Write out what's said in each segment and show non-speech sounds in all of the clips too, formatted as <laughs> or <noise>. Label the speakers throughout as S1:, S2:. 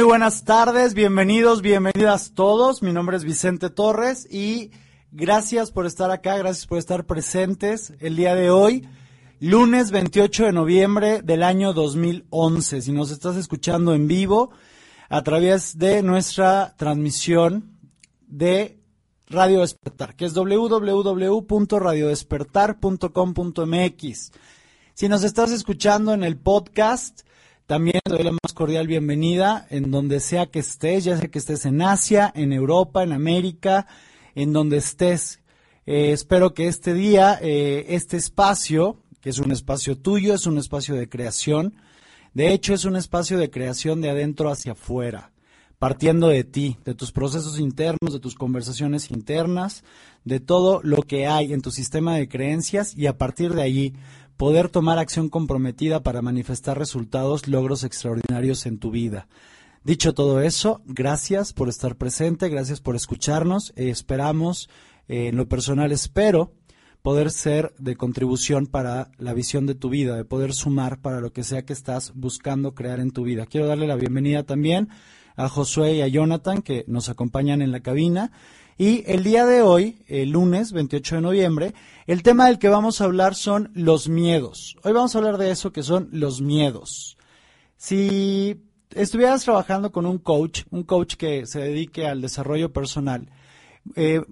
S1: muy buenas tardes, bienvenidos, bienvenidas todos. Mi nombre es Vicente Torres y gracias por estar acá, gracias por estar presentes el día de hoy, lunes 28 de noviembre del año 2011. Si nos estás escuchando en vivo a través de nuestra transmisión de Radio Despertar, que es www.radiodespertar.com.mx. Si nos estás escuchando en el podcast, también doy la más cordial bienvenida en donde sea que estés, ya sea que estés en Asia, en Europa, en América, en donde estés. Eh, espero que este día, eh, este espacio, que es un espacio tuyo, es un espacio de creación, de hecho es un espacio de creación de adentro hacia afuera, partiendo de ti, de tus procesos internos, de tus conversaciones internas, de todo lo que hay en tu sistema de creencias y a partir de allí poder tomar acción comprometida para manifestar resultados, logros extraordinarios en tu vida. Dicho todo eso, gracias por estar presente, gracias por escucharnos. Eh, esperamos, eh, en lo personal espero, poder ser de contribución para la visión de tu vida, de poder sumar para lo que sea que estás buscando crear en tu vida. Quiero darle la bienvenida también a Josué y a Jonathan que nos acompañan en la cabina. Y el día de hoy, el lunes 28 de noviembre, el tema del que vamos a hablar son los miedos. Hoy vamos a hablar de eso que son los miedos. Si estuvieras trabajando con un coach, un coach que se dedique al desarrollo personal, eh,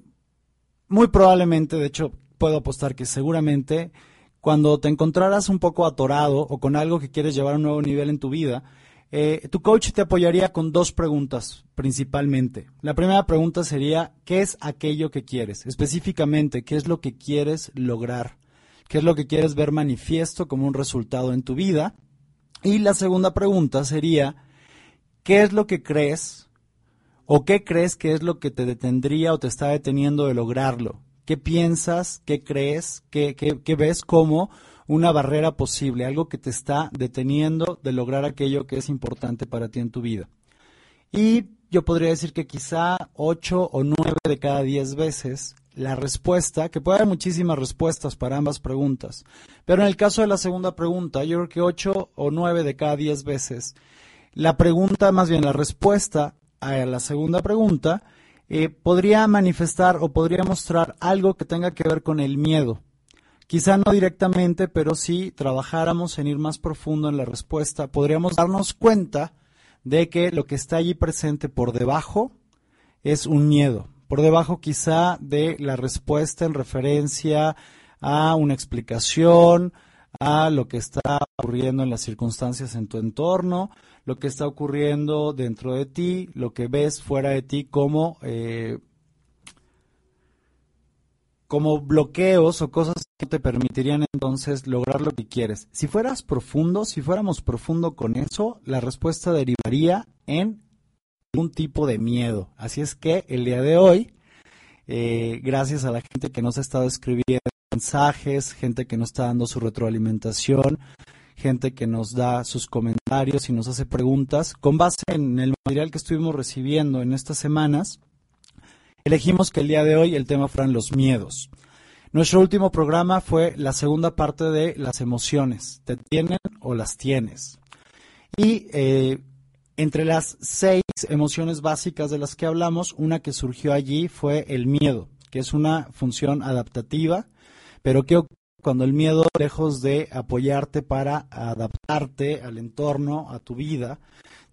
S1: muy probablemente, de hecho, puedo apostar que seguramente cuando te encontraras un poco atorado o con algo que quieres llevar a un nuevo nivel en tu vida, eh, tu coach te apoyaría con dos preguntas principalmente. La primera pregunta sería, ¿qué es aquello que quieres? Específicamente, ¿qué es lo que quieres lograr? ¿Qué es lo que quieres ver manifiesto como un resultado en tu vida? Y la segunda pregunta sería, ¿qué es lo que crees o qué crees que es lo que te detendría o te está deteniendo de lograrlo? ¿Qué piensas? ¿Qué crees? ¿Qué, qué, qué ves como una barrera posible, algo que te está deteniendo de lograr aquello que es importante para ti en tu vida. Y yo podría decir que quizá 8 o 9 de cada 10 veces la respuesta, que puede haber muchísimas respuestas para ambas preguntas, pero en el caso de la segunda pregunta, yo creo que 8 o 9 de cada 10 veces, la pregunta, más bien la respuesta a la segunda pregunta, eh, podría manifestar o podría mostrar algo que tenga que ver con el miedo. Quizá no directamente, pero si trabajáramos en ir más profundo en la respuesta, podríamos darnos cuenta de que lo que está allí presente por debajo es un miedo. Por debajo quizá de la respuesta en referencia a una explicación, a lo que está ocurriendo en las circunstancias en tu entorno, lo que está ocurriendo dentro de ti, lo que ves fuera de ti como eh, como bloqueos o cosas que te permitirían entonces lograr lo que quieres. Si fueras profundo, si fuéramos profundo con eso, la respuesta derivaría en un tipo de miedo. Así es que el día de hoy, eh, gracias a la gente que nos ha estado escribiendo mensajes, gente que nos está dando su retroalimentación, gente que nos da sus comentarios y nos hace preguntas, con base en el material que estuvimos recibiendo en estas semanas, elegimos que el día de hoy el tema fueran los miedos. Nuestro último programa fue la segunda parte de las emociones. ¿Te tienen o las tienes? Y eh, entre las seis emociones básicas de las que hablamos, una que surgió allí fue el miedo, que es una función adaptativa, pero que cuando el miedo, lejos de apoyarte para adaptarte al entorno, a tu vida,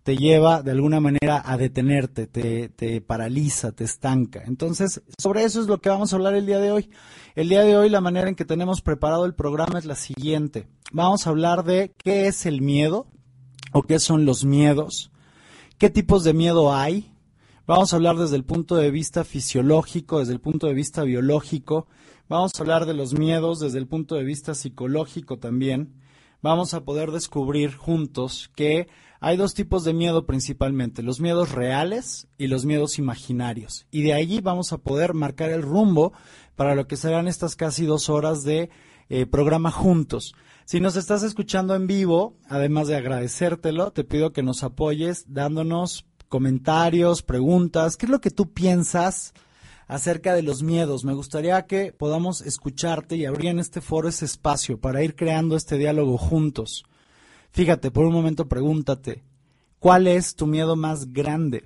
S1: te lleva de alguna manera a detenerte, te, paraliza, te estanca. Entonces, sobre eso es lo que vamos a hablar el día de hoy. El día de hoy la manera en que tenemos preparado el programa es la siguiente. Vamos a hablar de qué es el miedo o qué son los miedos, qué tipos de miedo hay. Vamos a hablar desde el punto de vista fisiológico, desde el punto de vista biológico. Vamos a hablar de los miedos desde el punto de vista psicológico también. Vamos a poder descubrir juntos que hay dos tipos de miedo principalmente, los miedos reales y los miedos imaginarios. Y de allí vamos a poder marcar el rumbo para lo que serán estas casi dos horas de eh, programa juntos. Si nos estás escuchando en vivo, además de agradecértelo, te pido que nos apoyes dándonos comentarios, preguntas, qué es lo que tú piensas acerca de los miedos. Me gustaría que podamos escucharte y abrir en este foro ese espacio para ir creando este diálogo juntos. Fíjate, por un momento pregúntate, ¿Cuál es tu miedo más grande?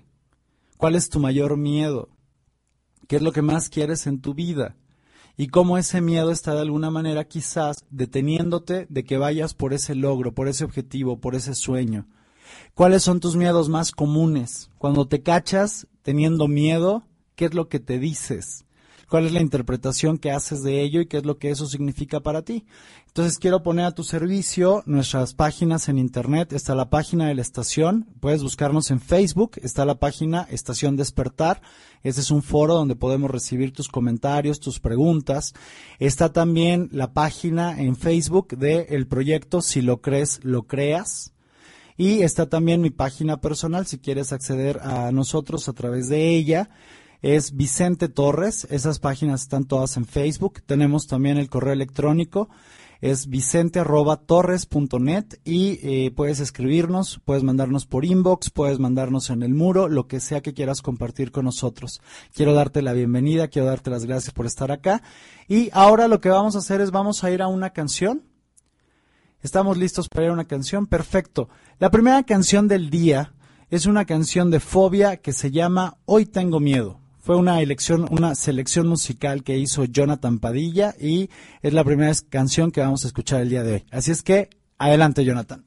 S1: ¿Cuál es tu mayor miedo? ¿Qué es lo que más quieres en tu vida? Y cómo ese miedo está de alguna manera quizás deteniéndote de que vayas por ese logro, por ese objetivo, por ese sueño. ¿Cuáles son tus miedos más comunes? Cuando te cachas teniendo miedo, ¿qué es lo que te dices? cuál es la interpretación que haces de ello y qué es lo que eso significa para ti. Entonces quiero poner a tu servicio nuestras páginas en internet. Está la página de la estación, puedes buscarnos en Facebook, está la página Estación Despertar. Ese es un foro donde podemos recibir tus comentarios, tus preguntas. Está también la página en Facebook del el proyecto Si lo crees, lo creas. Y está también mi página personal si quieres acceder a nosotros a través de ella es Vicente Torres. Esas páginas están todas en Facebook. Tenemos también el correo electrónico. Es vicente.torres.net y eh, puedes escribirnos, puedes mandarnos por inbox, puedes mandarnos en el muro, lo que sea que quieras compartir con nosotros. Quiero darte la bienvenida, quiero darte las gracias por estar acá. Y ahora lo que vamos a hacer es vamos a ir a una canción. ¿Estamos listos para ir a una canción? Perfecto. La primera canción del día es una canción de fobia que se llama Hoy tengo miedo. Fue una elección, una selección musical que hizo Jonathan Padilla y es la primera canción que vamos a escuchar el día de hoy. Así es que, adelante Jonathan.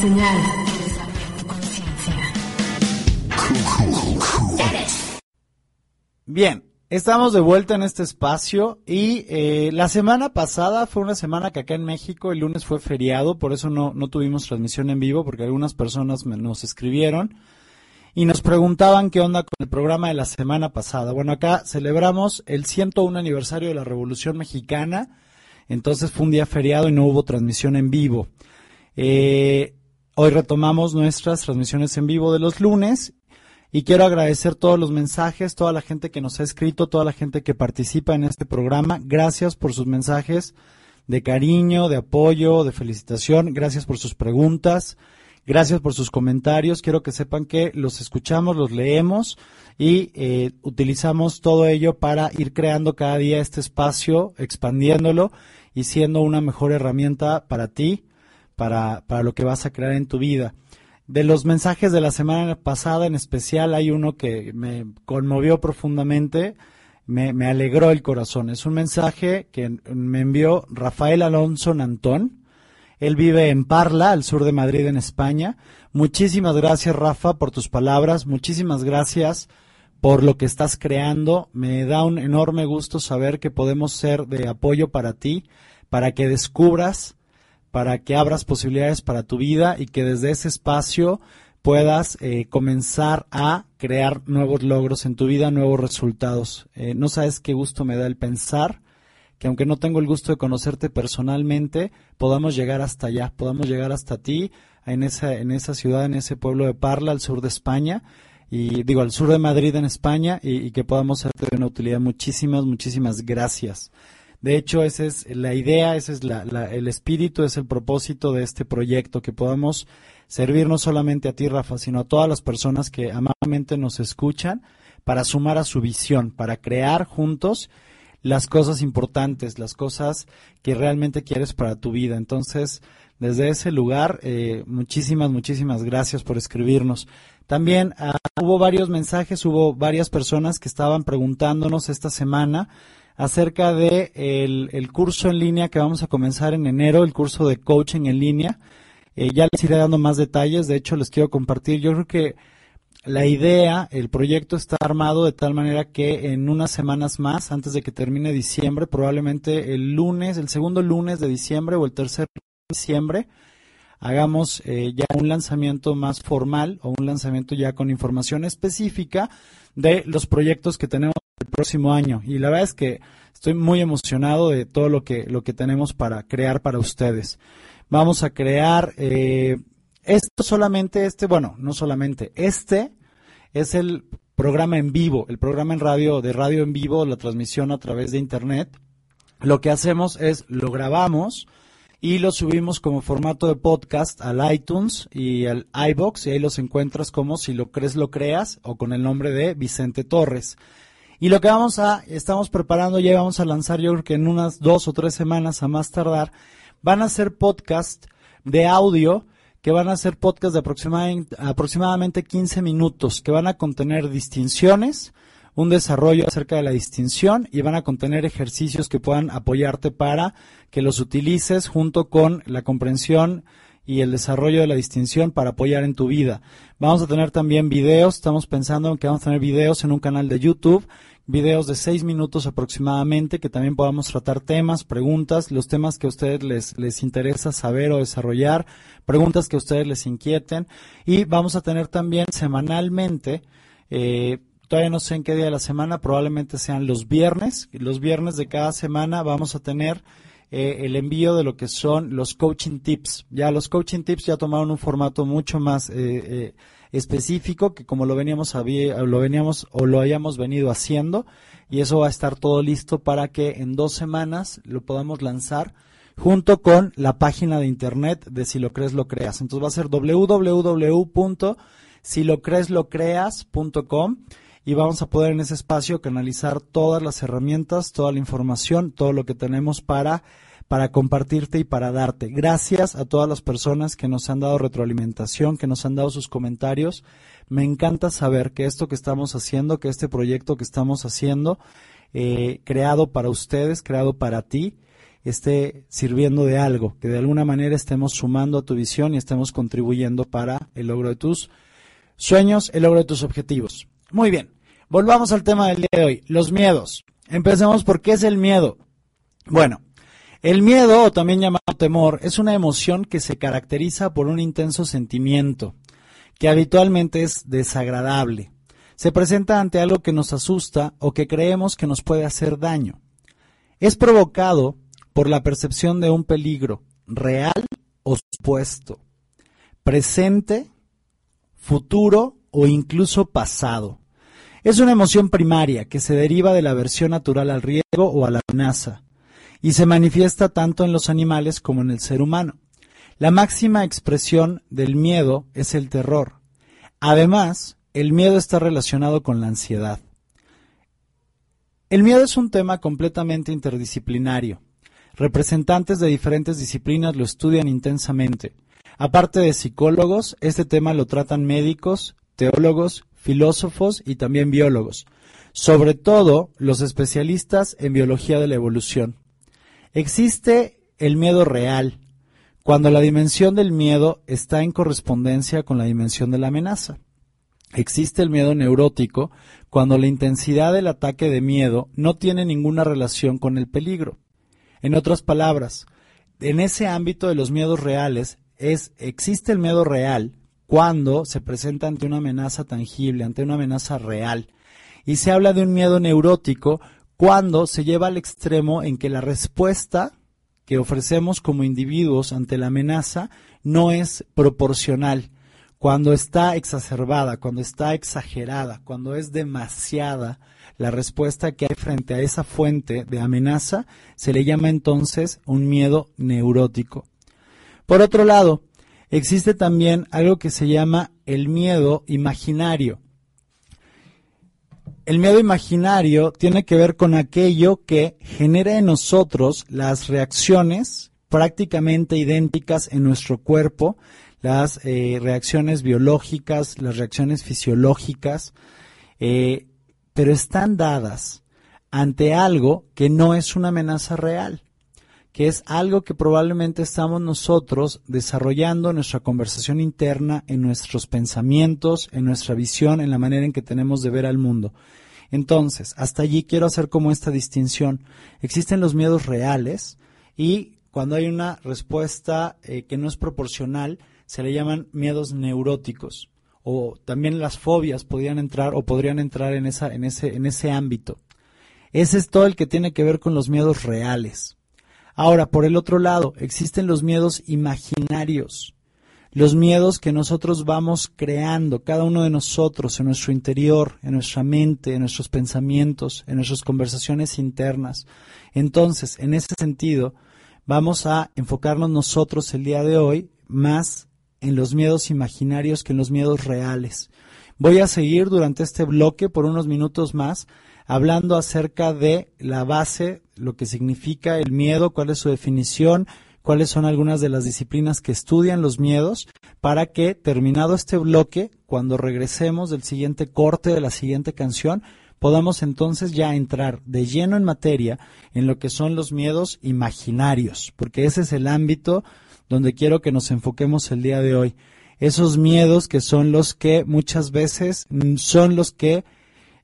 S2: Señal
S1: Bien, estamos de vuelta en este espacio y eh, la semana pasada fue una semana que acá en México el lunes fue feriado, por eso no, no tuvimos transmisión en vivo porque algunas personas nos escribieron y nos preguntaban qué onda con el programa de la semana pasada. Bueno, acá celebramos el 101 aniversario de la Revolución Mexicana, entonces fue un día feriado y no hubo transmisión en vivo. Eh, hoy retomamos nuestras transmisiones en vivo de los lunes y quiero agradecer todos los mensajes, toda la gente que nos ha escrito, toda la gente que participa en este programa. Gracias por sus mensajes de cariño, de apoyo, de felicitación. Gracias por sus preguntas. Gracias por sus comentarios. Quiero que sepan que los escuchamos, los leemos y eh, utilizamos todo ello para ir creando cada día este espacio, expandiéndolo y siendo una mejor herramienta para ti, para, para lo que vas a crear en tu vida. De los mensajes de la semana pasada en especial hay uno que me conmovió profundamente, me, me alegró el corazón. Es un mensaje que me envió Rafael Alonso Nantón. Él vive en Parla, al sur de Madrid, en España. Muchísimas gracias, Rafa, por tus palabras. Muchísimas gracias por lo que estás creando. Me da un enorme gusto saber que podemos ser de apoyo para ti, para que descubras, para que abras posibilidades para tu vida y que desde ese espacio puedas eh, comenzar a crear nuevos logros en tu vida, nuevos resultados. Eh, no sabes qué gusto me da el pensar que aunque no tengo el gusto de conocerte personalmente, podamos llegar hasta allá, podamos llegar hasta ti, en esa, en esa ciudad, en ese pueblo de Parla, al sur de España, y digo, al sur de Madrid en España, y, que podamos ser de una utilidad. Muchísimas, muchísimas gracias. De hecho, esa es la idea, ese es la, el espíritu, es el propósito de este proyecto, que podamos servir no solamente a ti, Rafa, sino a todas las personas que amablemente nos escuchan para sumar a su visión, para crear juntos las cosas importantes, las cosas que realmente quieres para tu vida. Entonces, desde ese lugar, eh, muchísimas, muchísimas gracias por escribirnos. También ah, hubo varios mensajes, hubo varias personas que estaban preguntándonos esta semana acerca de el, curso en línea que vamos a comenzar en enero, el curso de coaching en línea. Eh, ya les iré dando más detalles, de hecho les quiero compartir. Yo creo que la idea, el proyecto está armado de tal manera que en unas semanas más, antes de que termine diciembre, probablemente el lunes, el segundo lunes de diciembre o el tercer de diciembre, hagamos eh, ya un lanzamiento más formal o un lanzamiento ya con información específica de los proyectos que tenemos el próximo año. Y la verdad es que estoy muy emocionado de todo lo que, lo que tenemos para crear para ustedes. Vamos a crear eh, esto solamente, este, bueno, no solamente, este es el programa en vivo, el programa en radio, de radio en vivo, la transmisión a través de internet. Lo que hacemos es lo grabamos y lo subimos como formato de podcast al iTunes y al iBox y ahí los encuentras como si lo crees lo creas o con el nombre de Vicente Torres. Y lo que vamos a, estamos preparando, ya vamos a lanzar yo creo que en unas dos o tres semanas a más tardar, van a ser podcast de audio que van a ser podcasts de aproximadamente 15 minutos, que van a contener distinciones, un desarrollo acerca de la distinción y van a contener ejercicios que puedan apoyarte para que los utilices junto con la comprensión y el desarrollo de la distinción para apoyar en tu vida. Vamos a tener también videos, estamos pensando en que vamos a tener videos en un canal de YouTube videos de seis minutos aproximadamente que también podamos tratar temas, preguntas, los temas que a ustedes les, les interesa saber o desarrollar, preguntas que a ustedes les inquieten y vamos a tener también semanalmente eh, todavía no sé en qué día de la semana, probablemente sean los viernes. Los viernes de cada semana vamos a tener eh, el envío de lo que son los coaching tips. Ya los coaching tips ya tomaron un formato mucho más eh, específico que como lo veníamos, lo veníamos o lo hayamos venido haciendo y eso va a estar todo listo para que en dos semanas lo podamos lanzar junto con la página de internet de Si lo crees lo creas. Entonces va a ser www.silocreeslocreas.com y vamos a poder en ese espacio canalizar todas las herramientas, toda la información, todo lo que tenemos para para compartirte y para darte. Gracias a todas las personas que nos han dado retroalimentación, que nos han dado sus comentarios. Me encanta saber que esto que estamos haciendo, que este proyecto que estamos haciendo, eh, creado para ustedes, creado para ti, esté sirviendo de algo, que de alguna manera estemos sumando a tu visión y estemos contribuyendo para el logro de tus sueños, el logro de tus objetivos. Muy bien, volvamos al tema del día de hoy, los miedos. Empecemos por qué es el miedo. Bueno, el miedo, o también llamado temor, es una emoción que se caracteriza por un intenso sentimiento, que habitualmente es desagradable. Se presenta ante algo que nos asusta o que creemos que nos puede hacer daño. Es provocado por la percepción de un peligro real o supuesto, presente, futuro o incluso pasado. Es una emoción primaria que se deriva de la aversión natural al riesgo o a la amenaza y se manifiesta tanto en los animales como en el ser humano. La máxima expresión del miedo es el terror. Además, el miedo está relacionado con la ansiedad. El miedo es un tema completamente interdisciplinario. Representantes de diferentes disciplinas lo estudian intensamente. Aparte de psicólogos, este tema lo tratan médicos, teólogos, filósofos y también biólogos, sobre todo los especialistas en biología de la evolución. Existe el miedo real, cuando la dimensión del miedo está en correspondencia con la dimensión de la amenaza. Existe el miedo neurótico, cuando la intensidad del ataque de miedo no tiene ninguna relación con el peligro. En otras palabras, en ese ámbito de los miedos reales, es, existe el miedo real cuando se presenta ante una amenaza tangible, ante una amenaza real. Y se habla de un miedo neurótico cuando se lleva al extremo en que la respuesta que ofrecemos como individuos ante la amenaza no es proporcional, cuando está exacerbada, cuando está exagerada, cuando es demasiada la respuesta que hay frente a esa fuente de amenaza, se le llama entonces un miedo neurótico. Por otro lado, existe también algo que se llama el miedo imaginario. El miedo imaginario tiene que ver con aquello que genera en nosotros las reacciones prácticamente idénticas en nuestro cuerpo, las eh, reacciones biológicas, las reacciones fisiológicas, eh, pero están dadas ante algo que no es una amenaza real que es algo que probablemente estamos nosotros desarrollando en nuestra conversación interna, en nuestros pensamientos, en nuestra visión, en la manera en que tenemos de ver al mundo. Entonces, hasta allí quiero hacer como esta distinción. Existen los miedos reales y cuando hay una respuesta eh, que no es proporcional, se le llaman miedos neuróticos. O también las fobias podrían entrar o podrían entrar en, en, ese, en ese ámbito. Ese es todo el que tiene que ver con los miedos reales. Ahora, por el otro lado, existen los miedos imaginarios, los miedos que nosotros vamos creando, cada uno de nosotros, en nuestro interior, en nuestra mente, en nuestros pensamientos, en nuestras conversaciones internas. Entonces, en ese sentido, vamos a enfocarnos nosotros el día de hoy más en los miedos imaginarios que en los miedos reales. Voy a seguir durante este bloque por unos minutos más hablando acerca de la base, lo que significa el miedo, cuál es su definición, cuáles son algunas de las disciplinas que estudian los miedos, para que terminado este bloque, cuando regresemos del siguiente corte de la siguiente canción, podamos entonces ya entrar de lleno en materia en lo que son los miedos imaginarios, porque ese es el ámbito donde quiero que nos enfoquemos el día de hoy. Esos miedos que son los que muchas veces son los que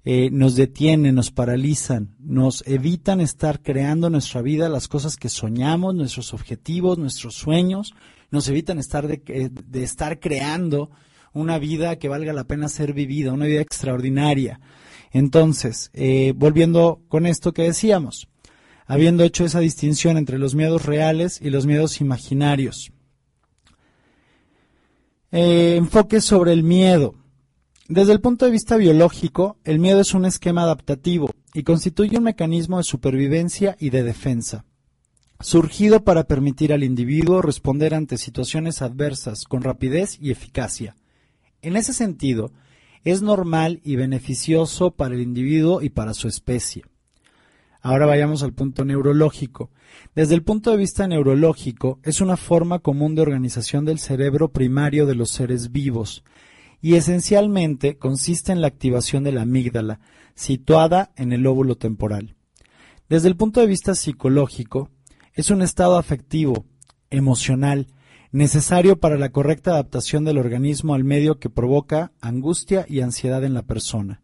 S1: eh, nos detienen, nos paralizan, nos evitan estar creando nuestra vida las cosas que soñamos, nuestros objetivos, nuestros sueños, nos evitan estar de, eh, estar creando una vida que valga la pena ser vivida, una vida extraordinaria. Entonces, eh, volviendo con esto que decíamos, habiendo hecho esa distinción entre los miedos reales y los miedos imaginarios. enfoque sobre el miedo. Desde el punto de vista biológico, el miedo es un esquema adaptativo y constituye un mecanismo de supervivencia y de defensa, surgido para permitir al individuo responder ante situaciones adversas con rapidez y eficacia. En ese sentido, es normal y beneficioso para el individuo y para su especie. Ahora vayamos al punto neurológico. Desde el punto de vista neurológico, es una forma común de organización del cerebro primario de los seres vivos, y esencialmente consiste en la activación de la amígdala, situada en el lóbulo temporal. Desde el punto de vista psicológico, es un estado afectivo, emocional, necesario para la correcta adaptación del organismo al medio que provoca angustia y ansiedad en la persona,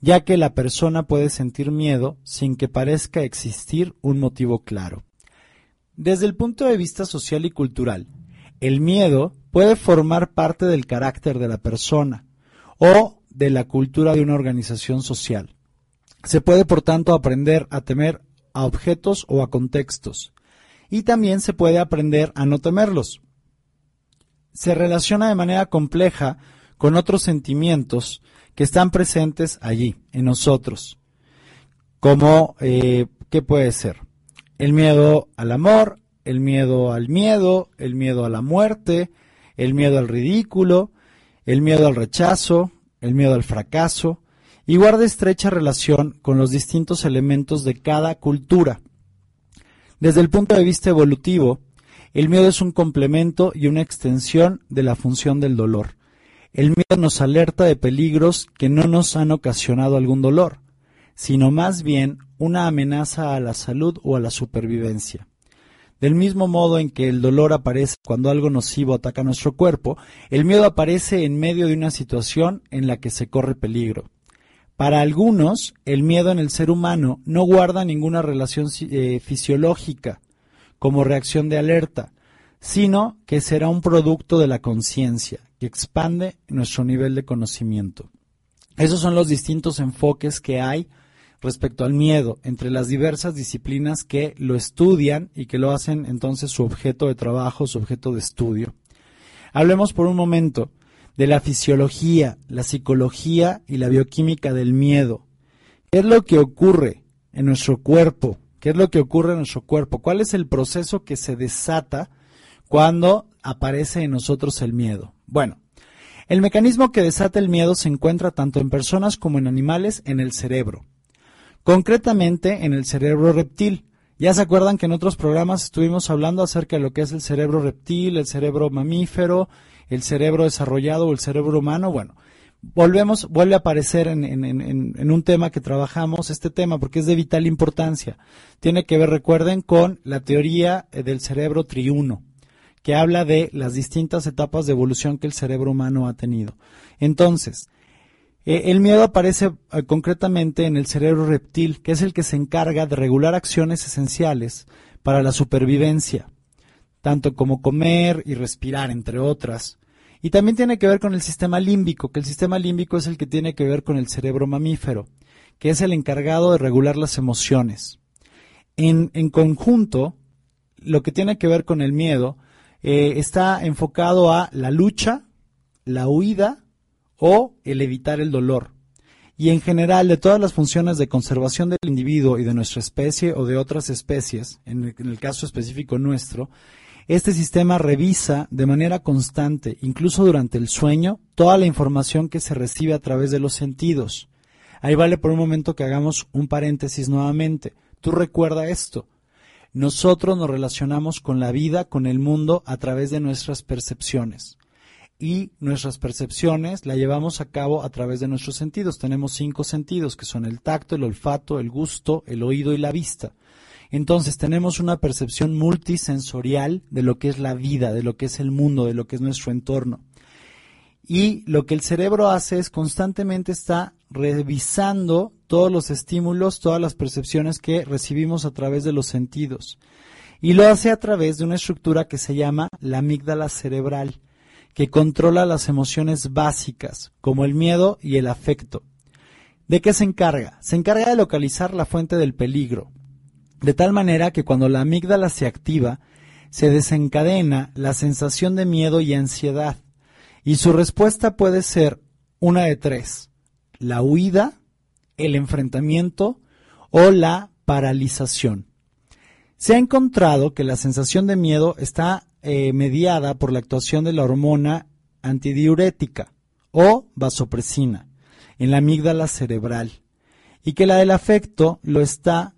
S1: ya que la persona puede sentir miedo sin que parezca existir un motivo claro. Desde el punto de vista social y cultural, el miedo puede formar parte del carácter de la persona o de la cultura de una organización social. Se puede, por tanto, aprender a temer a objetos o a contextos, y también se puede aprender a no temerlos. Se relaciona de manera compleja con otros sentimientos que están presentes allí, en nosotros, como, eh, ¿qué puede ser? El miedo al amor, el miedo al miedo, el miedo a la muerte, el miedo al ridículo, el miedo al rechazo, el miedo al fracaso, y guarda estrecha relación con los distintos elementos de cada cultura. Desde el punto de vista evolutivo, el miedo es un complemento y una extensión de la función del dolor. El miedo nos alerta de peligros que no nos han ocasionado algún dolor, sino más bien una amenaza a la salud o a la supervivencia. Del mismo modo en que el dolor aparece cuando algo nocivo ataca nuestro cuerpo, el miedo aparece en medio de una situación en la que se corre peligro. Para algunos, el miedo en el ser humano no guarda ninguna relación eh, fisiológica como reacción de alerta, sino que será un producto de la conciencia, que expande nuestro nivel de conocimiento. Esos son los distintos enfoques que hay respecto al miedo entre las diversas disciplinas que lo estudian y que lo hacen entonces su objeto de trabajo, su objeto de estudio. Hablemos por un momento de la fisiología, la psicología y la bioquímica del miedo. ¿Qué es lo que ocurre en nuestro cuerpo? ¿Qué es lo que ocurre en nuestro cuerpo? ¿Cuál es el proceso que se desata cuando aparece en nosotros el miedo? Bueno, el mecanismo que desata el miedo se encuentra tanto en personas como en animales en el cerebro concretamente en el cerebro reptil. Ya se acuerdan que en otros programas estuvimos hablando acerca de lo que es el cerebro reptil, el cerebro mamífero, el cerebro desarrollado o el cerebro humano. Bueno, volvemos, vuelve a aparecer en, en, un tema que trabajamos, este tema, porque es de vital importancia. Tiene que ver, recuerden, con la teoría eh, del cerebro triuno, que habla de las distintas etapas de evolución que el cerebro humano ha tenido. Entonces, el miedo aparece eh, concretamente en el cerebro reptil, que es el que se encarga de regular acciones esenciales para la supervivencia, tanto como comer y respirar, entre otras. Y también tiene que ver con el sistema límbico, que el sistema límbico es el que tiene que ver con el cerebro mamífero, que es el encargado de regular las emociones. En, conjunto, lo que tiene que ver con el miedo eh, está enfocado a la lucha, la huida o el evitar el dolor. Y en general, de todas las funciones de conservación del individuo y de nuestra especie o de otras especies, en el, caso específico nuestro, este sistema revisa de manera constante, incluso durante el sueño, toda la información que se recibe a través de los sentidos. Ahí vale por un momento que hagamos un paréntesis nuevamente. Tú recuerda esto. Nosotros nos relacionamos con la vida, con el mundo, a través de nuestras percepciones y nuestras percepciones la llevamos a cabo a través de nuestros sentidos. Tenemos cinco sentidos que son el tacto, el olfato, el gusto, el oído y la vista. Entonces tenemos una percepción multisensorial de lo que es la vida, de lo que es el mundo, de lo que es nuestro entorno. Y lo que el cerebro hace es constantemente está revisando todos los estímulos, todas las percepciones que recibimos a través de los sentidos. Y lo hace a través de una estructura que se llama la amígdala cerebral que controla las emociones básicas, como el miedo y el afecto. ¿De qué se encarga? Se encarga de localizar la fuente del peligro, de tal manera que cuando la amígdala se activa, se desencadena la sensación de miedo y ansiedad, y su respuesta puede ser una de tres, la huida, el enfrentamiento o la paralización. Se ha encontrado que la sensación de miedo está eh, mediada por la actuación de la hormona antidiurética o vasopresina en la amígdala cerebral y que la del afecto lo está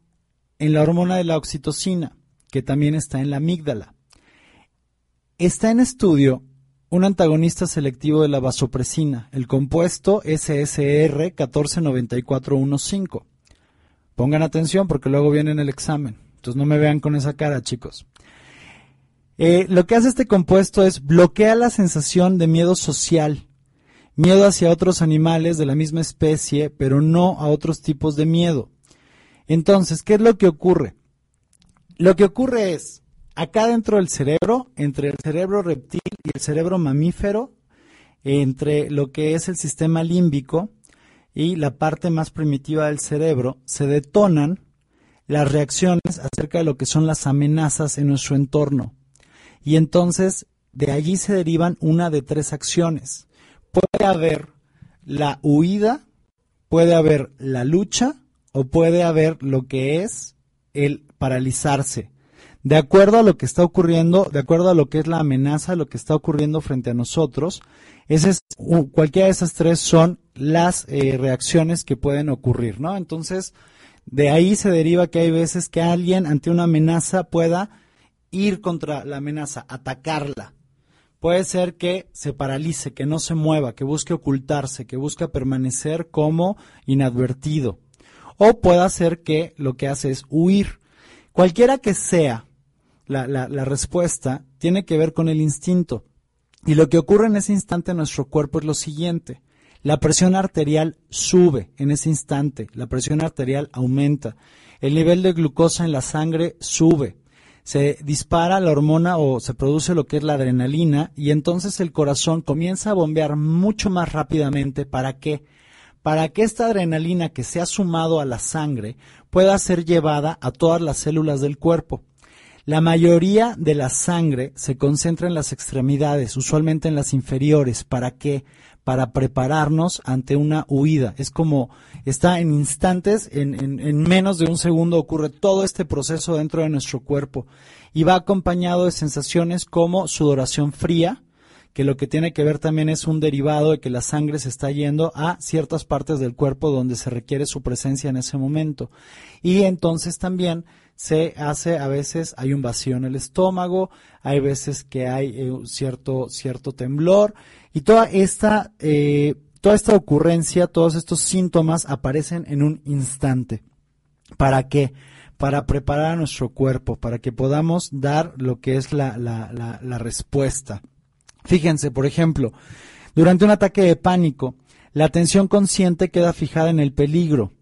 S1: en la hormona de la oxitocina, que también está en la amígdala. Está en estudio un antagonista selectivo de la vasopresina, el compuesto SSR 149415. Pongan atención porque luego viene en el examen. Entonces no me vean con esa cara, chicos. Eh, lo que hace este compuesto es bloquea la sensación de miedo social, miedo hacia otros animales de la misma especie, pero no a otros tipos de miedo. Entonces, ¿qué es lo que ocurre? Lo que ocurre es, acá dentro del cerebro, entre el cerebro reptil y el cerebro mamífero, entre lo que es el sistema límbico y la parte más primitiva del cerebro, se detonan las reacciones acerca de lo que son las amenazas en nuestro entorno. Y entonces de allí se derivan una de tres acciones. Puede haber la huida, puede haber la lucha o puede haber lo que es el paralizarse. De acuerdo a lo que está ocurriendo, de acuerdo a lo que es la amenaza, lo que está ocurriendo frente a nosotros, es, cualquiera de esas tres son las eh, reacciones que pueden ocurrir, ¿no? Entonces, de ahí se deriva que hay veces que alguien ante una amenaza pueda ir contra la amenaza, atacarla. Puede ser que se paralice, que no se mueva, que busque ocultarse, que busque permanecer como inadvertido. O puede ser que lo que hace es huir. Cualquiera que sea la, la respuesta, tiene que ver con el instinto. Y lo que ocurre en ese instante en nuestro cuerpo es lo siguiente. La presión arterial sube en ese instante, la presión arterial aumenta, el nivel de glucosa en la sangre sube, se dispara la hormona o se produce lo que es la adrenalina y entonces el corazón comienza a bombear mucho más rápidamente. ¿Para qué? Para que esta adrenalina que se ha sumado a la sangre pueda ser llevada a todas las células del cuerpo. La mayoría de la sangre se concentra en las extremidades, usualmente en las inferiores. ¿Para qué? Para prepararnos ante una huida. Es como está en instantes, en, en, menos de un segundo ocurre todo este proceso dentro de nuestro cuerpo y va acompañado de sensaciones como sudoración fría, que lo que tiene que ver también es un derivado de que la sangre se está yendo a ciertas partes del cuerpo donde se requiere su presencia en ese momento. Y entonces también se hace a veces hay un vacío en el estómago, hay veces que hay eh, cierto cierto temblor y toda esta eh, toda esta ocurrencia, todos estos síntomas aparecen en un instante. ¿Para qué? Para preparar a nuestro cuerpo, para que podamos dar lo que es la, la, la, la respuesta. Fíjense, por ejemplo, durante un ataque de pánico, la atención consciente queda fijada en el peligro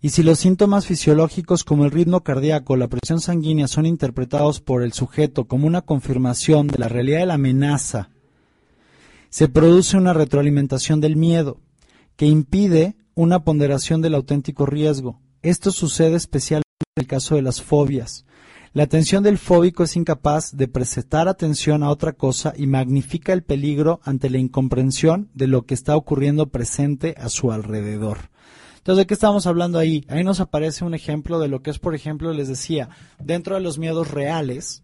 S1: y si los síntomas fisiológicos como el ritmo cardíaco o la presión sanguínea son interpretados por el sujeto como una confirmación de la realidad de la amenaza, se produce una retroalimentación del miedo que impide una ponderación del auténtico riesgo. Esto sucede especialmente en el caso de las fobias. La atención del fóbico es incapaz de prestar atención a otra cosa y magnifica el peligro ante la incomprensión de lo que está ocurriendo presente a su alrededor. Entonces, ¿de qué estamos hablando ahí? Ahí nos aparece un ejemplo de lo que es, por ejemplo, les decía, dentro de los miedos reales,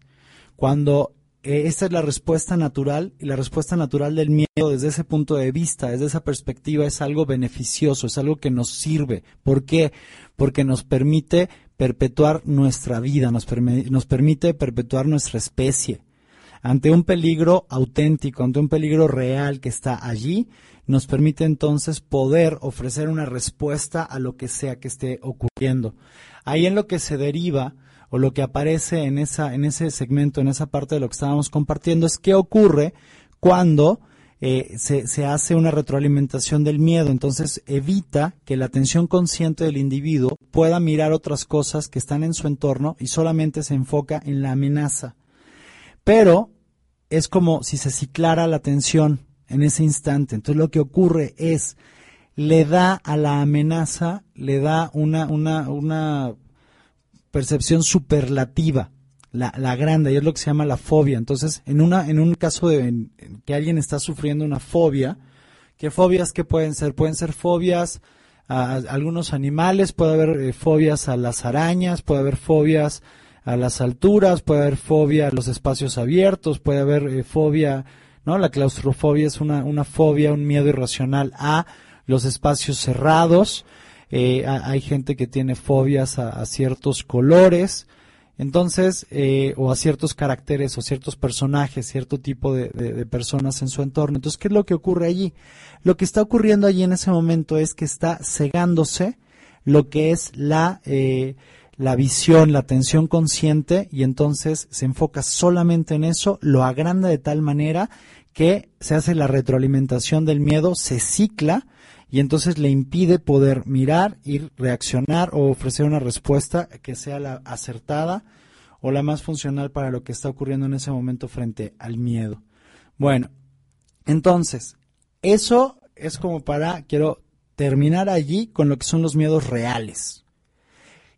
S1: cuando eh, esta es la respuesta natural y la respuesta natural del miedo desde ese punto de vista, desde esa perspectiva, es algo beneficioso, es algo que nos sirve. ¿Por qué? Porque nos permite perpetuar nuestra vida, nos, nos permite perpetuar nuestra especie. Ante un peligro auténtico, ante un peligro real que está allí, nos permite entonces poder ofrecer una respuesta a lo que sea que esté ocurriendo. Ahí en lo que se deriva o lo que aparece en esa en ese segmento, en esa parte de lo que estábamos compartiendo es qué ocurre cuando eh, se, se, hace una retroalimentación del miedo, entonces evita que la atención consciente del individuo pueda mirar otras cosas que están en su entorno y solamente se enfoca en la amenaza. Pero es como si se ciclara la atención en ese instante. Entonces lo que ocurre es, le da a la amenaza, le da una, una, una percepción superlativa, la, la grande, y es lo que se llama la fobia. Entonces, en, una, en un caso de que alguien está sufriendo una fobia, ¿qué fobias que pueden ser? Pueden ser fobias a, algunos animales, puede haber eh, fobias a las arañas, puede haber fobias a las alturas, puede haber fobia a los espacios abiertos, puede haber eh, fobia ¿no? La claustrofobia es una, una fobia, un miedo irracional a los espacios cerrados. Eh, hay gente que tiene fobias a, ciertos colores, entonces, eh, o a ciertos caracteres o ciertos personajes, cierto tipo de, personas en su entorno. Entonces, ¿qué es lo que ocurre allí? Lo que está ocurriendo allí en ese momento es que está cegándose lo que es la, eh, la visión, la atención consciente y entonces se enfoca solamente en eso, lo agranda de tal manera que se hace la retroalimentación del miedo, se cicla y entonces le impide poder mirar, ir, reaccionar o ofrecer una respuesta que sea la acertada o la más funcional para lo que está ocurriendo en ese momento frente al miedo. Bueno, entonces, eso es como para, quiero terminar allí con lo que son los miedos reales.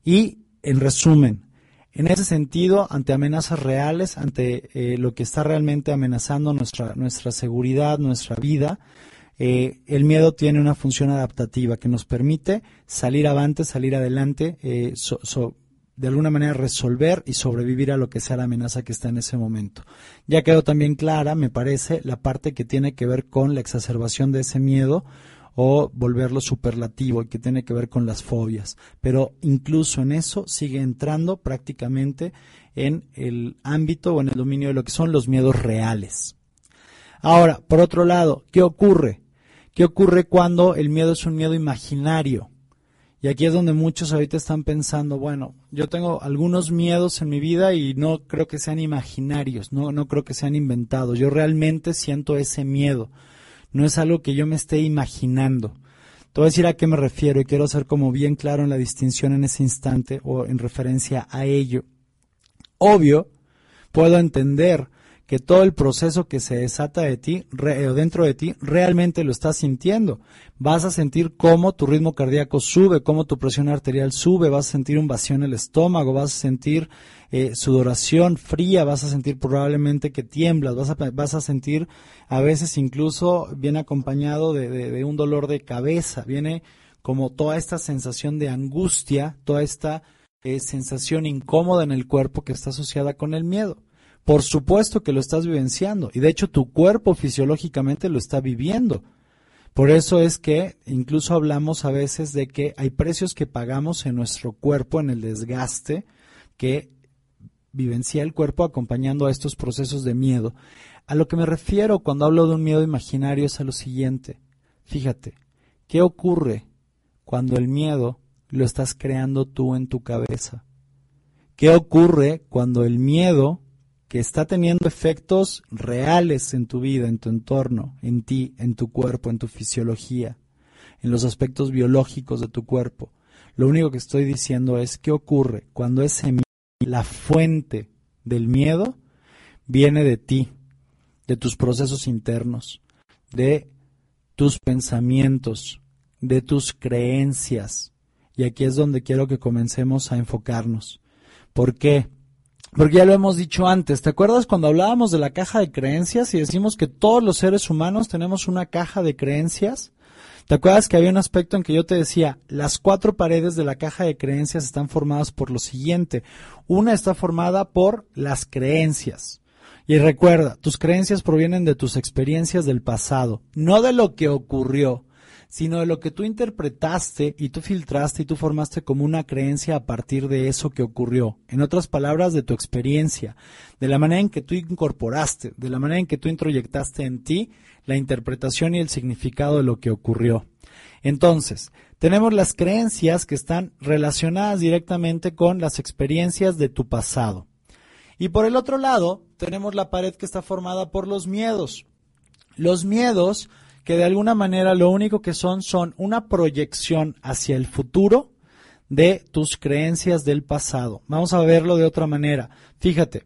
S1: Y, en resumen, en ese sentido, ante amenazas reales, ante eh, lo que está realmente amenazando nuestra, nuestra seguridad, nuestra vida, eh, el miedo tiene una función adaptativa que nos permite salir avante, salir adelante, eh, de alguna manera resolver y sobrevivir a lo que sea la amenaza que está en ese momento. Ya quedó también clara, me parece, la parte que tiene que ver con la exacerbación de ese miedo o volverlo superlativo y que tiene que ver con las fobias. Pero incluso en eso sigue entrando prácticamente en el ámbito o en el dominio de lo que son los miedos reales. Ahora, por otro lado, ¿qué ocurre? ¿Qué ocurre cuando el miedo es un miedo imaginario? Y aquí es donde muchos ahorita están pensando, bueno, yo tengo algunos miedos en mi vida y no creo que sean imaginarios, no, no creo que sean inventados. Yo realmente siento ese miedo. No es algo que yo me esté imaginando. Te voy a decir a qué me refiero y quiero ser como bien claro en la distinción en ese instante o en referencia a ello. Obvio, puedo entender que todo el proceso que se desata de ti, o dentro de ti, realmente lo estás sintiendo. Vas a sentir cómo tu ritmo cardíaco sube, cómo tu presión arterial sube, vas a sentir un vacío en el estómago, vas a sentir eh, sudoración fría, vas a sentir probablemente que tiemblas, vas a, vas a sentir a veces incluso viene acompañado de, un dolor de cabeza, viene como toda esta sensación de angustia, toda esta eh, sensación incómoda en el cuerpo que está asociada con el miedo. Por supuesto que lo estás vivenciando y de hecho tu cuerpo fisiológicamente lo está viviendo. Por eso es que incluso hablamos a veces de que hay precios que pagamos en nuestro cuerpo en el desgaste que vivencia el cuerpo acompañando a estos procesos de miedo. A lo que me refiero cuando hablo de un miedo imaginario es a lo siguiente. Fíjate, ¿qué ocurre cuando el miedo lo estás creando tú en tu cabeza? ¿Qué ocurre cuando el miedo que está teniendo efectos reales en tu vida, en tu entorno, en ti, en tu cuerpo, en tu fisiología, en los aspectos biológicos de tu cuerpo. Lo único que estoy diciendo es qué ocurre cuando ese la fuente del miedo viene de ti, de tus procesos internos, de tus pensamientos, de tus creencias. Y aquí es donde quiero que comencemos a enfocarnos. ¿Por qué? Porque ya lo hemos dicho antes, ¿te acuerdas cuando hablábamos de la caja de creencias y decimos que todos los seres humanos tenemos una caja de creencias? ¿Te acuerdas que había un aspecto en que yo te decía, las cuatro paredes de la caja de creencias están formadas por lo siguiente? Una está formada por las creencias. Y recuerda, tus creencias provienen de tus experiencias del pasado, no de lo que ocurrió sino de lo que tú interpretaste y tú filtraste y tú formaste como una creencia a partir de eso que ocurrió. En otras palabras, de tu experiencia, de la manera en que tú incorporaste, de la manera en que tú introyectaste en ti la interpretación y el significado de lo que ocurrió. Entonces, tenemos las creencias que están relacionadas directamente con las experiencias de tu pasado. Y por el otro lado, tenemos la pared que está formada por los miedos. Los miedos que de alguna manera lo único que son son una proyección hacia el futuro de tus creencias del pasado. Vamos a verlo de otra manera. Fíjate,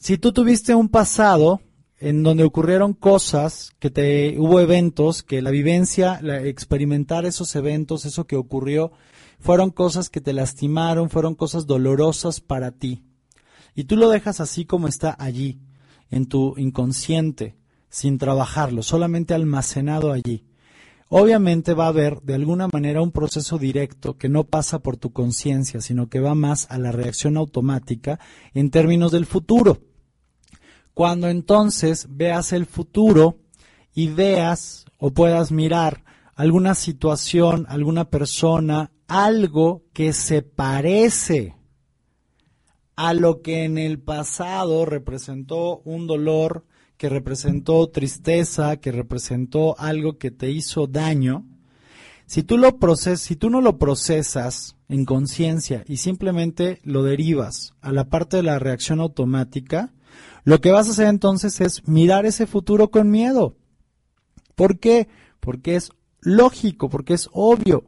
S1: si tú tuviste un pasado en donde ocurrieron cosas, que te hubo eventos, que la vivencia, experimentar esos eventos, eso que ocurrió, fueron cosas que te lastimaron, fueron cosas dolorosas para ti. Y tú lo dejas así como está allí, en tu inconsciente sin trabajarlo, solamente almacenado allí. Obviamente va a haber de alguna manera un proceso directo que no pasa por tu conciencia, sino que va más a la reacción automática en términos del futuro. Cuando entonces veas el futuro y veas o puedas mirar alguna situación, alguna persona, algo que se parece a lo que en el pasado representó un dolor, que representó tristeza, que representó algo que te hizo daño, Si tú, lo proces si tú no lo procesas en conciencia y simplemente lo derivas a la parte de la reacción automática, lo que vas a hacer entonces es mirar ese futuro con miedo. ¿Por qué? Porque es lógico, porque es obvio.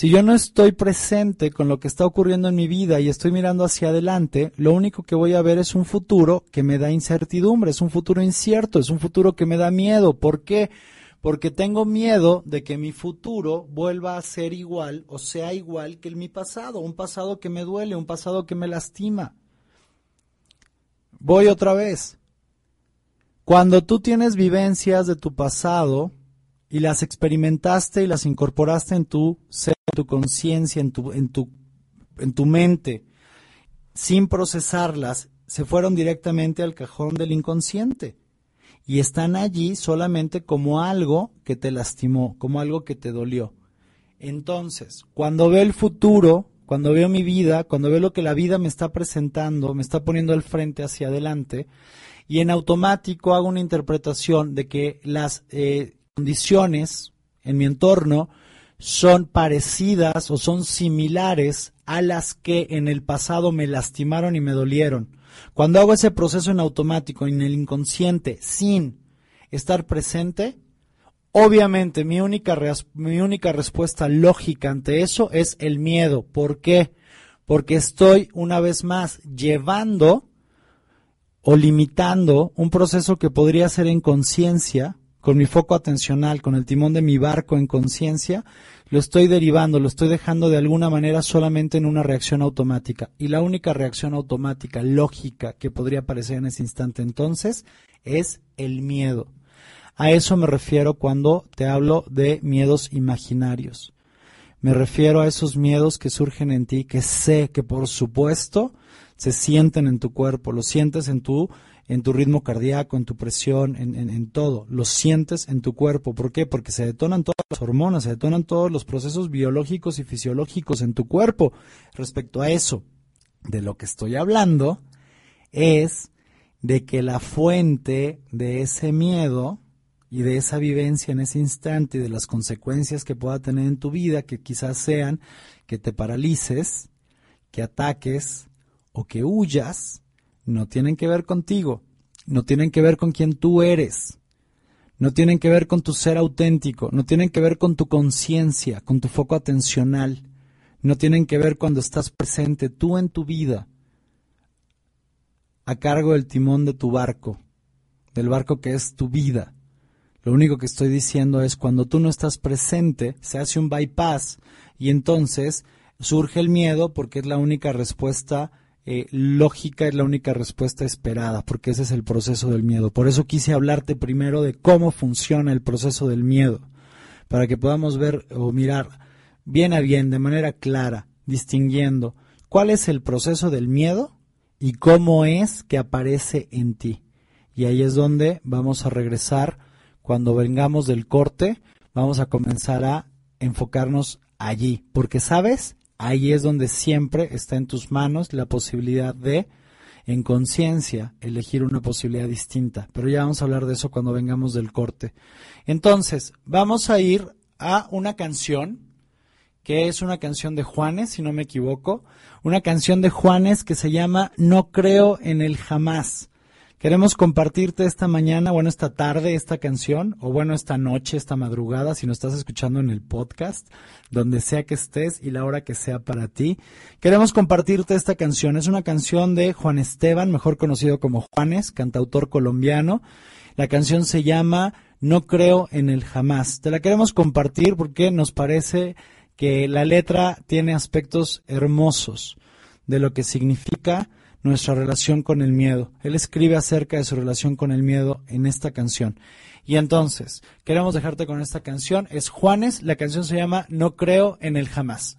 S1: Si yo no estoy presente con lo que está ocurriendo en mi vida y estoy mirando hacia adelante, lo único que voy a ver es un futuro que me da incertidumbre, es un futuro incierto, es un futuro que me da miedo. ¿Por qué? porque tengo miedo de que mi futuro vuelva a ser igual o sea igual que el mi pasado, un pasado que me duele, un pasado que me lastima. Voy otra vez. Cuando tú tienes vivencias de tu pasado y las experimentaste y las incorporaste en tu ser, tu conciencia, en tu, en, tu, en tu mente, sin procesarlas, se fueron directamente al cajón del inconsciente y están allí solamente como algo que te lastimó, como algo que te dolió. Entonces, cuando veo el futuro, cuando veo mi vida, cuando veo lo que la vida me está presentando, me está poniendo al frente hacia adelante, y en automático hago una interpretación de que las eh, condiciones en mi entorno son parecidas o son similares a las que en el pasado me lastimaron y me dolieron. Cuando hago ese proceso en automático, en el inconsciente, sin estar presente, obviamente mi única, mi única respuesta lógica ante eso es el miedo. ¿Por qué? Porque estoy una vez más llevando o limitando un proceso que podría ser en conciencia, con mi foco atencional, con el timón de mi barco en conciencia, lo estoy derivando, lo estoy dejando de alguna manera solamente en una reacción automática. Y la única reacción automática, lógica, que podría aparecer en ese instante entonces es el miedo. A eso me refiero cuando te hablo de miedos imaginarios. Me refiero a esos miedos que surgen en ti, que sé que por supuesto se sienten en tu cuerpo, lo sientes en tu en tu ritmo cardíaco, en tu presión, en, en, todo. Lo sientes en tu cuerpo. ¿Por qué? Porque se detonan todas las hormonas, se detonan todos los procesos biológicos y fisiológicos en tu cuerpo. Respecto a eso, de lo que estoy hablando es de que la fuente de ese miedo y de esa vivencia en ese instante y de las consecuencias que pueda tener en tu vida, que quizás sean que te paralices, que ataques o que huyas, no tienen que ver contigo, no tienen que ver con quien tú eres, no tienen que ver con tu ser auténtico, no tienen que ver con tu conciencia, con tu foco atencional, no tienen que ver cuando estás presente tú en tu vida, a cargo del timón de tu barco, del barco que es tu vida. Lo único que estoy diciendo es cuando tú no estás presente, se hace un bypass y entonces surge el miedo porque es la única respuesta eh, lógica es la única respuesta esperada, porque ese es el proceso del miedo. Por eso quise hablarte primero de cómo funciona el proceso del miedo, para que podamos ver o mirar bien a bien, de manera clara, distinguiendo cuál es el proceso del miedo y cómo es que aparece en ti. Y ahí es donde vamos a regresar cuando vengamos del corte, vamos a comenzar a enfocarnos allí, porque sabes, ahí es donde siempre está en tus manos la posibilidad de, en conciencia, elegir una posibilidad distinta. Pero ya vamos a hablar de eso cuando vengamos del corte. Entonces, vamos a ir a una canción, que es una canción de Juanes, si no me equivoco, una canción de Juanes que se llama No creo en el jamás. Queremos compartirte esta mañana, bueno, esta tarde, esta canción, o bueno, esta noche, esta madrugada, si nos estás escuchando en el podcast, donde sea que estés y la hora que sea para ti. Queremos compartirte esta canción. Es una canción de Juan Esteban, mejor conocido como Juanes, cantautor colombiano. La canción se llama No creo en el jamás. Te la queremos compartir porque nos parece que la letra tiene aspectos hermosos de lo que significa nuestra relación con el miedo. Él escribe acerca de su relación con el miedo en esta canción. Y entonces, queremos dejarte con esta canción. Es Juanes, la canción se llama No creo en el jamás.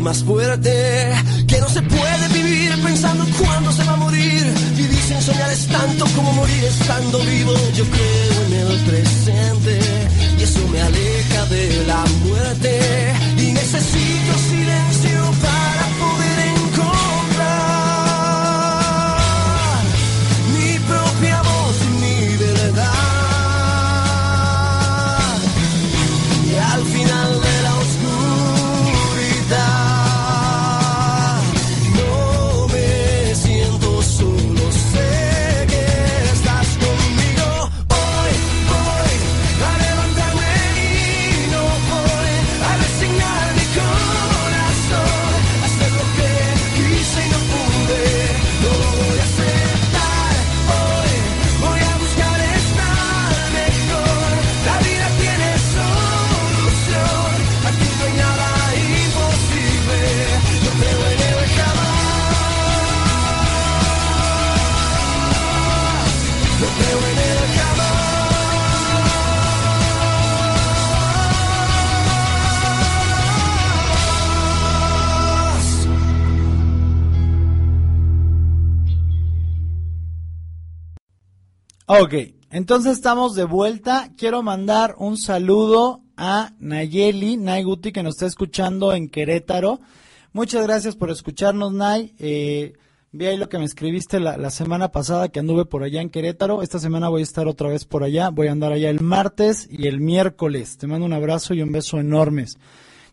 S2: más fuerte. Que no se puede vivir pensando cuándo se va a morir. Vivir sin soñar es tanto como morir estando vivo.
S1: Ok, entonces estamos de vuelta. Quiero mandar un saludo a Nayeli, Nay Guti, que nos está escuchando en Querétaro. Muchas gracias por escucharnos, Nay. Eh, vi ahí lo que me escribiste la, la semana pasada que anduve por allá en Querétaro. Esta semana voy a estar otra vez por allá. Voy a andar allá el martes y el miércoles. Te mando un abrazo y un beso enormes.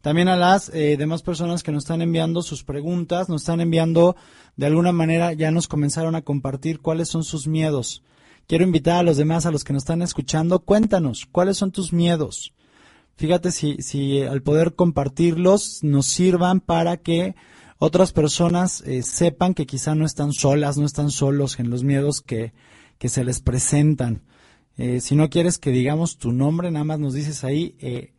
S1: También a las eh, demás personas que nos están enviando sus preguntas, nos están enviando de alguna manera, ya nos comenzaron a compartir cuáles son sus miedos. Quiero invitar a los demás, a los que nos están escuchando, cuéntanos, ¿cuáles son tus miedos? Fíjate si, si al poder compartirlos nos sirvan para que otras personas eh, sepan que quizá no están solas, no están solos en los miedos que, que se les presentan. Eh, si no quieres que digamos tu nombre, nada más nos dices ahí, eh,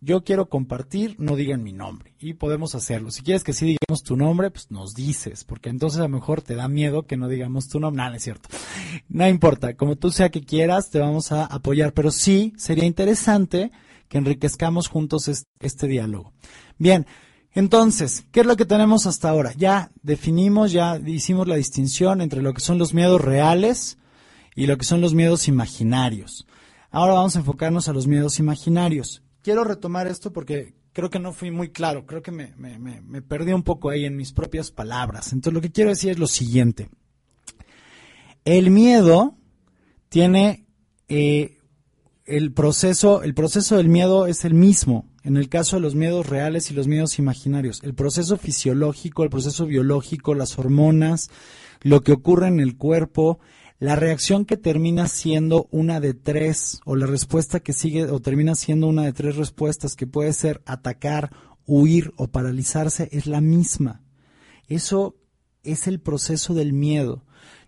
S1: yo quiero compartir, no digan mi nombre. Y podemos hacerlo. Si quieres que sí digamos tu nombre, pues nos dices, porque entonces a lo mejor te da miedo que no digamos tu nombre. Nada, no es cierto. No importa, como tú sea que quieras, te vamos a apoyar. Pero sí, sería interesante que enriquezcamos juntos este, este diálogo. Bien, entonces, ¿qué es lo que tenemos hasta ahora? Ya definimos, ya hicimos la distinción entre lo que son los miedos reales y lo que son los miedos imaginarios. Ahora vamos a enfocarnos a los miedos imaginarios. Quiero retomar esto porque creo que no fui muy claro, creo que me, me, me, perdí un poco ahí en mis propias palabras. Entonces lo que quiero decir es lo siguiente. El miedo tiene eh, el proceso, el proceso del miedo es el mismo en el caso de los miedos reales y los miedos imaginarios. El proceso fisiológico, el proceso biológico, las hormonas, lo que ocurre en el cuerpo, la reacción que termina siendo una de tres, o la respuesta que sigue, o termina siendo una de tres respuestas, que puede ser atacar, huir o paralizarse es la misma. Eso es el proceso del miedo.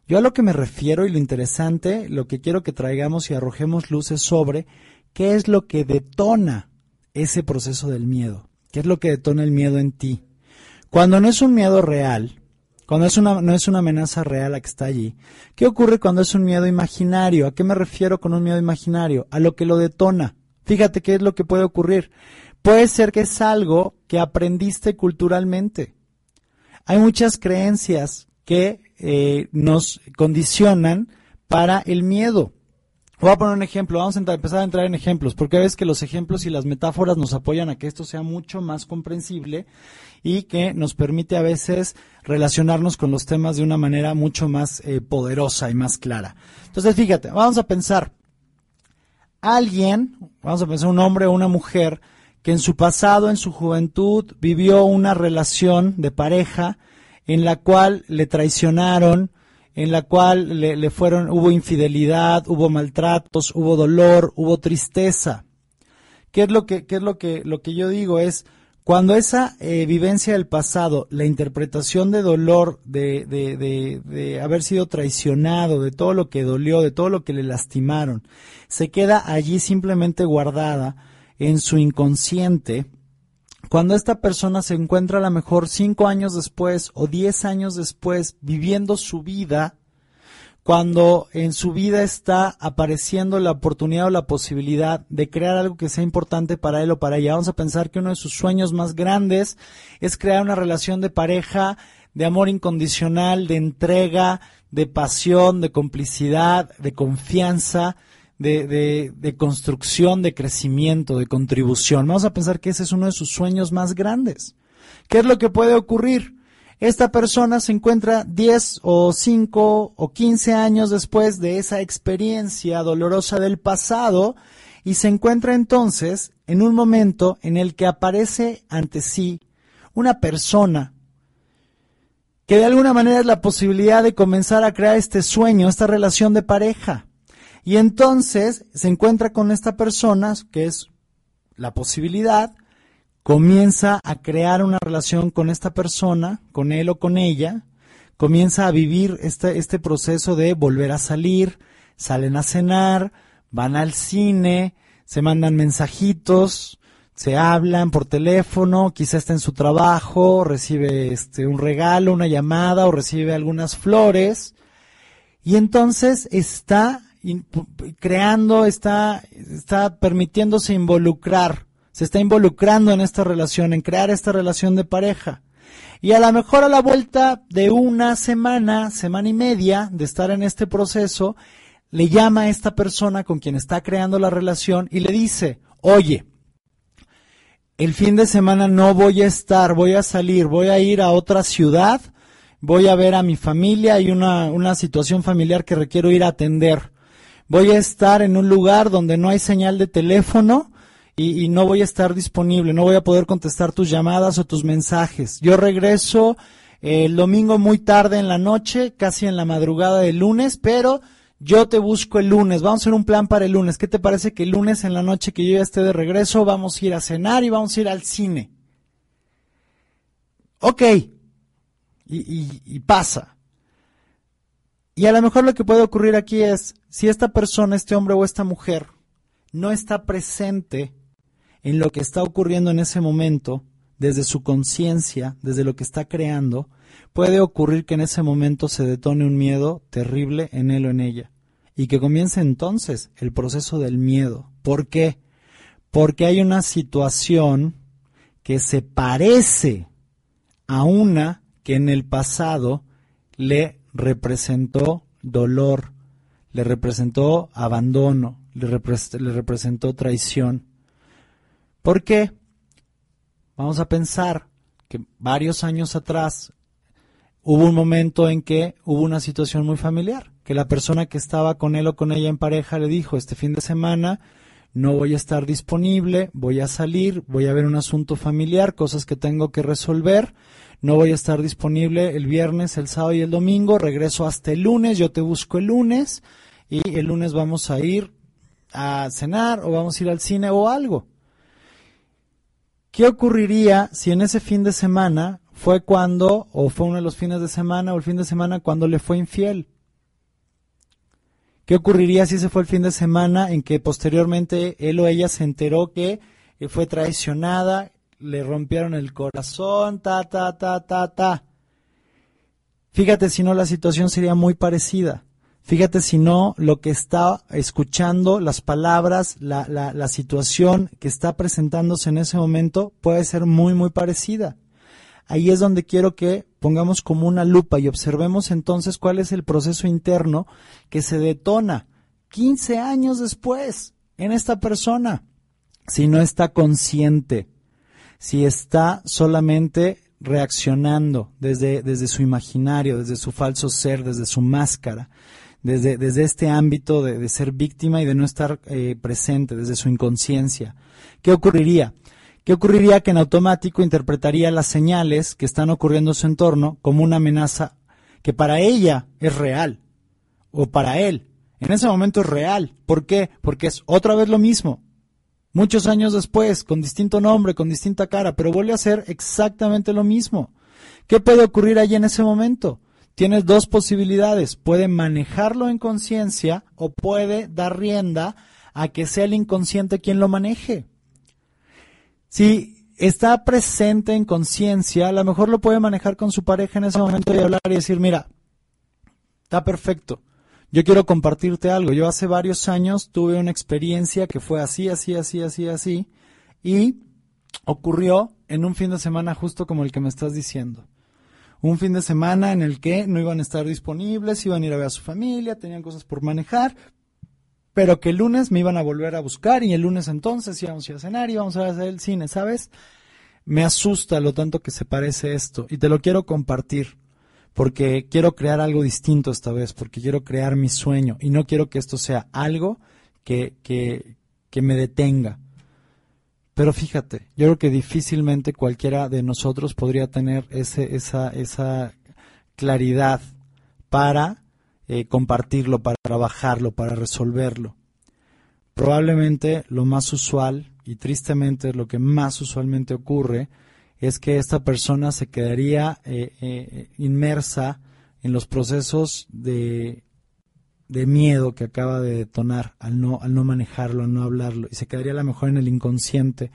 S1: Yo a lo que me refiero y lo interesante, lo que quiero que traigamos y arrojemos luces sobre qué es lo que detona ese proceso del miedo, qué es lo que detona el miedo en ti. Cuando no es un miedo real, cuando es una, no es una amenaza real la que está allí, ¿qué ocurre cuando es un miedo imaginario? ¿A qué me refiero con un miedo imaginario? A lo que lo detona. Fíjate qué es lo que puede ocurrir. Puede ser que es algo que aprendiste culturalmente. Hay muchas creencias que eh, nos condicionan para el miedo. Voy a poner un ejemplo, vamos a empezar a entrar en ejemplos, porque ves que los ejemplos y las metáforas nos apoyan a que esto sea mucho más comprensible y que nos permite a veces relacionarnos con los temas de una manera mucho más eh, poderosa y más clara. Entonces, fíjate, vamos a pensar, alguien, vamos a pensar un hombre o una mujer, que en su pasado, en su juventud, vivió una relación de pareja en la cual le traicionaron, en la cual le, fueron, hubo infidelidad, hubo maltratos, hubo dolor, hubo tristeza. ¿Qué es lo que, qué es lo que, lo que yo digo? Es cuando esa eh, vivencia del pasado, la interpretación de dolor, de, de, de, de haber sido traicionado, de todo lo que dolió, de todo lo que le lastimaron, se queda allí simplemente guardada, en su inconsciente, cuando esta persona se encuentra a lo mejor cinco años después o diez años después viviendo su vida, cuando en su vida está apareciendo la oportunidad o la posibilidad de crear algo que sea importante para él o para ella. Vamos a pensar que uno de sus sueños más grandes es crear una relación de pareja, de amor incondicional, de entrega, de pasión, de complicidad, de confianza, de, de, construcción, de crecimiento, de contribución. Vamos a pensar que ese es uno de sus sueños más grandes. ¿Qué es lo que puede ocurrir? Esta persona se encuentra 10 o 5 o 15 años después de esa experiencia dolorosa del pasado y se encuentra entonces en un momento en el que aparece ante sí una persona que de alguna manera es la posibilidad de comenzar a crear este sueño, esta relación de pareja. Y entonces se encuentra con esta persona, que es la posibilidad, comienza a crear una relación con esta persona, con él o con ella, comienza a vivir este, este proceso de volver a salir, salen a cenar, van al cine, se mandan mensajitos, se hablan por teléfono, quizá está en su trabajo, recibe este un regalo, una llamada o recibe algunas flores. Y entonces está creando, está, está permitiéndose involucrar, se está involucrando en esta relación, en crear esta relación de pareja. Y a lo mejor a la vuelta de una semana, semana y media de estar en este proceso, le llama a esta persona con quien está creando la relación y le dice, oye, el fin de semana no voy a estar, voy a salir, voy a ir a otra ciudad, voy a ver a mi familia, hay una, una situación familiar que requiero ir a atender voy a estar en un lugar donde no hay señal de teléfono y, no voy a estar disponible, no voy a poder contestar tus llamadas o tus mensajes. Yo regreso eh, el domingo muy tarde en la noche, casi en la madrugada del lunes, pero yo te busco el lunes, vamos a hacer un plan para el lunes. ¿Qué te parece que el lunes en la noche que yo ya esté de regreso vamos a ir a cenar y vamos a ir al cine? Ok, y pasa. Y a lo mejor lo que puede ocurrir aquí es, si esta persona, este hombre o esta mujer, no está presente en lo que está ocurriendo en ese momento, desde su conciencia, desde lo que está creando, puede ocurrir que en ese momento se detone un miedo terrible en él o en ella. Y que comience entonces el proceso del miedo. ¿Por qué? Porque hay una situación que se parece a una que en el pasado le representó dolor, le representó abandono, le, representó traición. ¿Por qué? Vamos a pensar que varios años atrás hubo un momento en que hubo una situación muy familiar, que la persona que estaba con él o con ella en pareja le dijo, este fin de semana no voy a estar disponible, voy a salir, voy a ver un asunto familiar, cosas que tengo que resolver, no voy a estar disponible el viernes, el sábado y el domingo, regreso hasta el lunes, yo te busco el lunes y el lunes vamos a ir a cenar o vamos a ir al cine o algo. ¿Qué ocurriría si en ese fin de semana fue cuando, o fue uno de los fines de semana, o el fin de semana cuando le fue infiel? ¿Qué ocurriría si ese fue el fin de semana en que posteriormente él o ella se enteró que eh, fue traicionada, le rompieron el corazón, ta, ta, ta, ta, ta? Fíjate si no la situación sería muy parecida. Fíjate si no lo que está escuchando, las palabras, la, la, situación que está presentándose en ese momento puede ser muy, muy parecida. Ahí es donde quiero que pongamos como una lupa y observemos entonces cuál es el proceso interno que se detona 15 años después en esta persona. Si no está consciente, si está solamente reaccionando desde, desde su imaginario, desde su falso ser, desde su máscara, desde, desde este ámbito de, de ser víctima y de no estar eh, presente, desde su inconsciencia. ¿Qué ocurriría? ¿Qué ocurriría que en automático interpretaría las señales que están ocurriendo en su entorno como una amenaza que para ella es real o para él en ese momento es real? ¿Por qué? Porque es otra vez lo mismo. Muchos años después, con distinto nombre, con distinta cara, pero vuelve a ser exactamente lo mismo. ¿Qué puede ocurrir allí en ese momento? Tienes dos posibilidades. Puede manejarlo en conciencia o puede dar rienda a que sea el inconsciente quien lo maneje. Si está presente en conciencia, a lo mejor lo puede manejar con su pareja en ese momento y hablar y decir, mira, está perfecto. Yo quiero compartirte algo. Yo hace varios años tuve una experiencia que fue así, así, así, así, así, y ocurrió en un fin de semana justo como el que me estás diciendo. Un fin de semana en el que no iban a estar disponibles, iban a ir a ver a su familia, tenían cosas por manejar, pero que el lunes me iban a volver a buscar y el lunes entonces íbamos a ir a cenar y íbamos a hacer el cine, ¿sabes? Me asusta lo tanto que se parece esto y te lo quiero compartir porque quiero crear algo distinto esta vez, porque quiero crear mi sueño y no quiero que esto sea algo que, que, que me detenga. Pero fíjate, yo creo que difícilmente cualquiera de nosotros podría tener ese, esa, esa claridad para eh, compartirlo, para trabajarlo, para resolverlo. Probablemente lo más usual, y tristemente lo que más usualmente ocurre, es que esta persona se quedaría eh, eh, inmersa en los procesos de, de miedo que acaba de detonar al no, al no manejarlo, al no hablarlo, y se quedaría a lo mejor en el inconsciente.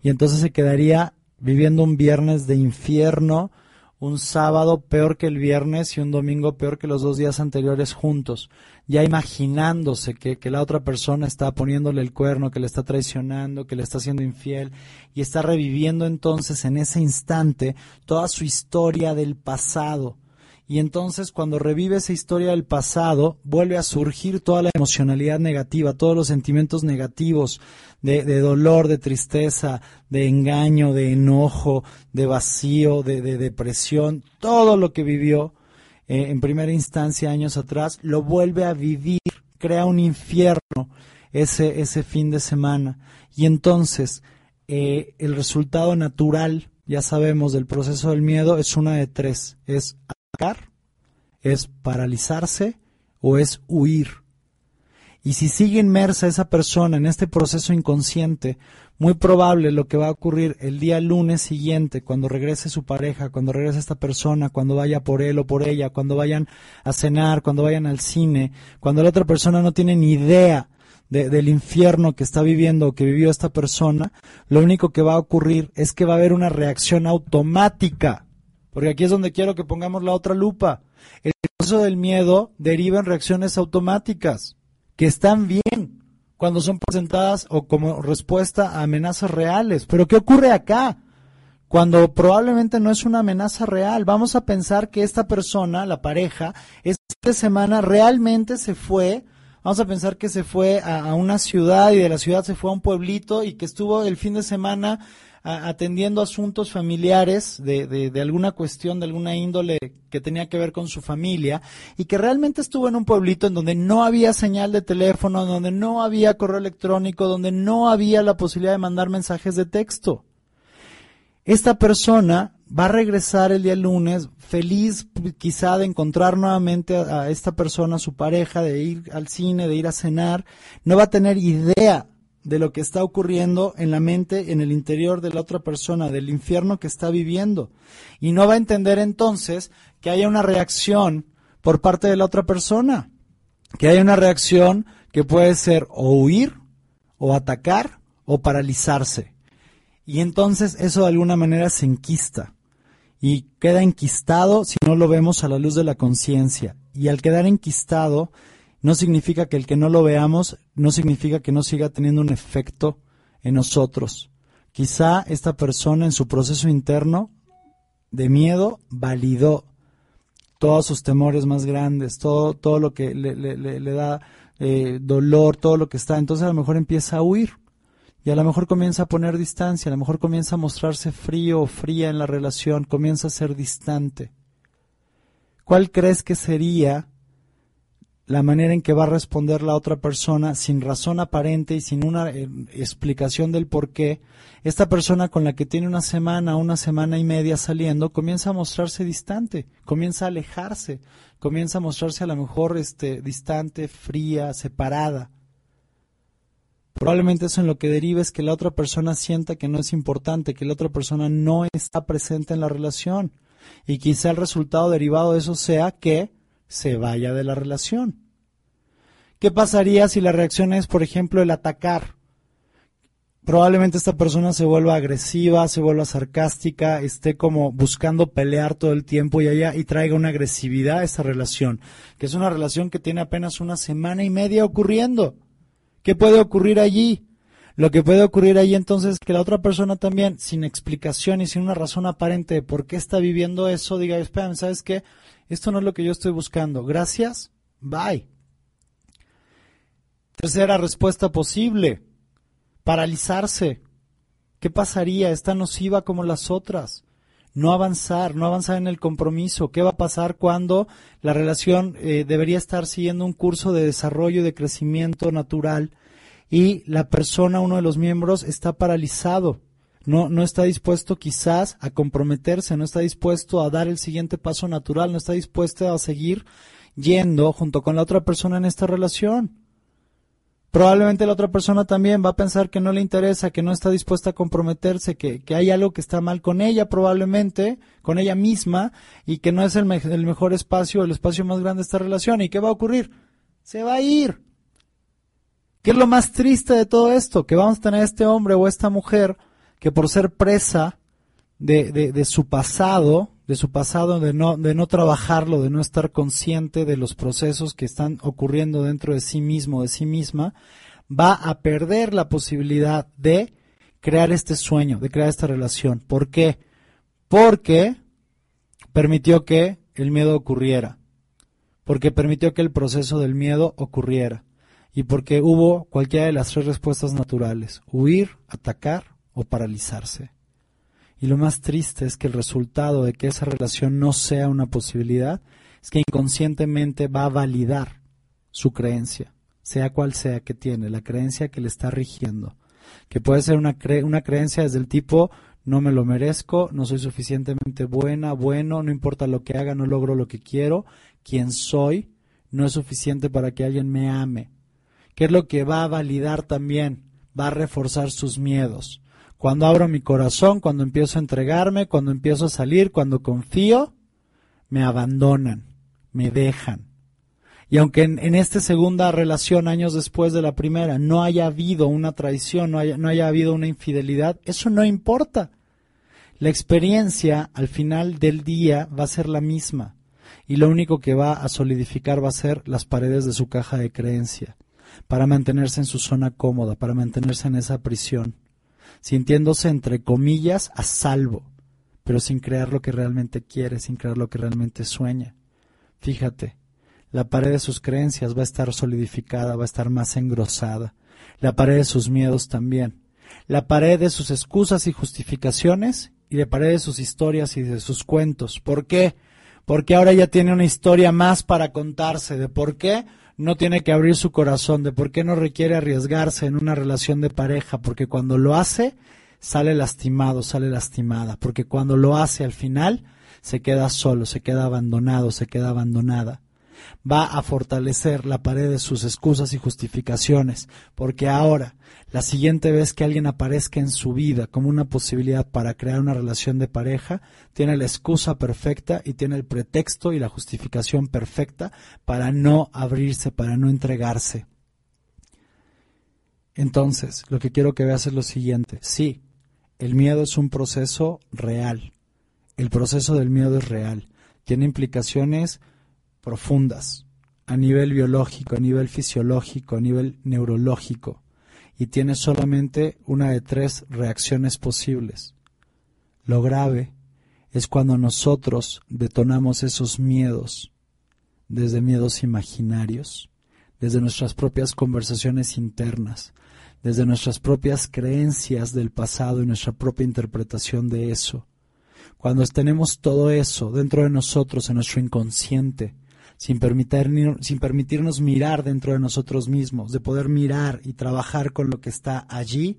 S1: Y entonces se quedaría viviendo un viernes de infierno, un sábado peor que el viernes y un domingo peor que los dos días anteriores juntos, ya imaginándose que, que, la otra persona está poniéndole el cuerno, que le está traicionando, que le está haciendo infiel, y está reviviendo entonces en ese instante toda su historia del pasado. Y entonces cuando revive esa historia del pasado, vuelve a surgir toda la emocionalidad negativa, todos los sentimientos negativos de, de dolor, de tristeza, de engaño, de enojo, de vacío, de, de depresión, todo lo que vivió eh, en primera instancia años atrás, lo vuelve a vivir, crea un infierno ese, ese fin de semana. Y entonces eh, el resultado natural, ya sabemos, del proceso del miedo es una de tres, es es paralizarse o es huir. Y si sigue inmersa esa persona en este proceso inconsciente, muy probable lo que va a ocurrir el día lunes siguiente, cuando regrese su pareja, cuando regrese esta persona, cuando vaya por él o por ella, cuando vayan a cenar, cuando vayan al cine, cuando la otra persona no tiene ni idea de, del infierno que está viviendo o que vivió esta persona, lo único que va a ocurrir es que va a haber una reacción automática porque aquí es donde quiero que pongamos la otra lupa. El proceso del miedo deriva en reacciones automáticas, que están bien cuando son presentadas o como respuesta a amenazas reales. Pero ¿qué ocurre acá? Cuando probablemente no es una amenaza real, vamos a pensar que esta persona, la pareja, esta semana realmente se fue vamos a pensar que se fue a, una ciudad y de la ciudad se fue a un pueblito y que estuvo el fin de semana atendiendo asuntos familiares de, de, alguna cuestión, de alguna índole que tenía que ver con su familia y que realmente estuvo en un pueblito en donde no había señal de teléfono, donde no había correo electrónico, donde no había la posibilidad de mandar mensajes de texto. Esta persona va a regresar el día lunes feliz quizá de encontrar nuevamente a, a esta persona, a su pareja, de ir al cine, de ir a cenar, no va a tener idea de lo que está ocurriendo en la mente, en el interior de la otra persona, del infierno que está viviendo. Y no va a entender entonces que haya una reacción por parte de la otra persona, que haya una reacción que puede ser o huir, o atacar, o paralizarse. Y entonces eso de alguna manera se enquista y queda enquistado si no lo vemos a la luz de la conciencia. Y al quedar enquistado, no significa que el que no lo veamos, no significa que no siga teniendo un efecto en nosotros. Quizá esta persona en su proceso interno de miedo validó todos sus temores más grandes, todo, todo lo que le, da eh, dolor, todo lo que está. Entonces a lo mejor empieza a huir y a lo mejor comienza a poner distancia, a lo mejor comienza a mostrarse frío o fría en la relación, comienza a ser distante. ¿Cuál crees que sería la manera en que va a responder la otra persona sin razón aparente y sin una eh, explicación del por qué, esta persona con la que tiene una semana, una semana y media saliendo, comienza a mostrarse distante, comienza a alejarse, comienza a mostrarse a lo mejor este, distante, fría, separada. Probablemente eso en lo que deriva es que la otra persona sienta que no es importante, que la otra persona no está presente en la relación. Y quizá el resultado derivado de eso sea que se vaya de la relación. ¿Qué pasaría si la reacción es, por ejemplo, el atacar? Probablemente esta persona se vuelva agresiva, se vuelva sarcástica, esté como buscando pelear todo el tiempo y allá y traiga una agresividad a esa relación, que es una relación que tiene apenas una semana y media ocurriendo. ¿Qué puede ocurrir allí? Lo que puede ocurrir allí entonces es que la otra persona también, sin explicación y sin una razón aparente de por qué está viviendo eso, diga, espérame, ¿sabes qué? Esto no es lo que yo estoy buscando. Gracias. Bye. Tercera respuesta posible. Paralizarse. ¿Qué pasaría? Está nociva como las otras. No avanzar, no avanzar en el compromiso. ¿Qué va a pasar cuando la relación eh, debería estar siguiendo un curso de desarrollo y de crecimiento natural y la persona, uno de los miembros, está paralizado? no, no está dispuesto quizás a comprometerse, no está dispuesto a dar el siguiente paso natural, no está dispuesto a seguir yendo junto con la otra persona en esta relación. Probablemente la otra persona también va a pensar que no le interesa, que no está dispuesta a comprometerse, que, que hay algo que está mal con ella probablemente, con ella misma, y que no es el, el mejor espacio, el espacio más grande de esta relación. ¿Y qué va a ocurrir? Se va a ir. ¿Qué es lo más triste de todo esto? Que vamos a tener este hombre o esta mujer que por ser presa de, de, su pasado, de su pasado, de no, de no trabajarlo, de no estar consciente de los procesos que están ocurriendo dentro de sí mismo, de sí misma, va a perder la posibilidad de crear este sueño, de crear esta relación. ¿Por qué? Porque permitió que el miedo ocurriera, porque permitió que el proceso del miedo ocurriera y porque hubo cualquiera de las tres respuestas naturales, huir, atacar o paralizarse. Y lo más triste es que el resultado de que esa relación no sea una posibilidad es que inconscientemente va a validar su creencia, sea cual sea que tiene, la creencia que le está rigiendo, que puede ser una, una creencia desde el tipo no me lo merezco, no soy suficientemente buena, bueno, no importa lo que haga, no logro lo que quiero, quien soy no es suficiente para que alguien me ame. ¿Qué es lo que va a validar también? Va a reforzar sus miedos. Cuando abro mi corazón, cuando empiezo a entregarme, cuando empiezo a salir, cuando confío, me abandonan, me dejan. Y aunque en, esta segunda relación, años después de la primera, no haya habido una traición, no haya, no haya habido una infidelidad, eso no importa. La experiencia al final del día va a ser la misma. Y lo único que va a solidificar va a ser las paredes de su caja de creencia, para mantenerse en su zona cómoda, para mantenerse en esa prisión sintiéndose entre comillas a salvo, pero sin crear lo que realmente quiere, sin crear lo que realmente sueña. Fíjate, la pared de sus creencias va a estar solidificada, va a estar más engrosada, la pared de sus miedos también, la pared de sus excusas y justificaciones y la pared de sus historias y de sus cuentos. ¿Por qué? Porque ahora ya tiene una historia más para contarse de por qué no tiene que abrir su corazón, de por qué no requiere arriesgarse en una relación de pareja, porque cuando lo hace, sale lastimado, sale lastimada, porque cuando lo hace al final, se queda solo, se queda abandonado, se queda abandonada. Va a fortalecer la pared de sus excusas y justificaciones, porque ahora, la siguiente vez que alguien aparezca en su vida como una posibilidad para crear una relación de pareja, tiene la excusa perfecta y tiene el pretexto y la justificación perfecta para no abrirse, para no entregarse. Entonces, lo que quiero que veas es lo siguiente. Sí, el miedo es un proceso real. El proceso del miedo es real. Tiene implicaciones profundas a nivel biológico, a nivel fisiológico, a nivel neurológico. Y tiene solamente una de tres reacciones posibles. Lo grave es cuando nosotros detonamos esos miedos desde miedos imaginarios, desde nuestras propias conversaciones internas, desde nuestras propias creencias del pasado y nuestra propia interpretación de eso. Cuando tenemos todo eso dentro de nosotros, en nuestro inconsciente, sin, permitir, sin permitirnos mirar dentro de nosotros mismos, de poder mirar y trabajar con lo que está allí,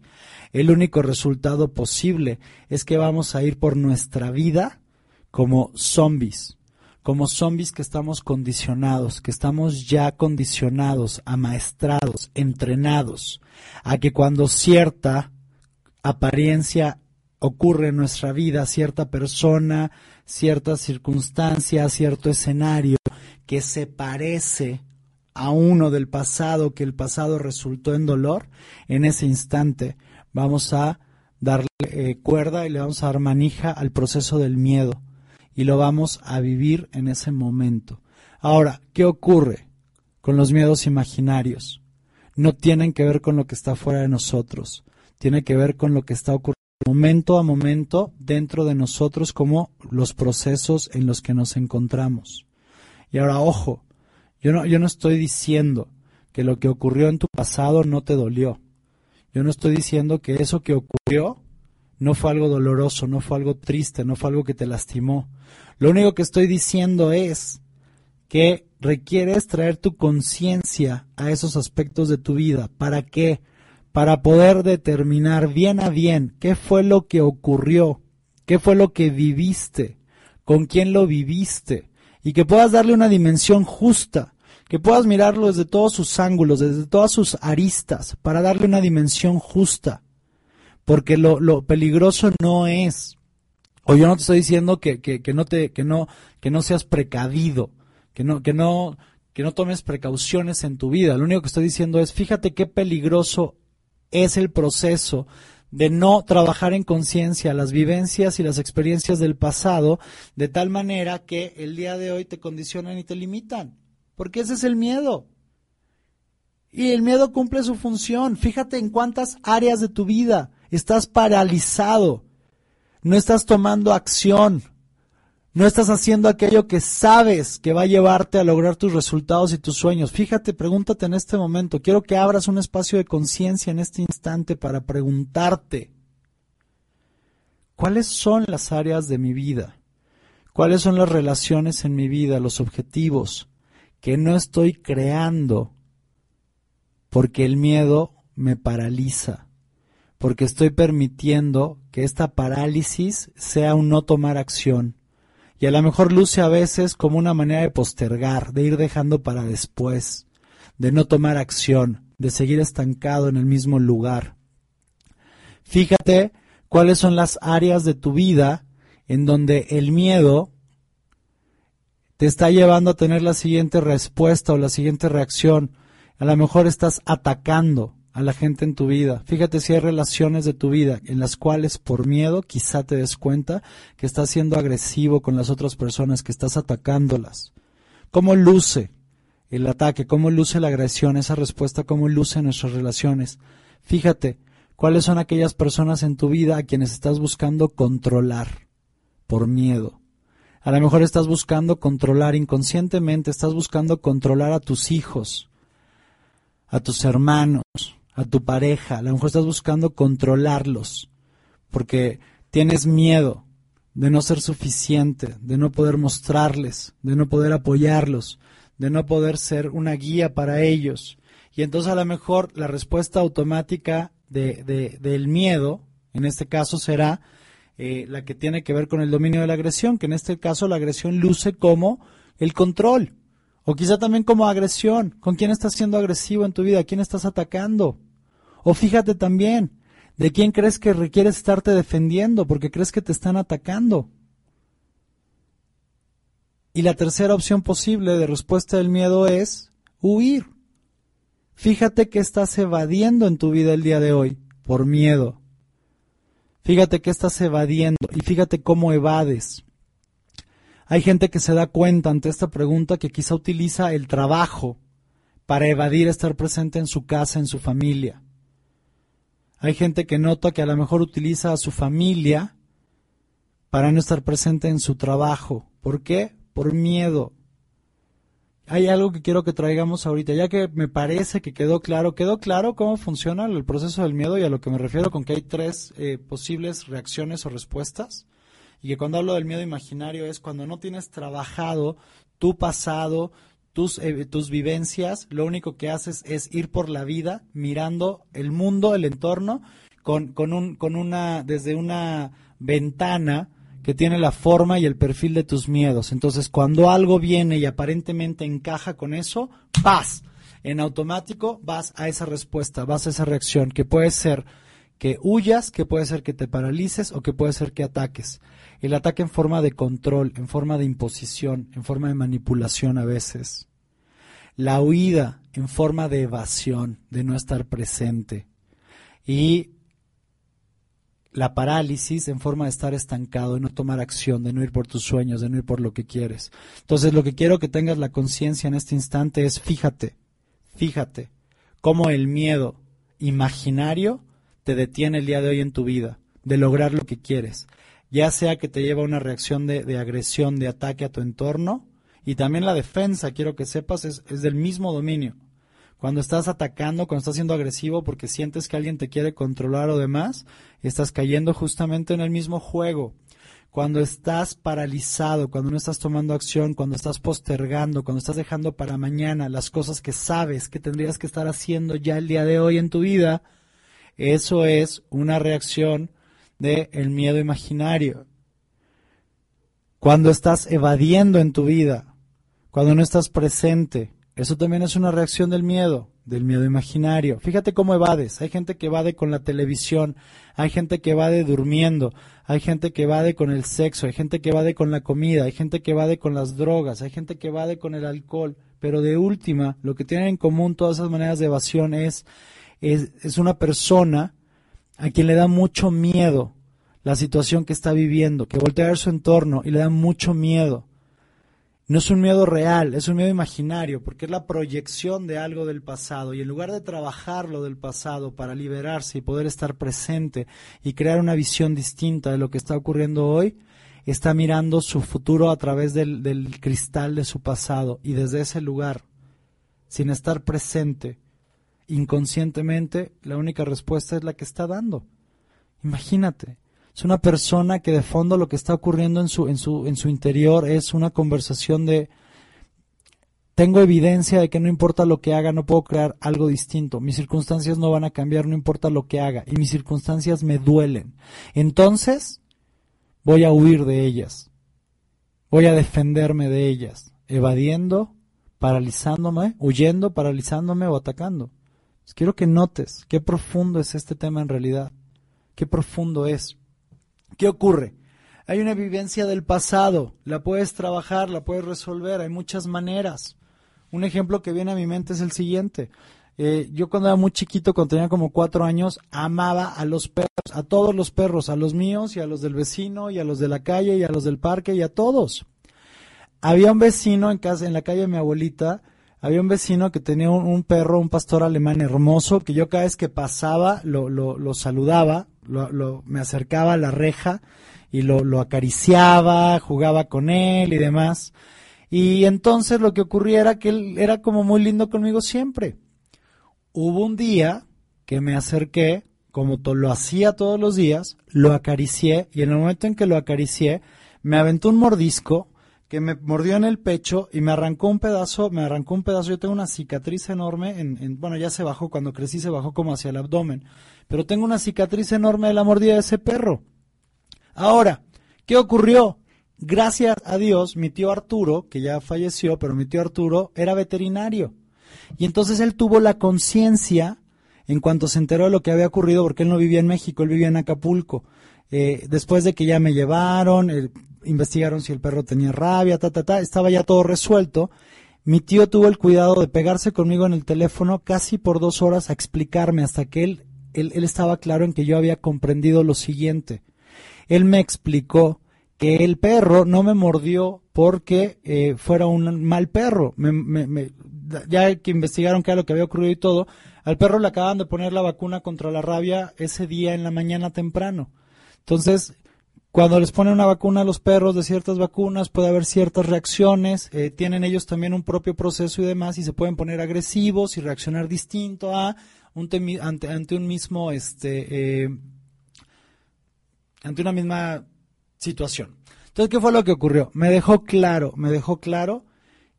S1: el único resultado posible es que vamos a ir por nuestra vida como zombies, como zombies que estamos condicionados, que estamos ya condicionados, amaestrados, entrenados, a que cuando cierta apariencia ocurre en nuestra vida, cierta persona, cierta circunstancia, cierto escenario que se parece a uno del pasado, que el pasado resultó en dolor, en ese instante vamos a darle eh, cuerda y le vamos a dar manija al proceso del miedo y lo vamos a vivir en ese momento. Ahora, ¿qué ocurre con los miedos imaginarios? No tienen que ver con lo que está fuera de nosotros, tiene que ver con lo que está ocurriendo momento a momento dentro de nosotros como los procesos en los que nos encontramos. Y ahora, ojo, yo no, yo no estoy diciendo que lo que ocurrió en tu pasado no te dolió. Yo no estoy diciendo que eso que ocurrió no fue algo doloroso, no fue algo triste, no fue algo que te lastimó. Lo único que estoy diciendo es que requieres traer tu conciencia a esos aspectos de tu vida. ¿Para qué? Para poder determinar bien a bien qué fue lo que ocurrió, qué fue lo que viviste, con quién lo viviste, y que puedas darle una dimensión justa, que puedas mirarlo desde todos sus ángulos, desde todas sus aristas, para darle una dimensión justa porque lo, lo peligroso no es, o yo no te estoy diciendo que, que, que, no te, que no, que no seas precavido, que no, que no, que no tomes precauciones en tu vida. Lo único que estoy diciendo es, fíjate qué peligroso es el proceso de no trabajar en conciencia las vivencias y las experiencias del pasado de tal manera que el día de hoy te condicionan y te limitan. Porque ese es el miedo. Y el miedo cumple su función. Fíjate en cuántas áreas de tu vida estás paralizado, no estás tomando acción, no estás haciendo aquello que sabes que va a llevarte a lograr tus resultados y tus sueños. Fíjate, pregúntate en este momento, quiero que abras un espacio de conciencia en este instante para preguntarte, ¿cuáles son las áreas de mi vida? ¿Cuáles son las relaciones en mi vida, los objetivos que no estoy creando porque el miedo me paraliza? porque estoy permitiendo que esta parálisis sea un no tomar acción. Y a lo mejor luce a veces como una manera de postergar, de ir dejando para después, de no tomar acción, de seguir estancado en el mismo lugar. Fíjate cuáles son las áreas de tu vida en donde el miedo te está llevando a tener la siguiente respuesta o la siguiente reacción. A lo mejor estás atacando, a la gente en tu vida. Fíjate si hay relaciones de tu vida en las cuales por miedo quizá te des cuenta que estás siendo agresivo con las otras personas, que estás atacándolas. ¿Cómo luce el ataque? ¿Cómo luce la agresión? Esa respuesta, ¿cómo luce nuestras relaciones? Fíjate cuáles son aquellas personas en tu vida a quienes estás buscando controlar por miedo. A lo mejor estás buscando controlar inconscientemente, estás buscando controlar a tus hijos, a tus hermanos, a tu pareja, a lo mejor estás buscando controlarlos, porque tienes miedo de no ser suficiente, de no poder mostrarles, de no poder apoyarlos, de no poder ser una guía para ellos. Y entonces a lo mejor la respuesta automática de, de, del miedo, en este caso, será eh, la que tiene que ver con el dominio de la agresión, que en este caso la agresión luce como el control O quizá también como agresión. ¿Con quién estás siendo agresivo en tu vida? ¿A quién estás atacando? O fíjate también, ¿de quién crees que requieres estarte defendiendo porque crees que te están atacando? Y la tercera opción posible de respuesta del miedo es huir. Fíjate que estás evadiendo en tu vida el día de hoy por miedo. Fíjate que estás evadiendo y fíjate cómo evades. Hay gente que se da cuenta ante esta pregunta que quizá utiliza el trabajo para evadir estar presente en su casa, en su familia. Hay gente que nota que a lo mejor utiliza a su familia para no estar presente en su trabajo. ¿Por qué? Por miedo. Hay algo que quiero que traigamos ahorita, ya que me parece que quedó claro, quedó claro cómo funciona el proceso del miedo y a lo que me refiero con que hay tres eh, posibles reacciones o respuestas. Y que cuando hablo del miedo imaginario es cuando no tienes trabajado tu pasado, tus, eh, tus vivencias, lo único que haces es ir por la vida mirando el mundo, el entorno, con, con, un, con una, desde una ventana que tiene la forma y el perfil de tus miedos. Entonces, cuando algo viene y aparentemente encaja con eso, vas. En automático vas a esa respuesta, vas a esa reacción, que puede ser que huyas, que puede ser que te paralices o que puede ser que ataques. El ataque en forma de control, en forma de imposición, en forma de manipulación a veces. La huida en forma de evasión, de no estar presente. Y la parálisis en forma de estar estancado, de no tomar acción, de no ir por tus sueños, de no ir por lo que quieres. Entonces lo que quiero que tengas la conciencia en este instante es fíjate, fíjate cómo el miedo imaginario te detiene el día de hoy en tu vida, de lograr lo que quieres, ya sea que te lleva a una reacción de, de agresión, de ataque a tu entorno, y también la defensa, quiero que sepas, es, es del mismo dominio. Cuando estás atacando, cuando estás siendo agresivo porque sientes que alguien te quiere controlar o demás, estás cayendo justamente en el mismo juego. Cuando estás paralizado, cuando no estás tomando acción, cuando estás postergando, cuando estás dejando para mañana las cosas que sabes que tendrías que estar haciendo ya el día de hoy en tu vida, eso es una reacción del el miedo imaginario. Cuando estás evadiendo en tu vida, cuando no estás presente, eso también es una reacción del miedo, del miedo imaginario. Fíjate cómo evades. Hay gente que evade con la televisión, hay gente que evade durmiendo, hay gente que evade con el sexo, hay gente que evade con la comida, hay gente que evade con las drogas, hay gente que evade con el alcohol. Pero de última, lo que tienen en común todas esas maneras de evasión es, es, es una persona a quien le da mucho miedo la situación que está viviendo, que voltea a ver su entorno y le da mucho miedo no es un miedo real, es un miedo imaginario, porque es la proyección de algo del pasado. Y en lugar de trabajar lo del pasado para liberarse y poder estar presente y crear una visión distinta de lo que está ocurriendo hoy, está mirando su futuro a través del cristal de su pasado. Y desde ese lugar, sin estar presente, inconscientemente, la única respuesta es la que está dando. Imagínate, es una persona que de fondo lo que está ocurriendo en su, en su, en su interior es una conversación de tengo evidencia de que no importa lo que haga, no puedo crear algo distinto. Mis circunstancias no van a cambiar, no importa lo que haga. Y mis circunstancias me duelen. Entonces, voy a huir de ellas. Voy a defenderme de ellas. Evadiendo, paralizándome, huyendo, paralizándome o atacando. Quiero que notes qué profundo es este tema en realidad. Qué profundo es. ¿Qué ocurre? Hay una vivencia del pasado, la puedes trabajar, la puedes resolver, hay muchas maneras. Un ejemplo que viene a mi mente es el siguiente. Eh, yo cuando era muy chiquito, cuando tenía como cuatro años, amaba a los perros, a todos los perros, a los míos y a los del vecino y a los de la calle y a los del parque y a todos. Había un vecino en casa, en la calle de mi abuelita, había un vecino que tenía un, perro, un pastor alemán hermoso, que yo cada vez que pasaba lo, lo, saludaba, lo, me acercaba a la reja y lo, lo acariciaba, jugaba con él y demás. Y entonces lo que ocurría era que él era como muy lindo conmigo siempre. Hubo un día que me acerqué, como lo hacía todos los días, lo acaricié y en el momento en que lo acaricié, me aventó un mordisco que me mordió en el pecho y me arrancó un pedazo, me arrancó un pedazo, yo tengo una cicatriz enorme, en, bueno, ya se bajó, cuando crecí se bajó como hacia el abdomen, pero tengo una cicatriz enorme de la mordida de ese perro. Ahora, ¿qué ocurrió? Gracias a Dios, mi tío Arturo, que ya falleció, pero mi tío Arturo era veterinario. Y entonces él tuvo la conciencia en cuanto se enteró de lo que había ocurrido, porque él no vivía en México, él vivía en Acapulco. Eh, después de que ya me llevaron, investigaron si el perro tenía rabia, ta, ta, ta, estaba ya todo resuelto. Mi tío tuvo el cuidado de pegarse conmigo en el teléfono casi por dos horas a explicarme hasta que él, él, él estaba claro en que yo había comprendido lo siguiente. Él me explicó que el perro no me mordió porque eh, fuera un mal perro. Me, me, me, ya que investigaron qué era lo que había ocurrido y todo, al perro le acaban de poner la vacuna contra la rabia ese día en la mañana temprano. Entonces, cuando les ponen una vacuna a los perros de ciertas vacunas, puede haber ciertas reacciones, eh, tienen ellos también un propio proceso y demás, y se pueden poner agresivos y reaccionar distinto a un ante, un mismo, este, eh, ante una misma situación. Entonces, ¿qué fue lo que ocurrió? Me dejó claro, me dejó claro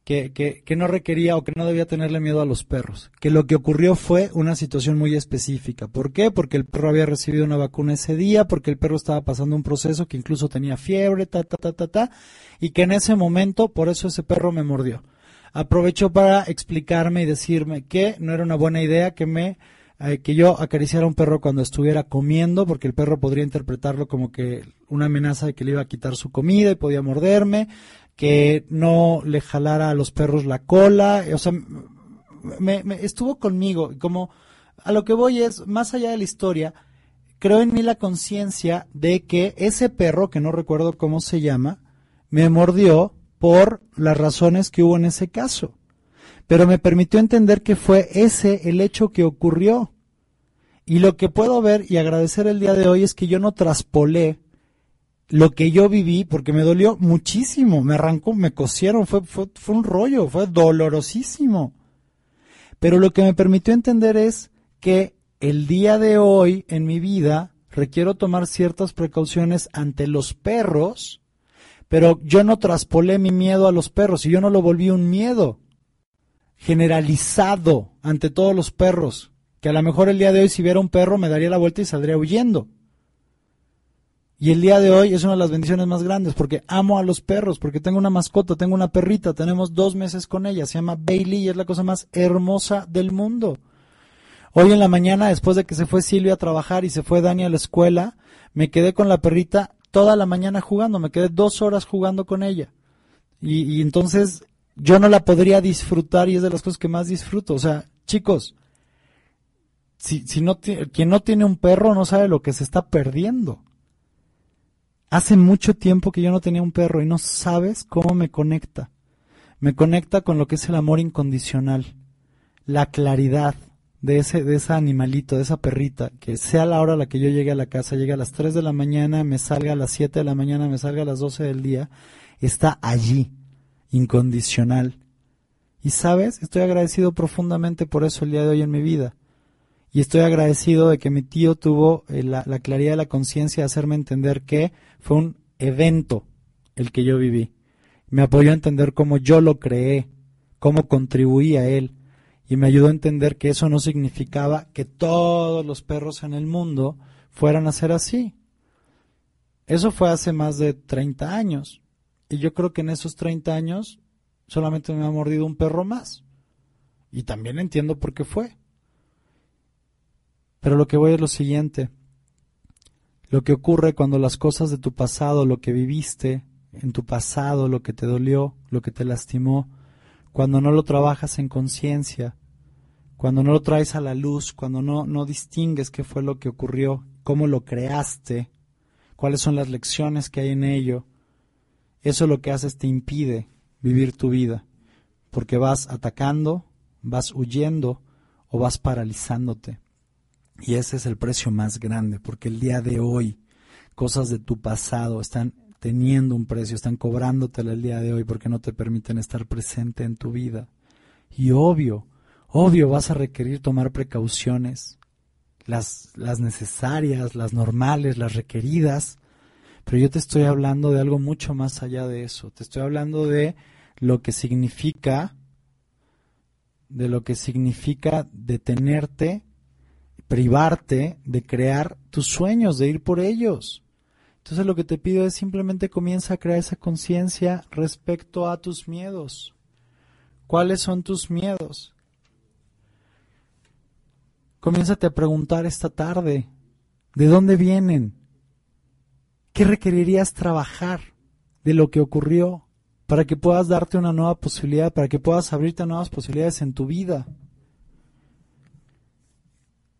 S1: que, que, que, no requería o que no debía tenerle miedo a los perros. Que lo que ocurrió fue una situación muy específica. ¿Por qué? Porque el perro había recibido una vacuna ese día, porque el perro estaba pasando un proceso que incluso tenía fiebre, ta, ta, ta, ta, ta, y que en ese momento, por eso ese perro me mordió. Aprovechó para explicarme y decirme que no era una buena idea que me eh, que yo acariciara a un perro cuando estuviera comiendo, porque el perro podría interpretarlo como que una amenaza de que le iba a quitar su comida y podía morderme, que no le jalara a los perros la cola, o sea, me, me estuvo conmigo, como a lo que voy es, más allá de la historia, creo en mí la conciencia de que ese perro, que no recuerdo cómo se llama, me mordió por las razones que hubo en ese caso. Pero me permitió entender que fue ese el hecho que ocurrió. Y lo que puedo ver y agradecer el día de hoy es que yo no traspolé lo que yo viví, porque me dolió muchísimo, me arrancó, me cosieron, fue, fue, fue un rollo, fue dolorosísimo. Pero lo que me permitió entender es que el día de hoy en mi vida requiero tomar ciertas precauciones ante los perros, pero yo no traspolé mi miedo a los perros y yo no lo volví un miedo generalizado ante todos los perros, que a lo mejor el día de hoy si viera un perro me daría la vuelta y saldría huyendo. Y el día de hoy es una de las bendiciones más grandes porque amo a los perros, porque tengo una mascota, tengo una perrita, tenemos dos meses con ella, se llama Bailey y es la cosa más hermosa del mundo. Hoy en la mañana, después de que se fue Silvia a trabajar y se fue Dani a la escuela, me quedé con la perrita toda la mañana jugando, me quedé dos horas jugando con ella. Y, entonces yo no la podría disfrutar y es de las cosas que más disfruto. O sea, chicos, si, si no, quien no tiene un perro no sabe lo que se está perdiendo. Hace mucho tiempo que yo no tenía un perro y no sabes cómo me conecta. Me conecta con lo que es el amor incondicional, la claridad de ese, de ese animalito, de esa perrita, que sea la hora a la que yo llegue a la casa, llegue a las 3 de la mañana, me salga a las 7 de la mañana, me salga a las 12 del día, está allí, incondicional. Y sabes, estoy agradecido profundamente por eso el día de hoy en mi vida. Y estoy agradecido de que mi tío tuvo eh, la, la, claridad de la conciencia de hacerme entender que fue un evento el que yo viví. Me apoyó a entender cómo yo lo creé, cómo contribuí a él. Y me ayudó a entender que eso no significaba que todos los perros en el mundo fueran a ser así. Eso fue hace más de 30 años. Y yo creo que en esos 30 años solamente me ha mordido un perro más. Y también entiendo por qué fue. Pero lo que voy es lo siguiente. Lo que ocurre cuando las cosas de tu pasado, lo que viviste en tu pasado, lo que te dolió, lo que te lastimó, cuando no lo trabajas en conciencia, cuando no lo traes a la luz, cuando no, no distingues qué fue lo que ocurrió, cómo lo creaste, cuáles son las lecciones que hay en ello, eso lo que haces te impide vivir tu vida, porque vas atacando, vas huyendo o vas paralizándote. Y ese es el precio más grande, porque el día de hoy cosas de tu pasado están teniendo un precio, están cobrándotela el día de hoy porque no te permiten estar presente en tu vida. Y obvio, obvio vas a requerir tomar precauciones, las, las necesarias, las normales, las requeridas, pero yo te estoy hablando de algo mucho más allá de eso, te estoy hablando de lo que significa, de lo que significa detenerte privarte de crear tus sueños, de ir por ellos. Entonces lo que te pido es simplemente comienza a crear esa conciencia respecto a tus miedos. ¿Cuáles son tus miedos? Comiénzate a preguntar esta tarde, ¿de dónde vienen? ¿Qué requerirías trabajar de lo que ocurrió para que puedas darte una nueva posibilidad, para que puedas abrirte nuevas posibilidades en tu vida?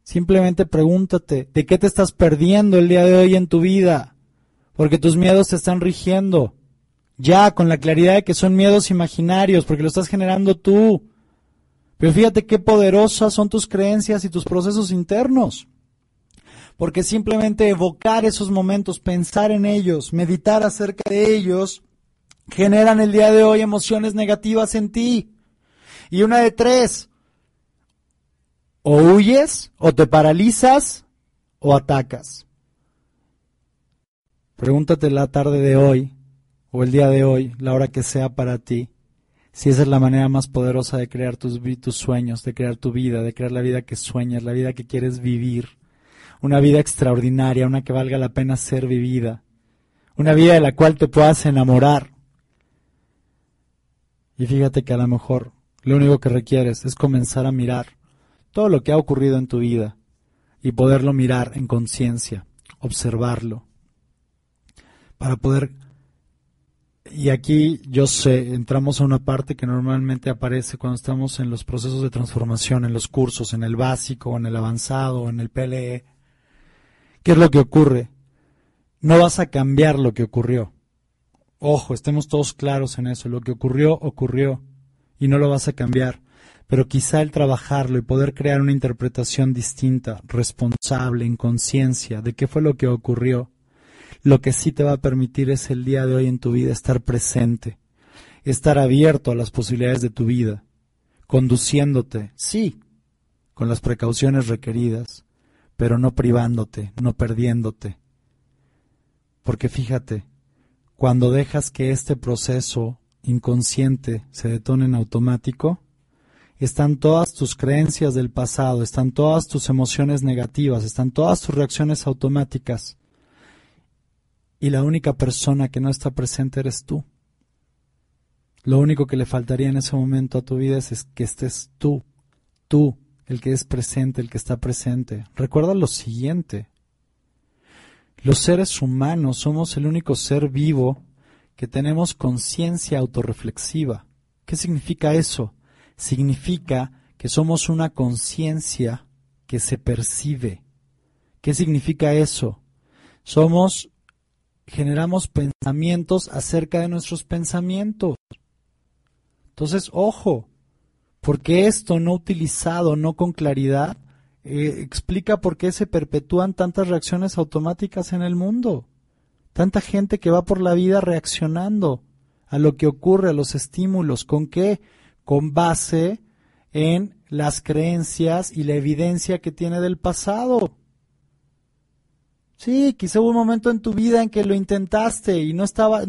S1: Simplemente pregúntate, ¿de qué te estás perdiendo el día de hoy en tu vida? Porque tus miedos te están rigiendo. Ya, con la claridad de que son miedos imaginarios, porque lo estás generando tú. Pero fíjate qué poderosas son tus creencias y tus procesos internos. Porque simplemente evocar esos momentos, pensar en ellos, meditar acerca de ellos, generan el día de hoy emociones negativas en ti. Y una de tres, o huyes, o te paralizas, o atacas. Pregúntate la tarde de hoy, o el día de hoy, la hora que sea para ti, si esa es la manera más poderosa de crear tus, tus sueños, de crear tu vida, de crear la vida que sueñas, la vida que quieres vivir, una vida extraordinaria, una que valga la pena ser vivida, una vida de la cual te puedas enamorar. Y fíjate que a lo mejor lo único que requieres es comenzar a mirar todo lo que ha ocurrido en tu vida y poderlo mirar en conciencia, observarlo, para poder... Y aquí yo sé, entramos a una parte que normalmente aparece cuando estamos en los procesos de transformación, en los cursos, en el básico, en el avanzado, en el PLE. ¿Qué es lo que ocurre? No vas a cambiar lo que ocurrió. Ojo, estemos todos claros en eso. Lo que ocurrió, ocurrió. Y no lo vas a cambiar pero quizá el trabajarlo y poder crear una interpretación distinta, responsable, en conciencia de qué fue lo que ocurrió, lo que sí te va a permitir es el día de hoy en tu vida estar presente, estar abierto a las posibilidades de tu vida, conduciéndote, sí, con las precauciones requeridas, pero no privándote, no perdiéndote. Porque fíjate, cuando dejas que este proceso inconsciente se detone en automático, están todas tus creencias del pasado, están todas tus emociones negativas, están todas tus reacciones automáticas. Y la única persona que no está presente eres tú. Lo único que le faltaría en ese momento a tu vida es que estés tú, tú, el que es presente, el que está presente. Recuerda lo siguiente. Los seres humanos somos el único ser vivo que tenemos conciencia autorreflexiva. ¿Qué significa eso? Significa que somos una conciencia que se percibe. ¿Qué significa eso? Somos, generamos pensamientos acerca de nuestros pensamientos. Entonces, ojo, porque esto no utilizado, no con claridad, eh, explica por qué se perpetúan tantas reacciones automáticas en el mundo. Tanta gente que va por la vida reaccionando a lo que ocurre, a los estímulos. ¿Con qué? Con base en las creencias y la evidencia que tiene del pasado. Sí, quizá hubo un momento en tu vida en que lo intentaste y no estaba,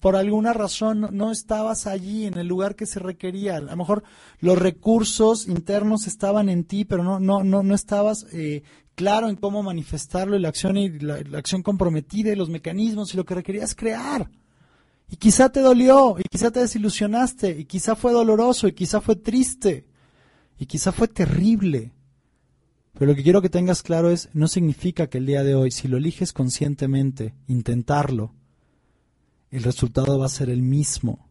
S1: por alguna razón, no, estabas allí en el lugar que se requería. A lo mejor los recursos internos estaban en ti, pero no, no, no, no estabas eh, claro en cómo manifestarlo y la acción y la, la acción comprometida y los mecanismos y lo que requerías crear. Y quizá te dolió, y quizá te desilusionaste, y quizá fue doloroso, y quizá fue triste, y quizá fue terrible. Pero lo que quiero que tengas claro es, no significa que el día de hoy, si lo eliges conscientemente, intentarlo, el resultado va a ser el mismo.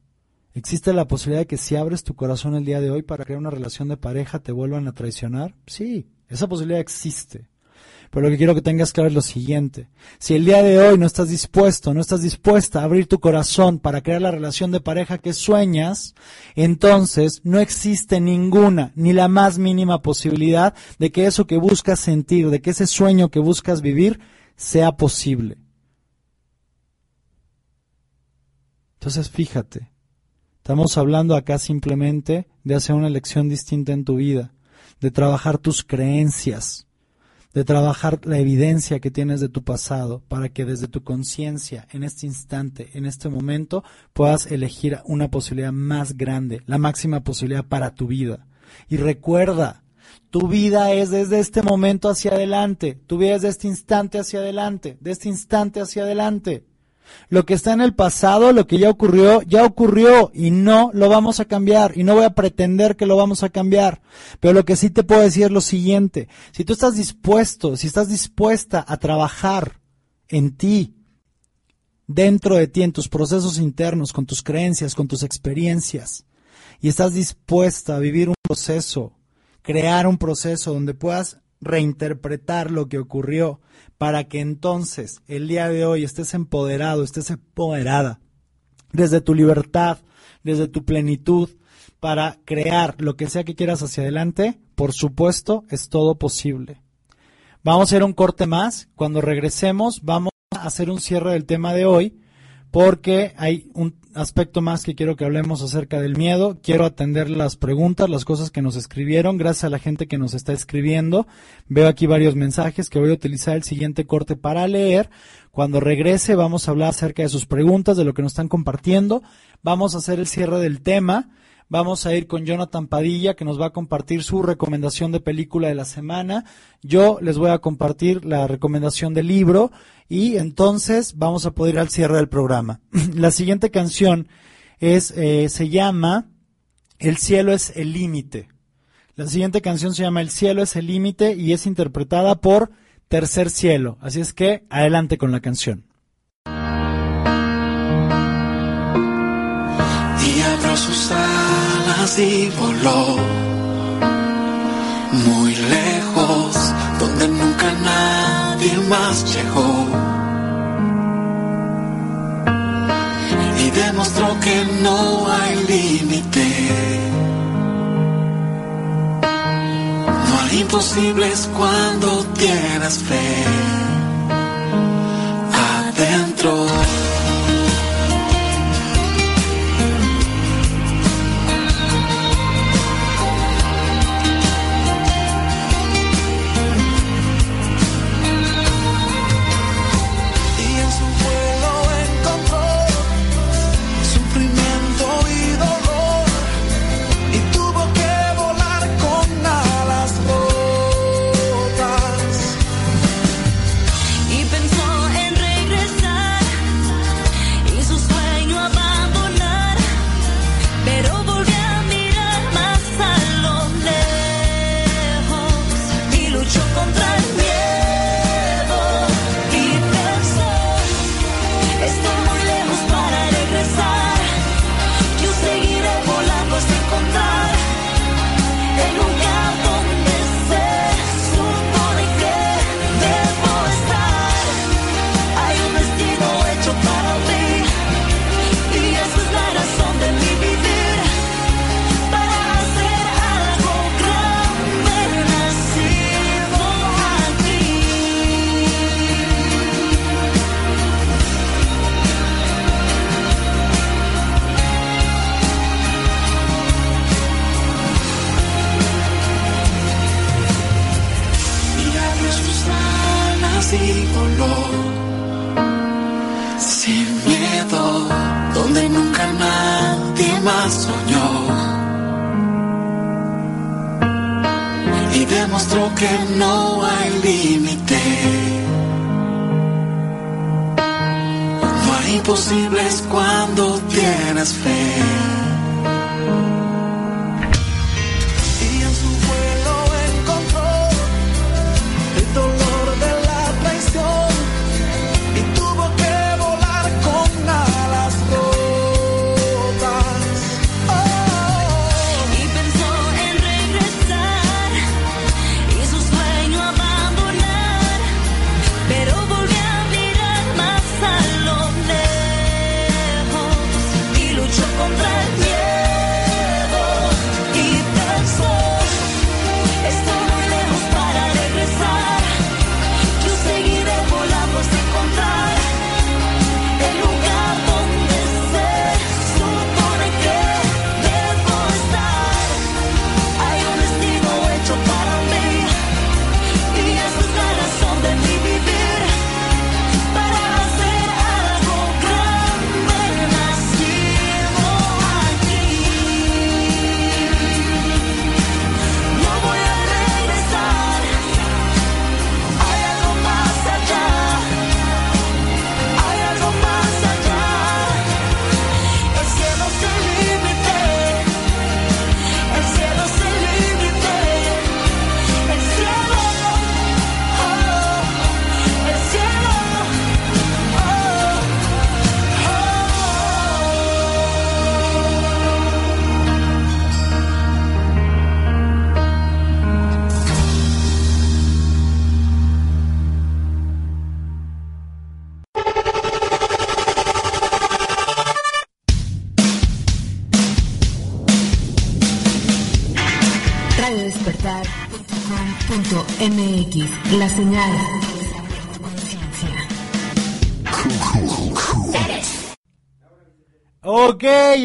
S1: ¿Existe la posibilidad de que si abres tu corazón el día de hoy para crear una relación de pareja te vuelvan a traicionar? Sí, esa posibilidad existe. Pero lo que quiero que tengas claro es lo siguiente. Si el día de hoy no estás dispuesto, no estás dispuesta a abrir tu corazón para crear la relación de pareja que sueñas, entonces no existe ninguna, ni la más mínima posibilidad de que eso que buscas sentir, de que ese sueño que buscas vivir, sea posible. Entonces fíjate, estamos hablando acá simplemente de hacer una elección distinta en tu vida, de trabajar tus creencias, de trabajar la evidencia que tienes de tu pasado para que desde tu conciencia, en este instante, en este momento, puedas elegir una posibilidad más grande, la máxima posibilidad para tu vida. Y recuerda, Tu vida es desde este momento hacia adelante. Tu vida es de este instante hacia adelante. De este instante hacia adelante. Lo que está en el pasado, lo que ya ocurrió, ya ocurrió y no lo vamos a cambiar y no voy a pretender que lo vamos a cambiar. Pero lo que sí te puedo decir es lo siguiente. Si tú estás dispuesto, si estás dispuesta a trabajar en ti, dentro de ti, en tus procesos internos, con tus creencias, con tus experiencias, y estás dispuesta a vivir un proceso, crear un proceso donde puedas reinterpretar lo que ocurrió para que entonces el día de hoy estés empoderado, estés empoderada desde tu libertad, desde tu plenitud, para crear lo que sea que quieras hacia adelante, por supuesto, es todo posible. Vamos a hacer un corte más. Cuando regresemos, vamos a hacer un cierre del tema de hoy, porque hay un aspecto más que quiero que hablemos acerca del miedo. Quiero atender las preguntas, las cosas que nos escribieron, gracias a la gente que nos está escribiendo. Veo aquí varios mensajes que voy a utilizar el siguiente corte para leer. Cuando regrese vamos a hablar acerca de sus preguntas, de lo que nos están compartiendo. Vamos a hacer el cierre del tema. Vamos a ir con Jonathan Padilla, que nos va a compartir su recomendación de película de la semana. Yo les voy a compartir la recomendación del libro y entonces vamos a poder ir al cierre del programa. <clears throat> la siguiente canción es, eh, se llama El cielo es el límite. La siguiente canción se llama El cielo es el límite y es interpretada por Tercer Cielo. Así es que adelante con la canción.
S3: sus y voló muy lejos, donde nunca nadie más llegó. Y demostró que no hay límite. No hay imposibles cuando tienes fe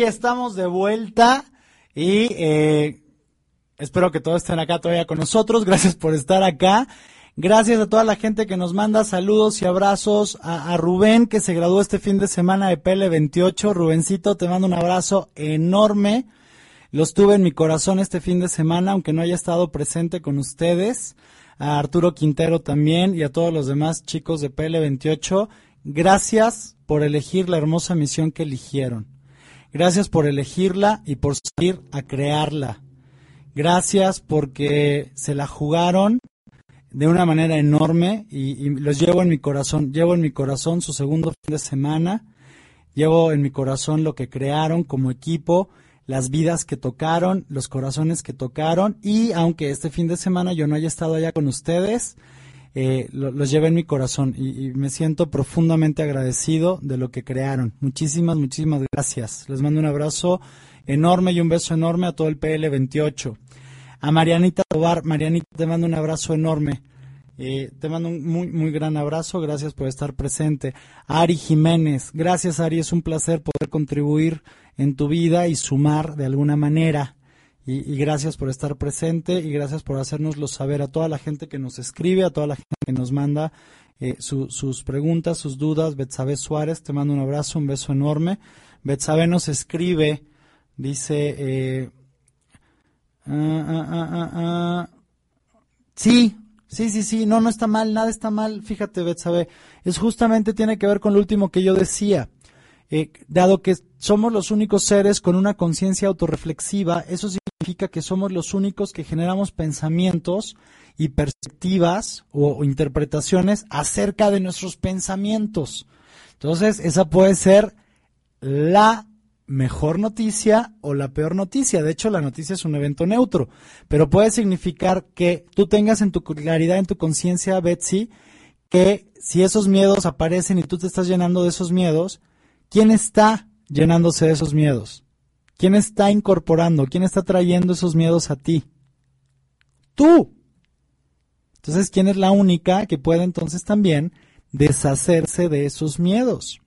S1: Estamos de vuelta y eh, espero que todos estén acá todavía con nosotros. Gracias por estar acá. Gracias a toda la gente que nos manda saludos y abrazos. A, a Rubén, que se graduó este fin de semana de PL28. Rubencito, te mando un abrazo enorme. Los tuve en mi corazón este fin de semana, aunque no haya estado presente con ustedes. A Arturo Quintero también y a todos los demás chicos de PL28. Gracias por elegir la hermosa misión que eligieron. Gracias por elegirla y por salir a crearla. Gracias porque se la jugaron de una manera enorme y, y los llevo en mi corazón. Llevo en mi corazón su segundo fin de semana. Llevo en mi corazón lo que crearon como equipo, las vidas que tocaron, los corazones que tocaron y aunque este fin de semana yo no haya estado allá con ustedes, eh, lo- los llevo en mi corazón y, me siento profundamente agradecido de lo que crearon. Muchísimas, muchísimas gracias. Les mando un abrazo enorme y un beso enorme a todo el PL28. A Marianita Tobar, Marianita, te mando un abrazo enorme. Eh, te mando un muy, muy gran abrazo. Gracias por estar presente. Ari Jiménez, gracias Ari, es un placer poder contribuir en tu vida y sumar de alguna manera. Y, y gracias por estar presente y gracias por hacérnoslo saber a toda la gente que nos escribe, a toda la gente que nos manda eh, su- sus preguntas, sus dudas. Betsabe Suárez, te mando un abrazo, un beso enorme. Betsabe nos escribe, dice, eh, ah, ah, ah, sí, sí, sí, sí, no, no está mal, nada está mal. Fíjate, Betsabe, es justamente tiene que ver con lo último que yo decía. Eh, dado que somos los únicos seres con una conciencia autorreflexiva, eso que somos los únicos que generamos pensamientos y perspectivas o, o interpretaciones acerca de nuestros pensamientos. Entonces, esa puede ser la mejor noticia o la peor noticia. De hecho, la noticia es un evento neutro, pero puede significar que tú tengas en tu claridad, en tu conciencia, Betsy, que si esos miedos aparecen y tú te estás llenando de esos miedos, ¿quién está llenándose de esos miedos? ¿Quién está incorporando? ¿Quién está trayendo esos miedos a ti? Tú. Entonces, ¿quién es la única que puede entonces también deshacerse de esos miedos?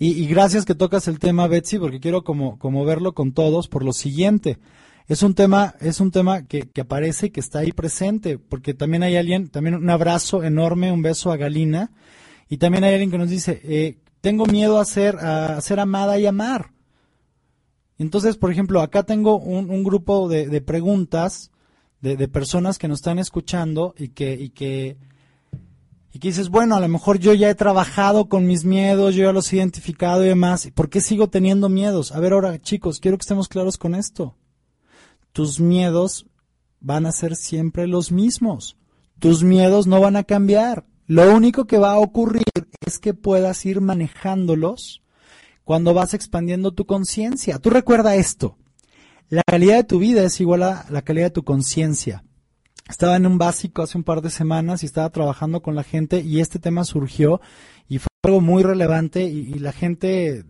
S1: Y, gracias que tocas el tema, Betsy, porque quiero como, como verlo con todos por lo siguiente. Es un tema, es un tema que, que aparece y que está ahí presente, porque también hay alguien, también un abrazo enorme, un beso a Galina, y también hay alguien que nos dice, eh, tengo miedo a ser, a ser amada y amar. Entonces, por ejemplo, acá tengo un, grupo de, preguntas de, de personas que nos están escuchando y que, y que, y que dices, bueno, a lo mejor yo ya he trabajado con mis miedos, yo ya los he identificado y demás. ¿y ¿Por qué sigo teniendo miedos? A ver, ahora, chicos, quiero que estemos claros con esto. Tus miedos van a ser siempre los mismos. Tus miedos no van a cambiar. Lo único que va a ocurrir es que puedas ir manejándolos cuando vas expandiendo tu conciencia. Tú recuerda esto. La calidad de tu vida es igual a la calidad de tu conciencia. Estaba en un básico hace un par de semanas y estaba trabajando con la gente y este tema surgió y fue algo muy relevante y, y la gente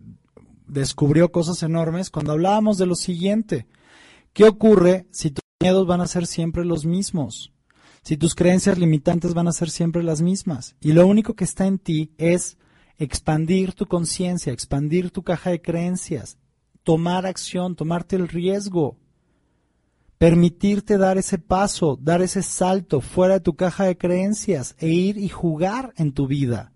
S1: descubrió cosas enormes cuando hablábamos de lo siguiente. ¿Qué ocurre si tus miedos van a ser siempre los mismos? Si tus creencias limitantes van a ser siempre las mismas. Y lo único que está en ti es expandir tu conciencia, expandir tu caja de creencias, tomar acción, tomarte el riesgo, permitirte dar ese paso, dar ese salto fuera de tu caja de creencias e ir y jugar en tu vida.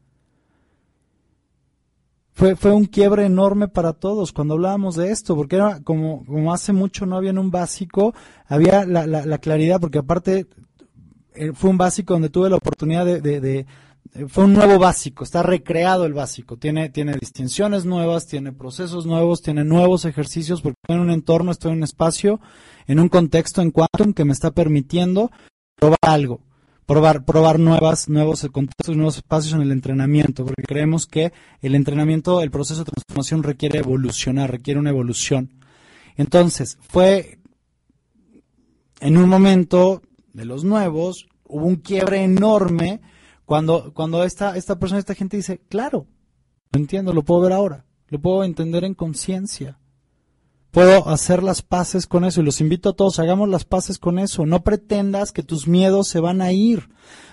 S1: Fue, fue un quiebre enorme para todos cuando hablábamos de esto, porque era como, como hace mucho no había en un básico, había la, la, la claridad, porque aparte eh, fue un básico donde tuve la oportunidad de, fue un nuevo básico, está recreado el básico, tiene, tiene distinciones nuevas, tiene procesos nuevos, tiene nuevos ejercicios, porque estoy en un entorno, estoy en un espacio, en un contexto en Quantum que me está permitiendo probar algo, probar, probar nuevas, nuevos contextos, nuevos espacios en el entrenamiento, porque creemos que el entrenamiento, el proceso de transformación requiere evolucionar, requiere una evolución. Entonces, fue en un momento de los nuevos, hubo un quiebre enorme cuando, cuando esta, esta persona, esta gente dice, claro, lo entiendo, lo puedo ver ahora, lo puedo entender en conciencia. puedo hacer las paces con eso y los invito a todos, hagamos las paces con eso. No pretendas que tus miedos se van a ir.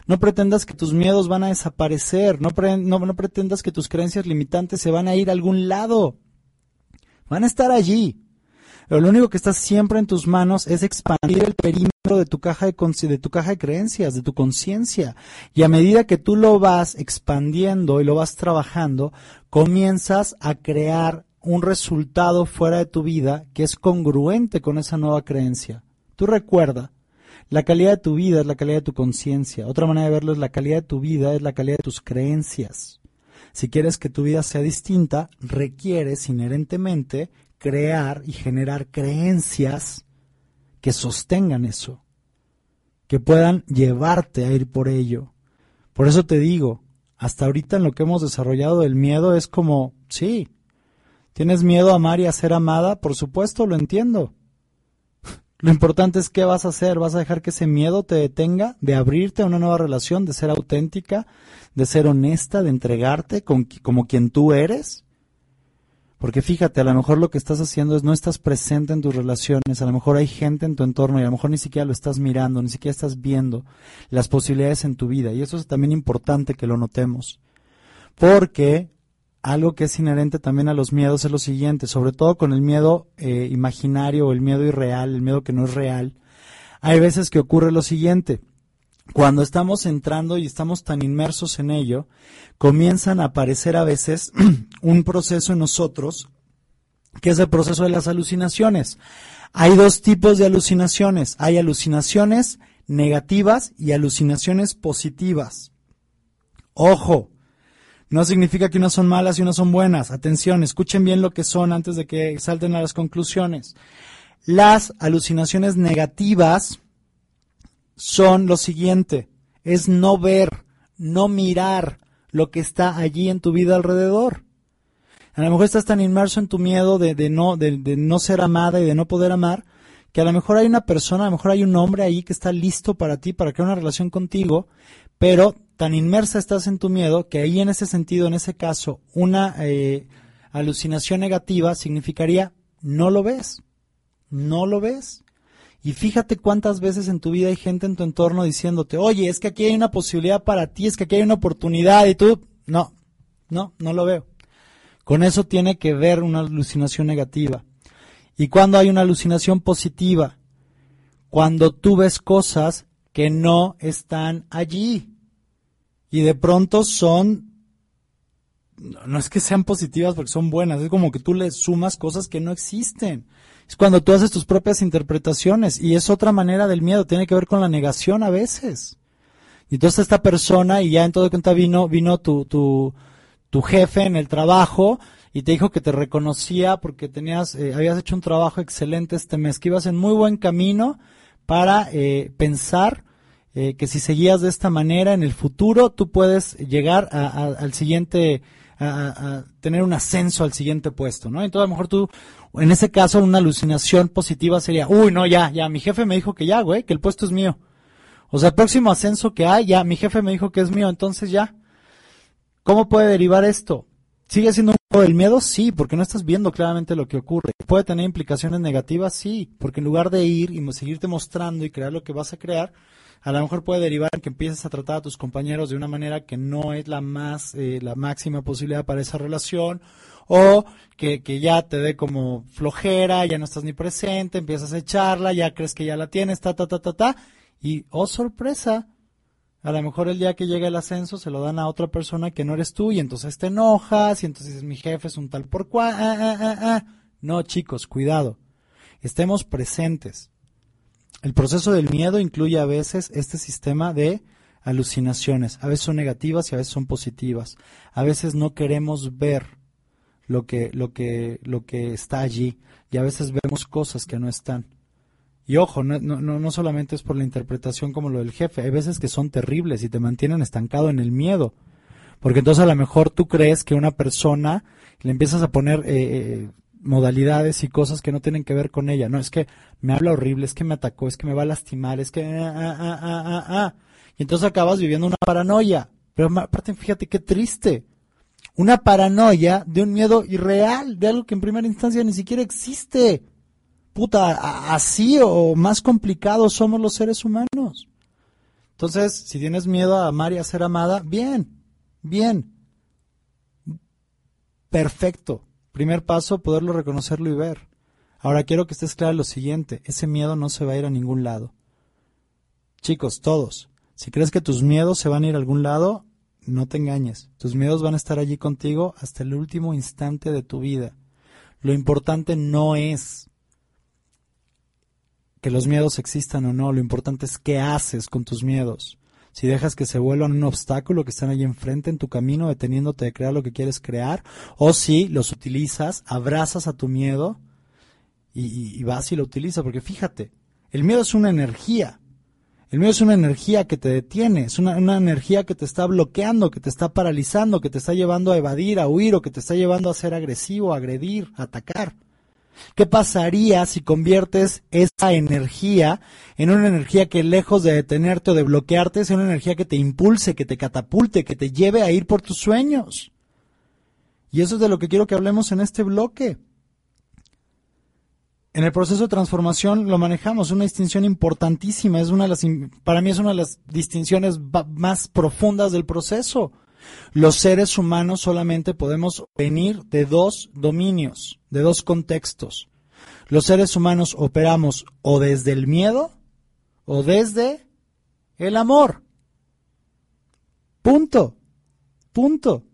S1: No pretendas que tus miedos van a desaparecer. No, pre- no, no pretendas que tus creencias limitantes se van a ir a algún lado. Van a estar allí. Pero lo único que está siempre en tus manos es expandir el perímetro de tu caja de, de tu caja de creencias, de tu conciencia. Y a medida que tú lo vas expandiendo y lo vas trabajando, comienzas a crear un resultado fuera de tu vida que es congruente con esa nueva creencia. Tú recuerda, la calidad de tu vida es la calidad de tu conciencia. Otra manera de verlo es la calidad de tu vida es la calidad de tus creencias. Si quieres que tu vida sea distinta, requieres inherentemente crear y generar creencias que sostengan eso, que puedan llevarte a ir por ello. Por eso te digo, hasta ahorita en lo que hemos desarrollado el miedo es como, sí, ¿tienes miedo a amar y a ser amada? Por supuesto, lo entiendo. <laughs> Lo importante es qué vas a hacer, vas a dejar que ese miedo te detenga de abrirte a una nueva relación, de ser auténtica, de ser honesta, de entregarte con, como quien tú eres. Porque fíjate, a lo mejor lo que estás haciendo es no estás presente en tus relaciones, a lo mejor hay gente en tu entorno y a lo mejor ni siquiera lo estás mirando, ni siquiera estás viendo las posibilidades en tu vida. Y eso es también importante que lo notemos. Porque algo que es inherente también a los miedos es lo siguiente, sobre todo con el miedo eh, imaginario o el miedo irreal, el miedo que no es real. Hay veces que ocurre lo siguiente. Cuando estamos entrando y estamos tan inmersos en ello, comienzan a aparecer a veces <clears throat> un proceso en nosotros, que es el proceso de las alucinaciones. Hay dos tipos de alucinaciones. Hay alucinaciones negativas y alucinaciones positivas. Ojo, no significa que unas son malas y unas son buenas. Atención, escuchen bien lo que son antes de que salten a las conclusiones. Las alucinaciones negativas son lo siguiente, es no ver, no mirar lo que está allí en tu vida alrededor. A lo mejor estás tan inmerso en tu miedo de, de no, de, de no ser amada y de no poder amar, que a lo mejor hay una persona, a lo mejor hay un hombre ahí que está listo para ti, para crear una relación contigo, pero tan inmersa estás en tu miedo que ahí en ese sentido, en ese caso, una eh, alucinación negativa significaría no lo ves, no lo ves. Y fíjate cuántas veces en tu vida hay gente en tu entorno diciéndote, oye, es que aquí hay una posibilidad para ti, es que aquí hay una oportunidad y tú, no, no, no lo veo. Con eso tiene que ver una alucinación negativa. Y cuando hay una alucinación positiva, cuando tú ves cosas que no están allí y de pronto son, no, es que sean positivas porque son buenas, es como que tú le sumas cosas que no existen. Es cuando tú haces tus propias interpretaciones y es otra manera del miedo, tiene que ver con la negación a veces. Y entonces esta persona, y ya en todo cuenta vino, vino tu, tu, tu jefe en el trabajo y te dijo que te reconocía porque tenías, eh, habías hecho un trabajo excelente este mes, que ibas en muy buen camino para eh, pensar eh, que si seguías de esta manera en el futuro, tú puedes llegar al siguiente, a tener un ascenso al siguiente puesto, ¿no? Entonces a lo mejor tú, en ese caso, una alucinación positiva sería, uy, no, ya, ya, mi jefe me dijo que ya, güey, que el puesto es mío. O sea, el próximo ascenso que hay, ya, mi jefe me dijo que es mío, entonces ya. ¿Cómo puede derivar esto? ¿Sigue siendo un juego del miedo? Sí, porque no estás viendo claramente lo que ocurre. ¿Puede tener implicaciones negativas? Sí, porque en lugar de ir y seguirte mostrando y crear lo que vas a crear, a lo mejor puede derivar en que empieces a tratar a tus compañeros de una manera que no es la más, eh, la máxima posibilidad para esa relación, o que, que ya te dé como flojera, ya no estás ni presente, empiezas a echarla, ya crees que ya la tienes, ta, ta, ta, ta, ta, y oh sorpresa, a lo mejor el día que llega el ascenso se lo dan a otra persona que no eres tú y entonces te enojas y entonces mi jefe es un tal por cual. ah, ah, ah, ah". No, chicos, cuidado. Estemos presentes. El proceso del miedo incluye a veces este sistema de alucinaciones. A veces son negativas y a veces son positivas. A veces no queremos ver lo que, lo que, lo que está allí y a veces vemos cosas que no están. Y ojo, no, no, no solamente es por la interpretación como lo del jefe, hay veces que son terribles y te mantienen estancado en el miedo. Porque entonces a lo mejor tú crees que una persona le empiezas a poner eh, eh, modalidades y cosas que no tienen que ver con ella. No, es que me habla horrible, es que me atacó, es que me va a lastimar, es que... ah, ah, ah, ah, ah, ah. Y entonces acabas viviendo una paranoia. Pero aparte, fíjate qué triste. Una paranoia de un miedo irreal, de algo que en primera instancia ni siquiera existe. Puta, así o más complicados somos los seres humanos. Entonces, si tienes miedo a amar y a ser amada, bien, bien. Perfecto. Primer paso, poderlo reconocerlo y ver. Ahora quiero que estés claro lo siguiente, ese miedo no se va a ir a ningún lado. Chicos, todos, si crees que tus miedos se van a ir a algún lado, no te engañes. Tus miedos van a estar allí contigo hasta el último instante de tu vida. Lo importante no es que los miedos existan o no, lo importante es qué haces con tus miedos. Si dejas que se vuelvan un obstáculo que están ahí enfrente en tu camino, deteniéndote de crear lo que quieres crear, o si los utilizas, abrazas a tu miedo y- y vas y lo utilizas, porque fíjate, el miedo es una energía. El miedo es una energía que te detiene, es una, una energía que te está bloqueando, que te está paralizando, que te está llevando a evadir, a huir o que te está llevando a ser agresivo, a agredir, a atacar. ¿Qué pasaría si conviertes esa energía en una energía que lejos de detenerte o de bloquearte, sea una energía que te impulse, que te catapulte, que te lleve a ir por tus sueños? Y eso es de lo que quiero que hablemos en este bloque. En el proceso de transformación lo manejamos, una distinción importantísima, es una de las, para mí es una de las distinciones más profundas del proceso. Los seres humanos solamente podemos venir de dos dominios, de dos contextos. Los seres humanos operamos o desde el miedo o desde el amor. Punto. Punto.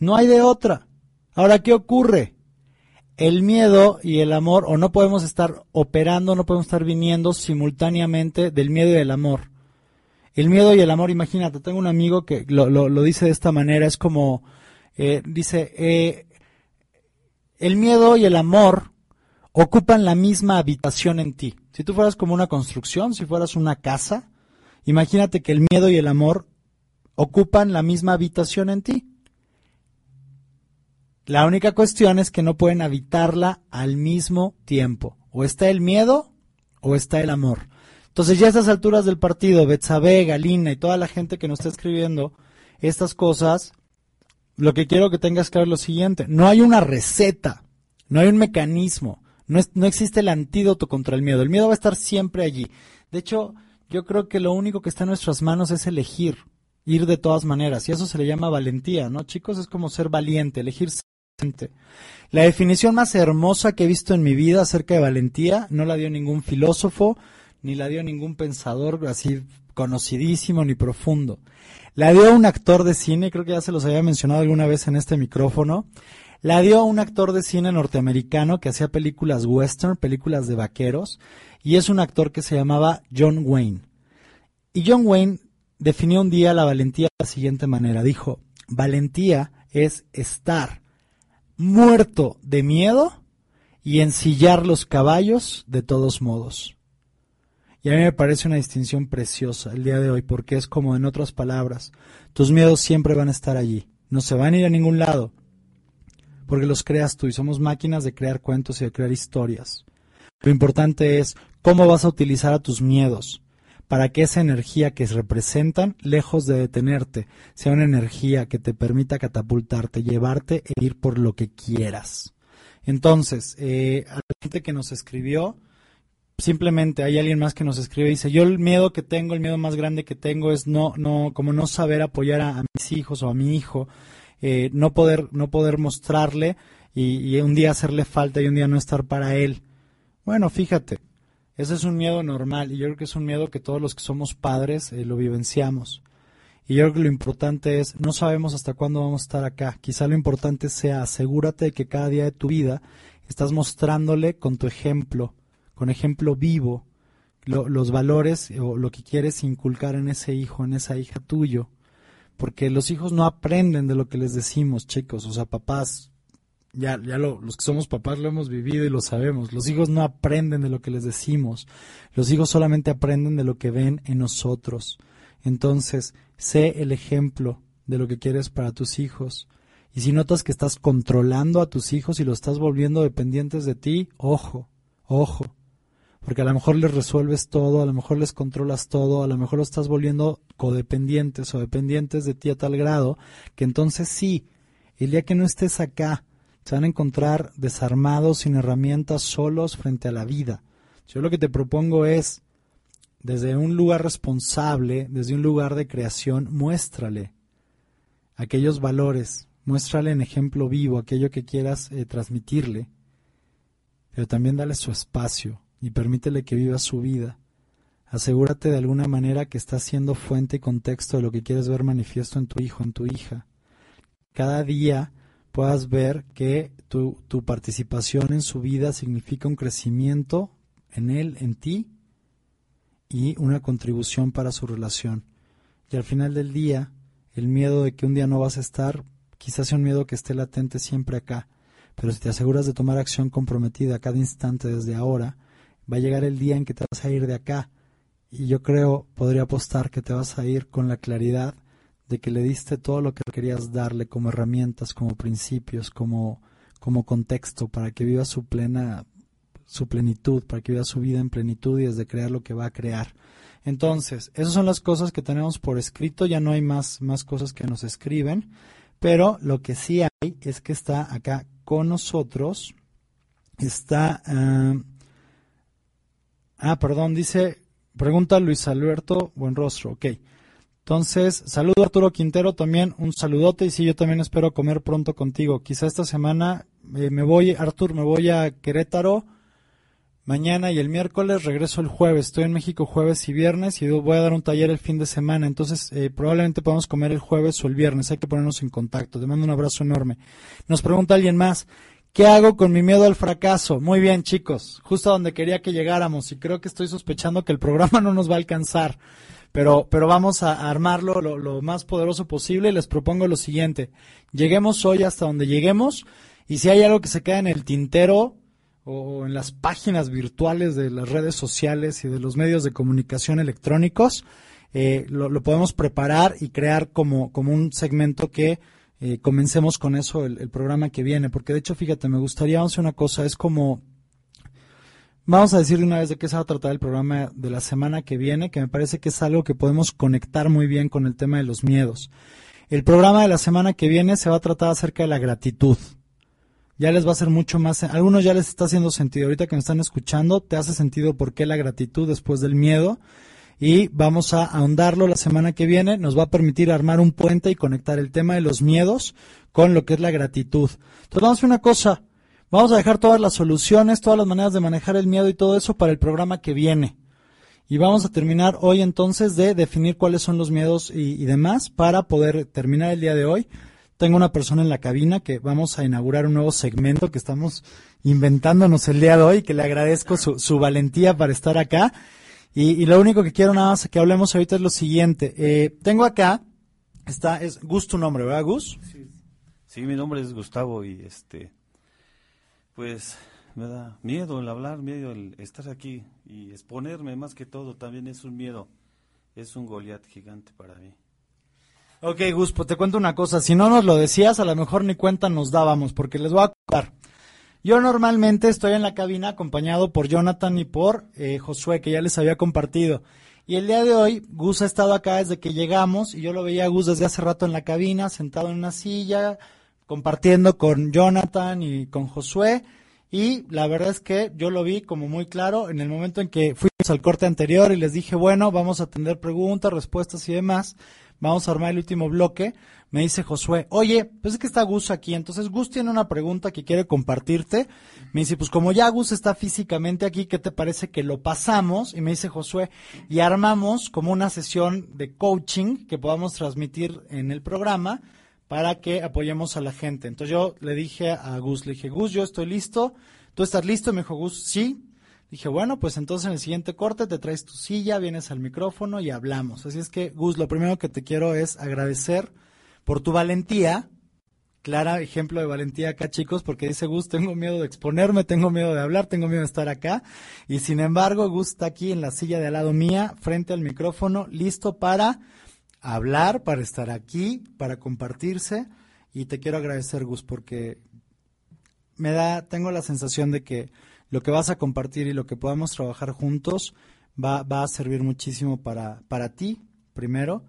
S1: No hay de otra. Ahora, ¿qué ocurre? El miedo y el amor, o no podemos estar operando, no podemos estar viniendo simultáneamente del miedo y del amor. El miedo y el amor, imagínate, tengo un amigo que lo, dice de esta manera, es como, eh, dice, eh, el miedo y el amor ocupan la misma habitación en ti. Si tú fueras como una construcción, si fueras una casa, imagínate que el miedo y el amor ocupan la misma habitación en ti. La única cuestión es que no pueden habitarla al mismo tiempo. O está el miedo o está el amor. Entonces ya a estas alturas del partido, Betsabe, Galina y toda la gente que nos está escribiendo estas cosas, lo que quiero que tengas claro es lo siguiente. No hay una receta, no hay un mecanismo, no, no existe el antídoto contra el miedo. El miedo va a estar siempre allí. De hecho, yo creo que lo único que está en nuestras manos es elegir, ir de todas maneras. Y eso se le llama valentía, ¿no? Chicos, es como ser valiente, elegir. La definición más hermosa que he visto en mi vida acerca de valentía no la dio ningún filósofo, ni la dio ningún pensador así conocidísimo ni profundo. La dio un actor de cine, creo que ya se los había mencionado alguna vez en este micrófono. La dio un actor de cine norteamericano que hacía películas western, películas de vaqueros, y es un actor que se llamaba John Wayne. Y John Wayne definió un día la valentía de la siguiente manera. Dijo, valentía es estar muerto de miedo y ensillar los caballos de todos modos. Y a mí me parece una distinción preciosa el día de hoy, porque es como en otras palabras, tus miedos siempre van a estar allí, no se van a ir a ningún lado, porque los creas tú y somos máquinas de crear cuentos y de crear historias. Lo importante es cómo vas a utilizar a tus miedos para que esa energía que representan, lejos de detenerte, sea una energía que te permita catapultarte, llevarte e ir por lo que quieras. Entonces, eh, a la gente que nos escribió, simplemente hay alguien más que nos escribe y dice, yo el miedo que tengo, el miedo más grande que tengo es no, no, como no saber apoyar a, mis hijos o a mi hijo, eh, no poder, no poder mostrarle y un día hacerle falta y un día no estar para él. Bueno, fíjate, ese es un miedo normal y yo creo que es un miedo que todos los que somos padres eh, lo vivenciamos. Y yo creo que lo importante es, no sabemos hasta cuándo vamos a estar acá. Quizá lo importante sea, asegúrate de que cada día de tu vida estás mostrándole con tu ejemplo, con ejemplo vivo, lo- los valores o lo que quieres inculcar en ese hijo, en esa hija tuyo. Porque los hijos no aprenden de lo que les decimos, chicos. O sea, papás, ya, ya lo- los que somos papás lo hemos vivido y lo sabemos. Los hijos no aprenden de lo que les decimos. Los hijos solamente aprenden de lo que ven en nosotros. Entonces, sé el ejemplo de lo que quieres para tus hijos. Y si notas que estás controlando a tus hijos y los estás volviendo dependientes de ti, ojo, ojo. Porque a lo mejor les resuelves todo, a lo mejor les controlas todo, a lo mejor los estás volviendo codependientes o dependientes de ti a tal grado que entonces sí, el día que no estés acá, se van a encontrar desarmados, sin herramientas, solos frente a la vida. Yo lo que te propongo es, desde un lugar responsable, desde un lugar de creación, muéstrale aquellos valores, muéstrale en ejemplo vivo aquello que quieras eh, transmitirle, pero también dale su espacio y permítele que viva su vida. Asegúrate de alguna manera que está siendo fuente y contexto de lo que quieres ver manifiesto en tu hijo, en tu hija. Cada día puedas ver que tu, tu participación en su vida significa un crecimiento en él, en ti, y una contribución para su relación. Y al final del día, el miedo de que un día no vas a estar, quizás sea un miedo que esté latente siempre acá, pero si te aseguras de tomar acción comprometida cada instante desde ahora, va a llegar el día en que te vas a ir de acá. Y yo creo, podría apostar que te vas a ir con la claridad de que le diste todo lo que querías darle como herramientas, como principios, como, como contexto para que viva su plena su plenitud, para que viva su vida en plenitud y desde crear lo que va a crear. Entonces, esas son las cosas que tenemos por escrito, ya no hay más, más cosas que nos escriben, pero lo que sí hay es que está acá con nosotros, está... ah, ah, perdón, dice, pregunta Luis Alberto Buenrostro, ok. Entonces, saludo Arturo Quintero también, un saludote y sí, yo también espero comer pronto contigo. Quizá esta semana eh, me voy, Artur, me voy a Querétaro mañana y el miércoles regreso el jueves. Estoy en México jueves y viernes y voy a dar un taller el fin de semana. Entonces, eh, probablemente podamos comer el jueves o el viernes. Hay que ponernos en contacto. Te mando un abrazo enorme. Nos pregunta alguien más. ¿Qué hago con mi miedo al fracaso? Muy bien, chicos. Justo a donde quería que llegáramos. Y creo que estoy sospechando que el programa <laughs> no nos va a alcanzar. Pero, pero vamos a armarlo lo, lo más poderoso posible y les propongo lo siguiente. Lleguemos hoy hasta donde lleguemos. Y si hay algo que se queda en el tintero, o en las páginas virtuales de las redes sociales y de los medios de comunicación electrónicos, eh, lo, podemos preparar y crear como, como un segmento que eh, comencemos con eso el, el programa que viene. Porque de hecho, fíjate, me gustaría hacer una cosa, es como, vamos a decir de una vez de qué se va a tratar el programa de la semana que viene, que me parece que es algo que podemos conectar muy bien con el tema de los miedos. El programa de la semana que viene se va a tratar acerca de la gratitud. Ya les va a hacer mucho más, algunos ya les está haciendo sentido, ahorita que me están escuchando, te hace sentido por qué la gratitud después del miedo. Y vamos a ahondarlo la semana que viene, nos va a permitir armar un puente y conectar el tema de los miedos con lo que es la gratitud. Entonces vamos a hacer una cosa, vamos a dejar todas las soluciones, todas las maneras de manejar el miedo y todo eso para el programa que viene. Y vamos a terminar hoy entonces de definir cuáles son los miedos y, demás para poder terminar el día de hoy tengo una persona en la cabina que vamos a inaugurar un nuevo segmento que estamos inventándonos el día de hoy, que le agradezco su, su valentía para estar acá. Y, y lo único que quiero nada más que hablemos ahorita es lo siguiente. Eh, tengo acá, está, es Gus tu nombre, ¿verdad Gus?
S4: Sí, mi nombre es Gustavo y este, pues me da miedo el hablar, miedo el estar aquí y exponerme más que todo también es un miedo, es un Goliat gigante para mí.
S1: Ok, Gus, pues te cuento una cosa. Si no nos lo decías, a lo mejor ni cuenta nos dábamos, porque les voy a contar. Yo normalmente estoy en la cabina acompañado por Jonathan y por eh, Josué, que ya les había compartido. Y el día de hoy, Gus ha estado acá desde que llegamos y yo lo veía a Gus desde hace rato en la cabina, sentado en una silla, compartiendo con Jonathan y con Josué. Y la verdad es que yo lo vi como muy claro en el momento en que fuimos al corte anterior y les dije, bueno, vamos a atender preguntas, respuestas y demás vamos a armar el último bloque, me dice Josué, oye, pues es que está Gus aquí, entonces Gus tiene una pregunta que quiere compartirte. Me dice, pues como ya Gus está físicamente aquí, ¿qué te parece que lo pasamos? Y me dice Josué, y armamos como una sesión de coaching que podamos transmitir en el programa para que apoyemos a la gente. Entonces yo le dije a Gus, le dije, Gus, yo estoy listo, ¿tú estás listo? Me dijo, Gus, sí, Dije, bueno, pues entonces en el siguiente corte te traes tu silla, vienes al micrófono y hablamos. Así es que, Gus, lo primero que te quiero es agradecer por tu valentía. Clara ejemplo de valentía acá, chicos, porque dice Gus, tengo miedo de exponerme, tengo miedo de hablar, tengo miedo de estar acá. Y sin embargo, Gus está aquí en la silla de al lado mía, frente al micrófono, listo para hablar, para estar aquí, para compartirse. Y te quiero agradecer, Gus, porque me da, tengo la sensación de que lo que vas a compartir y lo que podamos trabajar juntos va, va a servir muchísimo para, para ti, primero,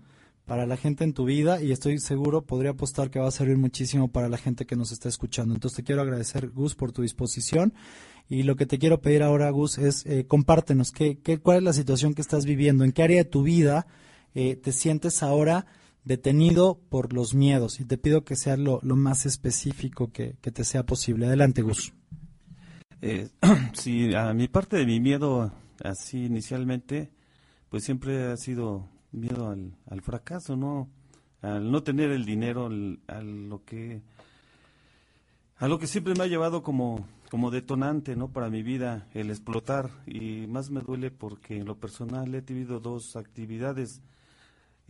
S1: para la gente en tu vida y estoy seguro, podría apostar que va a servir muchísimo para la gente que nos está escuchando. Entonces te quiero agradecer, Gus, por tu disposición y lo que te quiero pedir ahora, Gus, es eh, compártenos qué, qué, cuál es la situación que estás viviendo, en qué área de tu vida eh, te sientes ahora detenido por los miedos y te pido que sea lo, lo más específico que, que te sea posible. Adelante, Gus.
S4: Eh, <clears throat> sí, a mi parte de mi miedo, así inicialmente, pues siempre ha sido miedo al, al fracaso, ¿no? Al no tener el dinero, al- a lo que a lo que siempre me ha llevado como como detonante, ¿no? Para mi vida, el explotar y más me duele porque en lo personal he tenido dos actividades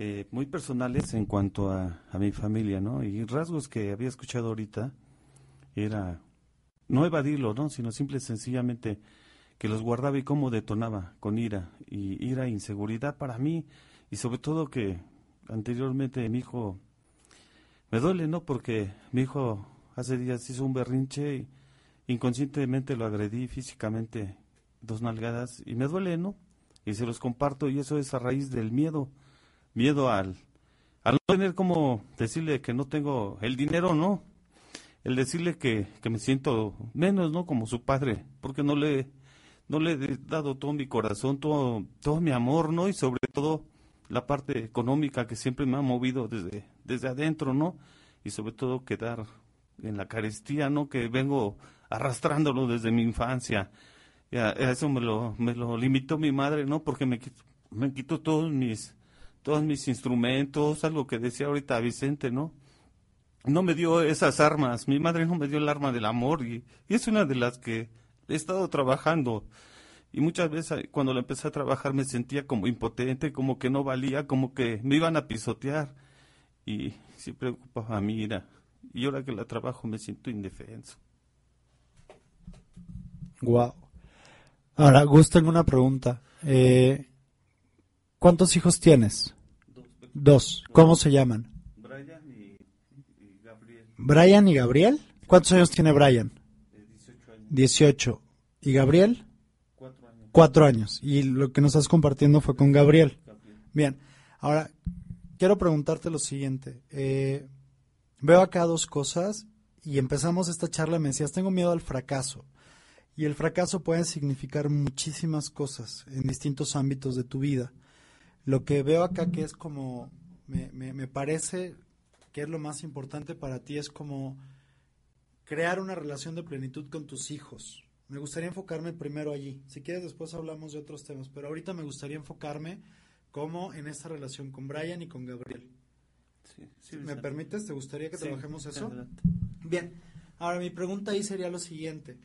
S4: eh, muy personales en cuanto a, a mi familia, ¿no? Y rasgos que había escuchado ahorita era no evadirlo, ¿no? Sino simple y sencillamente que los guardaba y cómo detonaba con ira y ira e inseguridad para mí y sobre todo que anteriormente mi hijo me duele, ¿no? Porque mi hijo hace días hizo un berrinche y inconscientemente lo agredí físicamente dos nalgadas y me duele, ¿no? Y se los comparto y eso es a raíz del miedo, miedo al al no tener como decirle que no tengo el dinero, no, el decirle que, que me siento menos, ¿no? Como su padre, porque no le, no le he dado todo mi corazón, todo, todo mi amor, ¿no? Y sobre todo la parte económica que siempre me ha movido desde, desde adentro, ¿no? Y sobre todo quedar en la carestía, ¿no? Que vengo arrastrándolo desde mi infancia. Y eso me lo, me lo limitó mi madre, ¿no? Porque me quitó, me quitó todos mis, todos mis instrumentos, algo que decía ahorita Vicente, ¿no? no me dio esas armas, mi madre no me dio el arma del amor y, es una de las que he estado trabajando y muchas veces cuando la empecé a trabajar me sentía como impotente, como que no valía, como que me iban a pisotear y sí preocupaba a mi ira y ahora que la trabajo me siento indefenso.
S1: Wow. Ahora, Gus, una pregunta. Eh, ¿Cuántos hijos tienes? Dos. ¿Cómo se llaman?
S4: Brian y, Gabriel,
S1: Brian y Gabriel. ¿Cuántos años tiene Brian?
S4: 18 años,
S1: 18. ¿Y Gabriel?
S4: 4 años.
S1: Cuatro años. Y lo que nos estás compartiendo fue con Gabriel. Bien. Ahora, quiero preguntarte lo siguiente. Eh, veo acá dos cosas y empezamos esta charla. Me decías, tengo miedo al fracaso. Y el fracaso puede significar muchísimas cosas en distintos ámbitos de tu vida. Lo que veo acá que es como, me, me, me parece que es lo más importante para ti, es como crear una relación de plenitud con tus hijos. Me gustaría enfocarme primero allí. Si quieres, después hablamos de otros temas, pero ahorita me gustaría enfocarme como en esta relación con Brian y con Gabriel.
S4: Sí, sí,
S1: ¿Me permites? ¿Te gustaría que trabajemos eso?
S4: adelante.
S1: Bien, ahora mi pregunta ahí sería lo siguiente.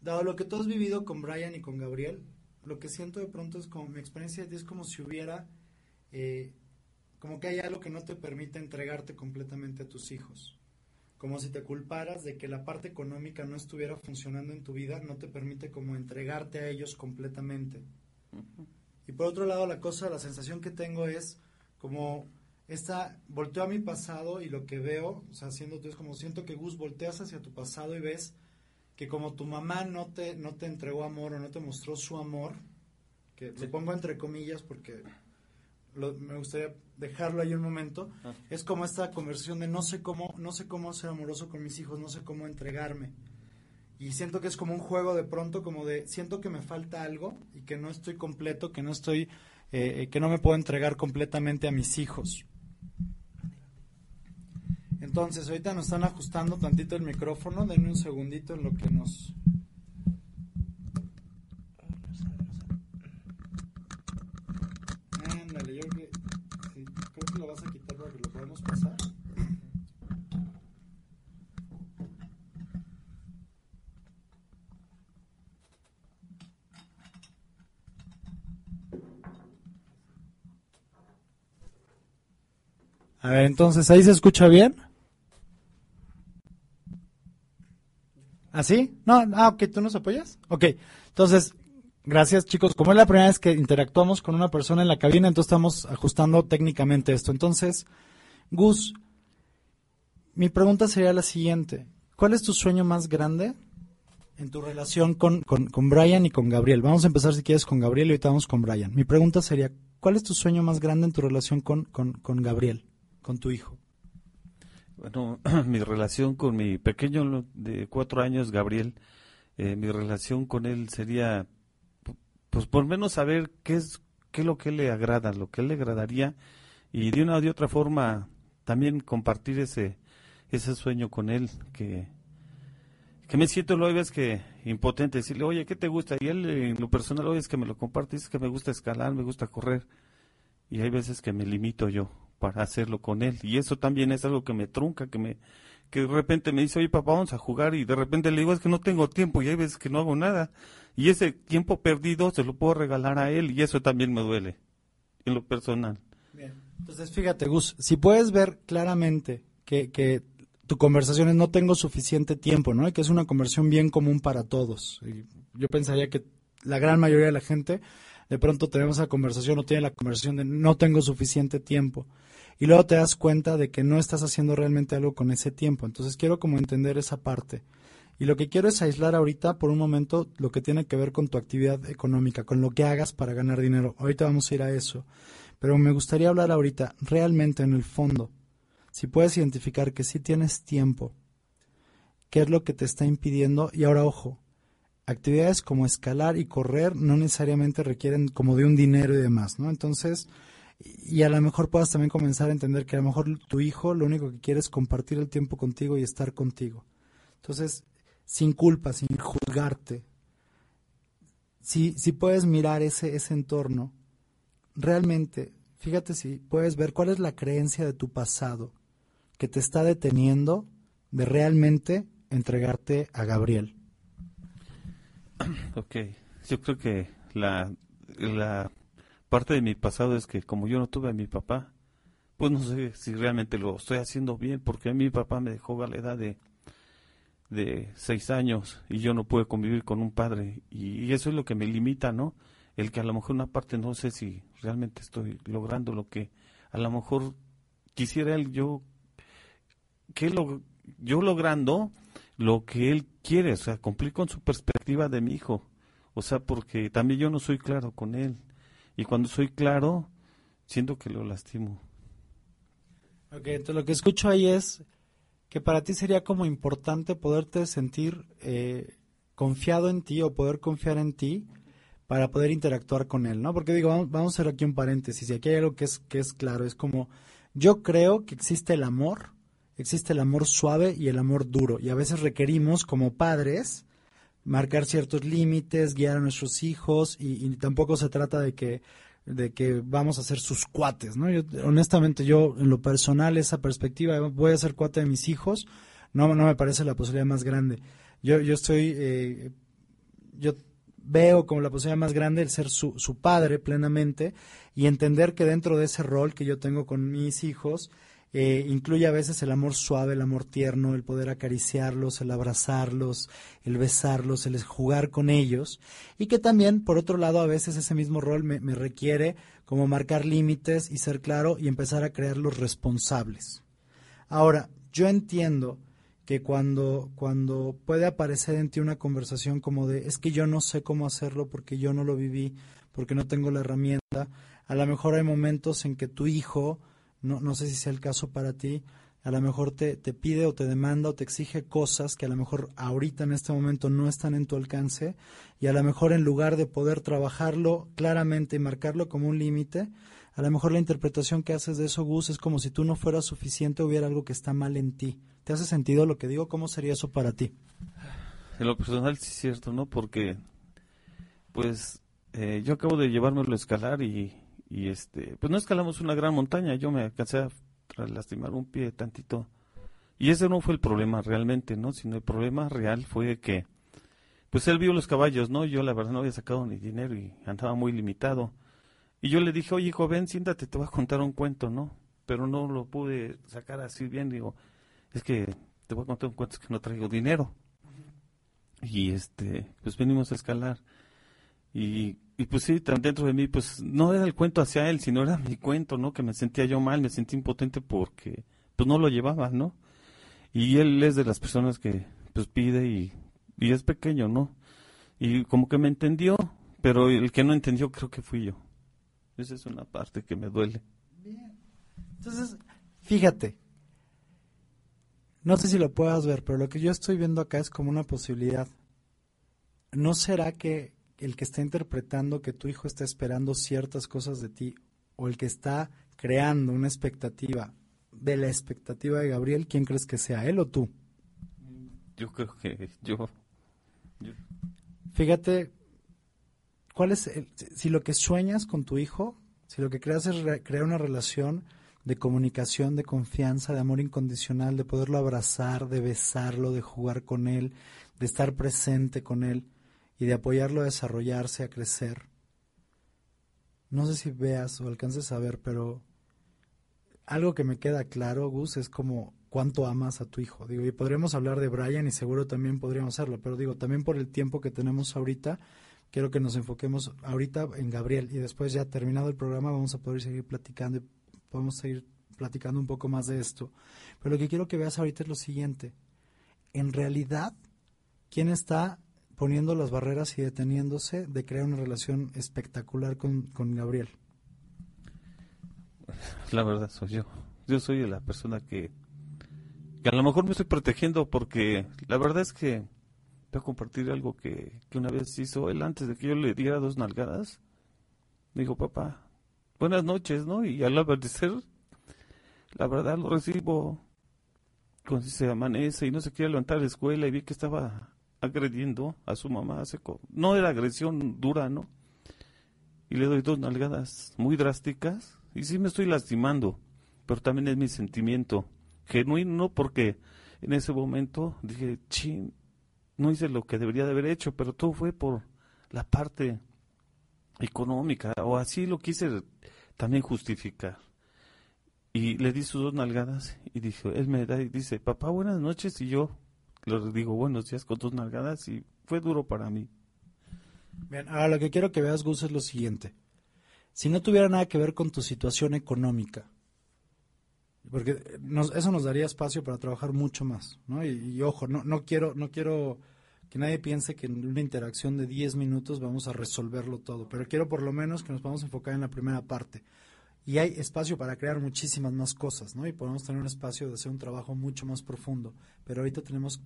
S1: Dado lo que tú has vivido con Brian y con Gabriel, lo que siento de pronto es como mi experiencia de ti es como si hubiera, eh, como que hay algo que no te permite entregarte completamente a tus hijos. Como si te culparas de que la parte económica no estuviera funcionando en tu vida, no te permite como entregarte a ellos completamente. Y por otro lado, la cosa, la sensación que tengo es como esta, volteo a mi pasado y lo que veo, o sea, siendo tú es como siento que Gus volteas hacia tu pasado y ves que como tu mamá no te, no te entregó amor o no te mostró su amor, que lo pongo entre comillas porque lo- me gustaría dejarlo ahí un momento,
S4: Ah.
S1: es como esta conversación de no sé cómo, no sé cómo ser amoroso con mis hijos, no sé cómo entregarme. Y siento que es como un juego de pronto, como de siento que me falta algo y que no estoy completo, que no estoy, eh, eh, que no me puedo entregar completamente a mis hijos. Entonces, ahorita nos están ajustando tantito el micrófono, denme un segundito en lo que nos... Ándale, yo creo que, sí, creo que lo vas a ver, entonces, ¿ahí se escucha bien? ¿Así? No, ah, ok, ¿tú nos apoyas? Ok, entonces, gracias chicos. Como es la primera vez que interactuamos con una persona en la cabina, entonces estamos ajustando técnicamente esto. Entonces, Gus, mi pregunta sería la siguiente. ¿Cuál es tu sueño más grande en tu relación con, con, con Brian y con Gabriel? Vamos a empezar si quieres con Gabriel y ahorita vamos con Brian. Mi pregunta sería, ¿cuál es tu sueño más grande en tu relación con, con Gabriel, con tu hijo?
S4: Bueno, <clears throat> mi relación con mi pequeño de cuatro años, Gabriel, eh, mi relación con él sería, pu- pues por menos saber qué es, qué es lo que le agrada, lo que le agradaría, y de una o de otra forma también compartir ese, ese sueño con él, que, que me siento luego es que impotente, decirle, oye, ¿qué te gusta? Y él en lo personal, oye, es que me lo comparte, es que me gusta escalar, me gusta correr, y hay veces que me limito yo para hacerlo con él y eso también es algo que me trunca que me que de repente me dice oye papá vamos a jugar y de repente le digo es que no tengo tiempo y hay veces que no hago nada y ese tiempo perdido se lo puedo regalar a él y eso también me duele en lo personal
S1: Entonces, fíjate, Gus, si puedes ver claramente que, que tu conversación es no tengo suficiente tiempo, ¿no? Y que es una conversación bien común para todos. Y yo pensaría que la gran mayoría de la gente de pronto tenemos esa conversación o tiene la conversación de no tengo suficiente tiempo. Y luego te das cuenta de que no estás haciendo realmente algo con ese tiempo. Entonces quiero como entender esa parte. Y lo que quiero es aislar ahorita por un momento lo que tiene que ver con tu actividad económica, con lo que hagas para ganar dinero. Ahorita vamos a ir a eso. Pero me gustaría hablar ahorita, realmente en el fondo, si puedes identificar que sí tienes tiempo, qué es lo que te está impidiendo. Y ahora, ojo, actividades como escalar y correr no necesariamente requieren como de un dinero y demás, ¿no? Entonces, y a lo mejor puedas también comenzar a entender que a lo mejor tu hijo lo único que quiere es compartir el tiempo contigo y estar contigo. Entonces, sin culpa, sin juzgarte, si, si puedes mirar ese, ese entorno, realmente, fíjate si puedes ver cuál es la creencia de tu pasado que te está deteniendo de realmente entregarte a Gabriel.
S4: Ok, yo creo que la, la parte de mi pasado es que como yo no tuve a mi papá, pues no sé si realmente lo estoy haciendo bien, porque a mi papá me dejó a la edad de, de seis años y yo no pude convivir con un padre y, y eso es lo que me limita, ¿no? El que a lo mejor una parte no sé si realmente estoy logrando lo que a lo mejor quisiera él yo que lo, yo logrando lo que él quiere, o sea, cumplir con su perspectiva de mi hijo. O sea, porque también yo no soy claro con él. Y cuando soy claro, siento que lo lastimo.
S1: Ok, entonces lo que escucho ahí es que para ti sería como importante poderte sentir eh, confiado en ti o poder confiar en ti para poder interactuar con él, ¿no? Porque digo, vamos, vamos a hacer aquí un paréntesis y aquí hay algo que es, que es claro, es como yo creo que existe el amor, existe el amor suave y el amor duro y a veces requerimos como padres marcar ciertos límites, guiar a nuestros hijos y, y tampoco se trata de que de que vamos a ser sus cuates, ¿no? Yo, honestamente, yo en lo personal esa perspectiva, voy a ser cuate de mis hijos, no, no me parece la posibilidad más grande. Yo, yo estoy, eh, yo veo como la posibilidad más grande el ser su, su padre plenamente y entender que dentro de ese rol que yo tengo con mis hijos, eh, incluye a veces el amor suave, el amor tierno, el poder acariciarlos, el abrazarlos, el besarlos, el jugar con ellos, y que también, por otro lado, a veces ese mismo rol me, requiere como marcar límites y ser claro y empezar a crear los responsables. Ahora, yo entiendo que cuando, cuando puede aparecer en ti una conversación como de es que yo no sé cómo hacerlo porque yo no lo viví, porque no tengo la herramienta, a lo mejor hay momentos en que tu hijo no, no sé si sea el caso para ti, a lo mejor te, te pide o te demanda o te exige cosas que a lo mejor ahorita en este momento no están en tu alcance y a lo mejor en lugar de poder trabajarlo claramente y marcarlo como un límite, a lo mejor la interpretación que haces de eso, Gus, es como si tú no fueras suficiente o hubiera algo que está mal en ti. ¿Te hace sentido lo que digo? ¿Cómo sería eso para ti?
S4: En lo personal sí es cierto, ¿no? Porque, pues, eh, yo acabo de llevármelo a escalar y, y este, pues no escalamos una gran montaña, yo me alcancé a lastimar un pie tantito. Y ese no fue el problema realmente, ¿no? Sino el problema real fue que, pues él vio los caballos, ¿no? Yo la verdad no había sacado ni dinero y andaba muy limitado. Y yo le dije, oye, hijo, ven, siéntate, te voy a contar un cuento, ¿no? Pero no lo pude sacar así bien, digo, es que te voy a contar un cuento, es que no traigo dinero. Y este, pues venimos a escalar. Y, y pues sí, dentro de mí, pues no era el cuento hacia él, sino era mi cuento, ¿no? Que me sentía yo mal, me sentí impotente porque pues no lo llevaba, ¿no? Y él es de las personas que pues pide y, y es pequeño, ¿no? Y como que me entendió, pero el que no entendió creo que fui yo. Esa es una parte que me duele.
S1: Entonces, fíjate, no sé si lo puedas ver, pero lo que yo estoy viendo acá es como una posibilidad. ¿No será que el que está interpretando que tu hijo está esperando ciertas cosas de ti o el que está creando una expectativa de la expectativa de Gabriel, quién crees que sea, él o tú?
S4: Yo creo que yo, yo
S1: Fíjate, ¿cuál es el- si lo que sueñas con tu hijo, si lo que creas es re- crear una relación de comunicación, de confianza, de amor incondicional, de poderlo abrazar, de besarlo, de jugar con él, de estar presente con él y de apoyarlo a desarrollarse, a crecer. No sé si veas o alcances a ver, pero algo que me queda claro, Gus, es como cuánto amas a tu hijo. Digo, y podríamos hablar de Brian y seguro también podríamos hacerlo, pero digo, también por el tiempo que tenemos ahorita, quiero que nos enfoquemos ahorita en Gabriel y después ya terminado el programa vamos a poder seguir platicando y podemos seguir platicando un poco más de esto. Pero lo que quiero que veas ahorita es lo siguiente. En realidad, ¿quién está poniendo las barreras y deteniéndose de crear una relación espectacular con, con Gabriel?
S4: La verdad soy yo. Yo soy la persona que, a lo mejor me estoy protegiendo porque la verdad es que voy a compartir algo que, que una vez hizo él antes de que yo le diera dos nalgadas. Me dijo, papá, buenas noches, ¿no? Y al amanecer, la verdad lo recibo cuando se amanece y no se quiere levantar a la escuela y vi que estaba agrediendo a su mamá. hace No era agresión dura, ¿no? y le doy dos nalgadas muy drásticas y sí me estoy lastimando, pero también es mi sentimiento genuino porque en ese momento dije, chin, no hice lo que debería de haber hecho, pero todo fue por la parte económica o así lo quise también justificar. Y le di sus dos nalgadas y dijo, él me da y dice, papá, buenas noches y yo le digo buenos días con dos nalgadas y fue duro para mí.
S1: Bien, ahora lo que quiero que veas, Gus, es lo siguiente. Si no tuviera nada que ver con tu situación económica, porque nos- eso nos daría espacio para trabajar mucho más, ¿no? Y, y ojo, no, no quiero, no quiero que nadie piense que en una interacción de 10 minutos vamos a resolverlo todo, pero quiero por lo menos que nos podamos enfocar en la primera parte. Y hay espacio para crear muchísimas más cosas, ¿no? Y podemos tener un espacio de hacer un trabajo mucho más profundo. Pero ahorita tenemos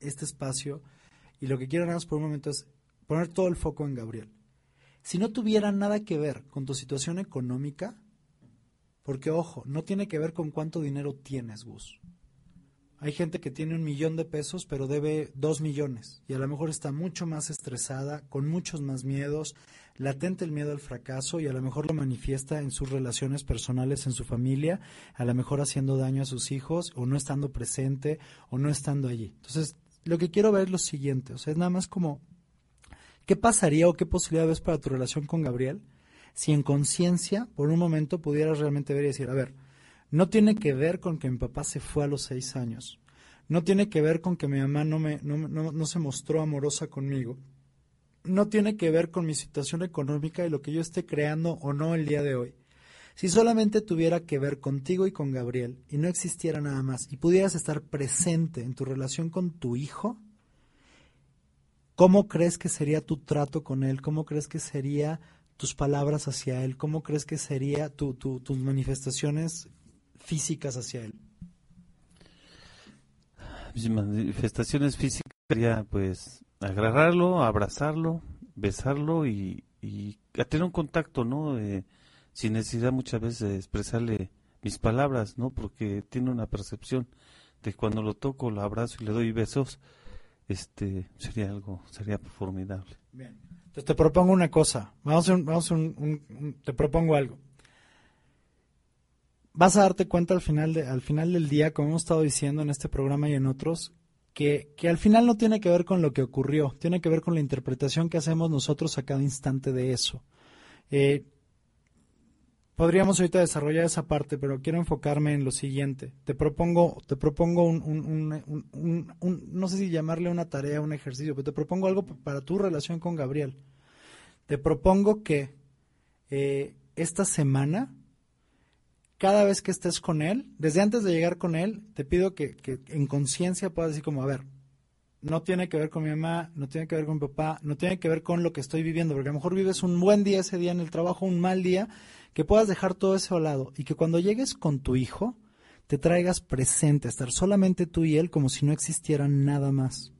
S1: este espacio y lo que quiero nada por un momento es poner todo el foco en Gabriel. Si no tuviera nada que ver con tu situación económica, porque ojo, no tiene que ver con cuánto dinero tienes, Gus. Hay gente que tiene un millón de pesos pero debe dos millones y a lo mejor está mucho más estresada, con muchos más miedos, latente el miedo al fracaso y a lo mejor lo manifiesta en sus relaciones personales, en su familia, a lo mejor haciendo daño a sus hijos o no estando presente o no estando allí. Entonces, lo que quiero ver es lo siguiente, o sea, es nada más como ¿Qué pasaría o qué posibilidad ves para tu relación con Gabriel si en conciencia, por un momento, pudieras realmente ver y decir, a ver, no tiene que ver con que mi papá se fue a los seis años, no tiene que ver con que mi mamá no, me, no, no, no se mostró amorosa conmigo, no tiene que ver con mi situación económica y lo que yo esté creando o no el día de hoy. Si solamente tuviera que ver contigo y con Gabriel y no existiera nada más y pudieras estar presente en tu relación con tu hijo, ¿Cómo crees que sería tu trato con él? ¿Cómo crees que sería tus palabras hacia él? ¿Cómo crees que sería tu, tu- tus manifestaciones físicas hacia él?
S4: Mis manifestaciones físicas sería pues agarrarlo, abrazarlo, besarlo y, y a tener un contacto, ¿no? Eh, sin necesidad muchas veces de expresarle mis palabras, ¿no? Porque tiene una percepción de cuando lo toco, lo abrazo y le doy besos, este sería algo, sería formidable.
S1: Bien. Entonces te propongo una cosa. Vamos un- vamos un- un- te propongo algo. Vas a darte cuenta al final, de, al final del día, como hemos estado diciendo en este programa y en otros, que, que al final no tiene que ver con lo que ocurrió, tiene que ver con la interpretación que hacemos nosotros a cada instante de eso. Eh, podríamos ahorita desarrollar esa parte, pero quiero enfocarme en lo siguiente. Te propongo, te propongo un, un- un- un- no sé si llamarle una tarea, un ejercicio, pero te propongo algo para tu relación con Gabriel. Te propongo que eh, esta semana, cada vez que estés con él, desde antes de llegar con él, te pido que, que en conciencia puedas decir como, a ver, no tiene que ver con mi mamá, no tiene que ver con mi papá, no tiene que ver con lo que estoy viviendo, porque a lo mejor vives un buen día ese día en el trabajo, un mal día, que puedas dejar todo eso a lado y que cuando llegues con tu hijo te traigas presente, estar solamente tú y él como si no existiera nada más.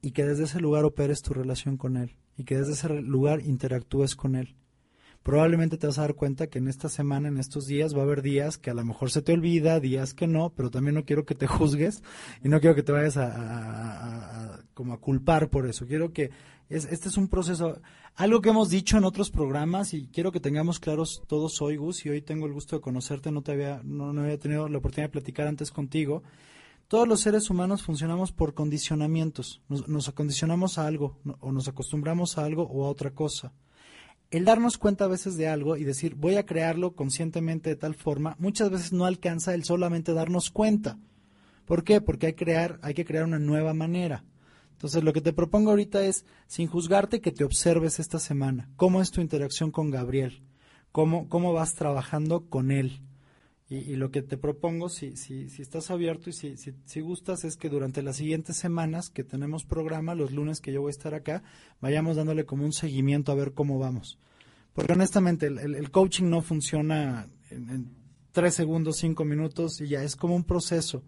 S1: Y que desde ese lugar operes tu relación con él y que desde ese lugar interactúes con él probablemente te vas a dar cuenta que en esta semana, en estos días, va a haber días que a lo mejor se te olvida, días que no, pero también no quiero que te <laughs> juzgues y no quiero que te vayas a, como a culpar por eso. Quiero que es, este es un proceso, algo que hemos dicho en otros programas y quiero que tengamos claros todos hoy, Gus, y hoy tengo el gusto de conocerte, no te había, no, no había tenido la oportunidad de platicar antes contigo. Todos los seres humanos funcionamos por condicionamientos. Nos, nos acondicionamos a algo, o nos acostumbramos a algo o a otra cosa el darnos cuenta a veces de algo y decir voy a crearlo conscientemente de tal forma, muchas veces no alcanza el solamente darnos cuenta. ¿Por qué? Porque hay, crear, hay que crear una nueva manera. Entonces lo que te propongo ahorita es, sin juzgarte, que te observes esta semana. ¿Cómo es tu interacción con Gabriel? ¿Cómo, cómo vas trabajando con él? Y, lo que te propongo, si, si, estás abierto y si, si, gustas, es que durante las siguientes semanas que tenemos programa, los lunes que yo voy a estar acá, vayamos dándole como un seguimiento a ver cómo vamos. Porque honestamente el coaching no funciona en, en tres segundos, cinco minutos y ya es como un proceso.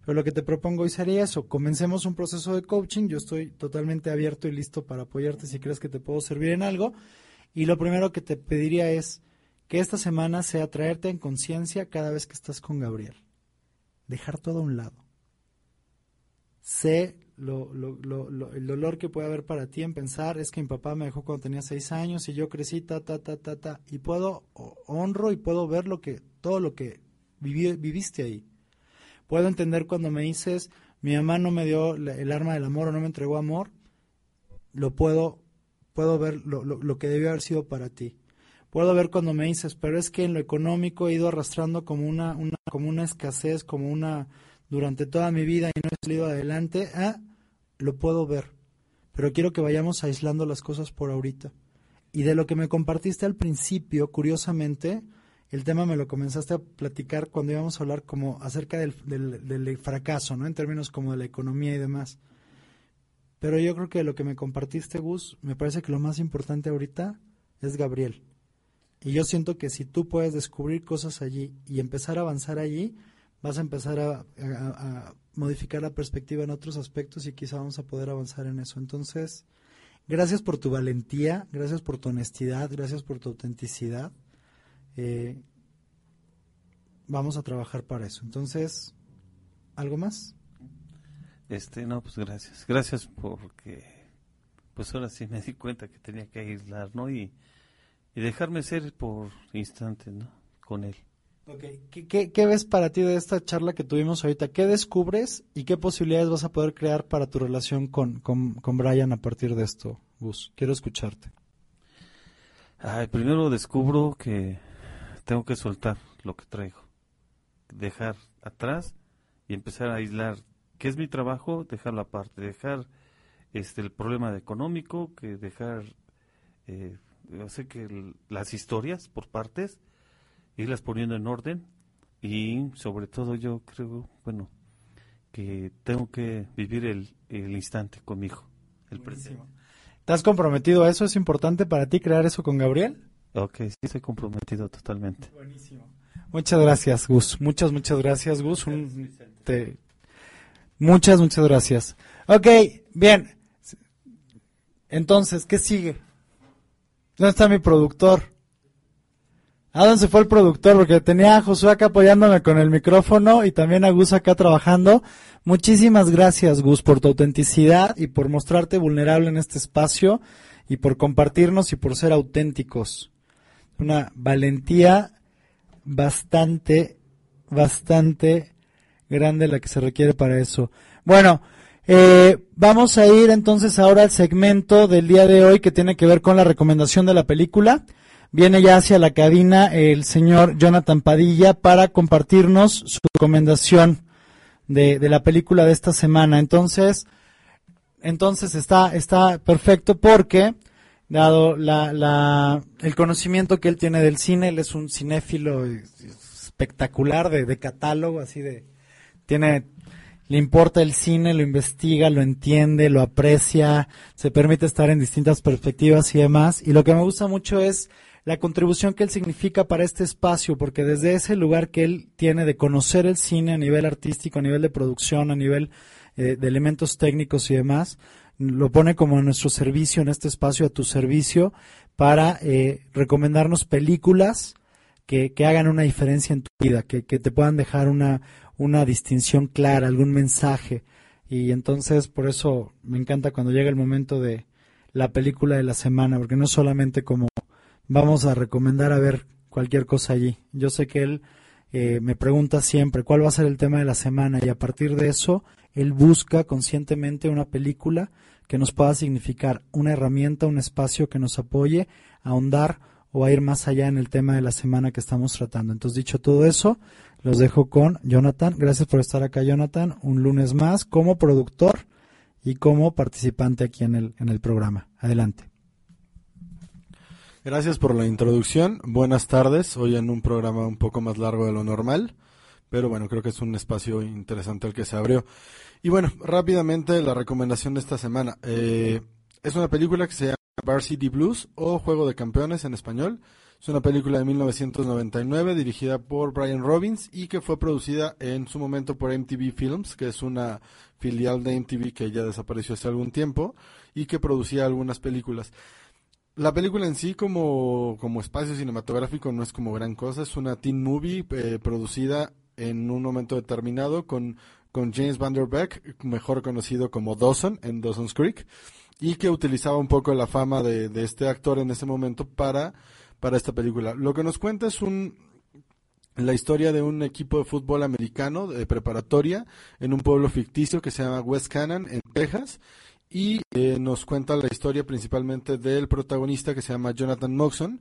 S1: Pero lo que te propongo hoy sería eso, comencemos un proceso de coaching, yo estoy totalmente abierto y listo para apoyarte si crees que te puedo servir en algo. Y lo primero que te pediría es que esta semana sea traerte en conciencia cada vez que estás con Gabriel. Dejar todo a un lado. Sé lo, el dolor que puede haber para ti en pensar es que mi papá me dejó cuando tenía seis años y yo crecí ta ta ta ta ta y puedo honro y puedo ver lo que todo lo que viviste ahí puedo entender cuando me dices mi mamá no me dio el arma del amor o no me entregó amor lo puedo puedo ver lo, lo- lo que debió haber sido para ti puedo ver cuando me dices pero es que en lo económico he ido arrastrando como una, como una escasez como una durante toda mi vida y no he salido adelante ah lo puedo ver pero quiero que vayamos aislando las cosas por ahorita y de lo que me compartiste al principio curiosamente el tema me lo comenzaste a platicar cuando íbamos a hablar como acerca del, del fracaso, ¿no? En términos como de la economía y demás. Pero yo creo que lo que me compartiste, Gus, me parece que lo más importante ahorita es Gabriel. Y yo siento que si tú puedes descubrir cosas allí y empezar a avanzar allí, vas a empezar a, a- modificar la perspectiva en otros aspectos y quizá vamos a poder avanzar en eso. Entonces, gracias por tu valentía, gracias por tu honestidad, gracias por tu autenticidad. Eh, vamos a trabajar para eso. Entonces, ¿algo más?
S4: Este, no, pues gracias. Gracias porque, pues ahora sí me di cuenta que tenía que aislar, ¿no? Y, y dejarme ser por instantes, ¿no? Con él.
S1: Okay. ¿Qué, qué, qué ves para ti de esta charla que tuvimos ahorita? ¿Qué descubres y qué posibilidades vas a poder crear para tu relación con, con, con Brian a partir de esto, Gus? Quiero escucharte.
S4: Ay, primero descubro que tengo que soltar lo que traigo. Dejar atrás y empezar a aislar. ¿Qué es mi trabajo? Dejarlo aparte. Dejar este el problema económico, que dejar, eh, sé que el- las historias por partes, irlas poniendo en orden y sobre todo yo creo, bueno, que tengo que vivir el, el instante conmigo, el presente.
S1: ¿Te has comprometido a eso? ¿Es importante para ti crear eso con Gabriel?
S4: Ok, sí estoy comprometido totalmente.
S1: Buenísimo. Muchas gracias, Gus. Muchas, muchas gracias, Gus. Un- te- Muchas, muchas gracias. Ok, bien. Entonces, ¿qué sigue? ¿Dónde está mi productor? ¿A dónde se fue el productor? Porque tenía a Josué acá apoyándome con el micrófono y también a Gus acá trabajando. Muchísimas gracias, Gus, por tu autenticidad y por mostrarte vulnerable en este espacio y por compartirnos y por ser auténticos. Una valentía bastante, bastante grande la que se requiere para eso. Bueno, eh, vamos a ir entonces ahora al segmento del día de hoy que tiene que ver con la recomendación de la película. Viene ya hacia la cabina el señor Jonathan Padilla para compartirnos su recomendación de, de la película de esta semana. Entonces, entonces está, está perfecto porque, dado la, la, el conocimiento que él tiene del cine, él es un cinéfilo espectacular de, de catálogo, así de, tiene le importa el cine, lo investiga, lo entiende, lo aprecia, se permite estar en distintas perspectivas y demás. Y lo que me gusta mucho es la contribución que él significa para este espacio, porque desde ese lugar que él tiene de conocer el cine a nivel artístico, a nivel de producción, a nivel eh, de elementos técnicos y demás, lo pone como a nuestro servicio, en este espacio, a tu servicio, para eh, recomendarnos películas que, que hagan una diferencia en tu vida, que, que te puedan dejar una, una distinción clara, algún mensaje. Y entonces, por eso me encanta cuando llega el momento de la película de la semana, porque no es solamente como vamos a recomendar a ver cualquier cosa allí. Yo sé que él eh, me pregunta siempre cuál va a ser el tema de la semana y a partir de eso él busca conscientemente una película que nos pueda significar una herramienta, un espacio que nos apoye a ahondar o a ir más allá en el tema de la semana que estamos tratando. Entonces, dicho todo eso, los dejo con Jonathan. Gracias por estar acá, Jonathan, un lunes más como productor y como participante aquí en el, en el programa. Adelante.
S5: Gracias por la introducción. Buenas tardes. Hoy en un programa un poco más largo de lo normal, pero bueno, creo que es un espacio interesante el que se abrió. Y bueno, rápidamente la recomendación de esta semana. Eh, es una película que se llama Varsity Blues o Juego de Campeones en español. Es una película de 1999 dirigida por Brian Robbins y que fue producida en su momento por MTV Films, que es una filial de MTV que ya desapareció hace algún tiempo y que producía algunas películas. La película en sí como, como espacio cinematográfico no es como gran cosa, es una teen movie eh, producida en un momento determinado con, con James Van Der Beek, mejor conocido como Dawson en Dawson's Creek, y que utilizaba un poco la fama de, de este actor en ese momento para, para esta película. Lo que nos cuenta es un, la historia de un equipo de fútbol americano de preparatoria en un pueblo ficticio que se llama West Canaan en Texas y eh, nos cuenta la historia principalmente del protagonista que se llama Jonathan Moxon,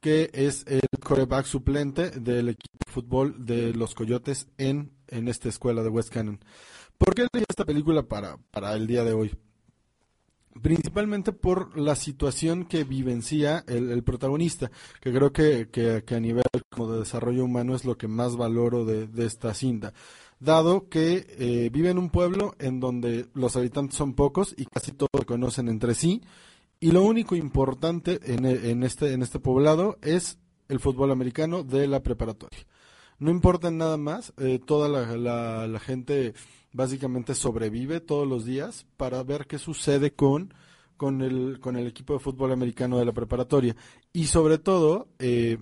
S5: que es el coreback suplente del equipo de fútbol de los Coyotes en, en esta escuela de West Cannon. ¿Por qué leí esta película para, para el día de hoy? Principalmente por la situación que vivencia el, protagonista, que creo que, que, a nivel como de desarrollo humano es lo que más valoro de, de esta cinta dado que eh, vive en un pueblo en donde los habitantes son pocos y casi todos se conocen entre sí, y lo único importante en, en, este, en este poblado es el fútbol americano de la preparatoria. No importa nada más, eh, toda la, la, gente básicamente sobrevive todos los días para ver qué sucede con, con, el, con el equipo de fútbol americano de la preparatoria. Y sobre todo, eh,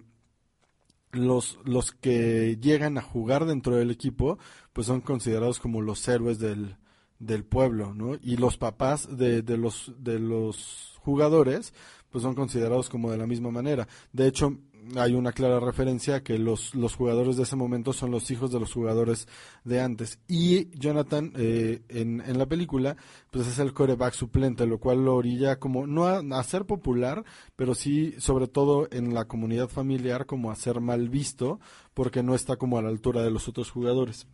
S5: los, los que llegan a jugar dentro del equipo, pues son considerados como los héroes del, del pueblo, ¿no? Y los papás de, de, los, de los jugadores, pues son considerados como de la misma manera. De hecho, hay una clara referencia que los, los jugadores de ese momento son los hijos de los jugadores de antes. Y Jonathan, eh, en, en la película, pues es el coreback suplente, lo cual lo orilla como, no a, a, ser popular, pero sí, sobre todo en la comunidad familiar, como a ser mal visto, porque no está como a la altura de los otros jugadores.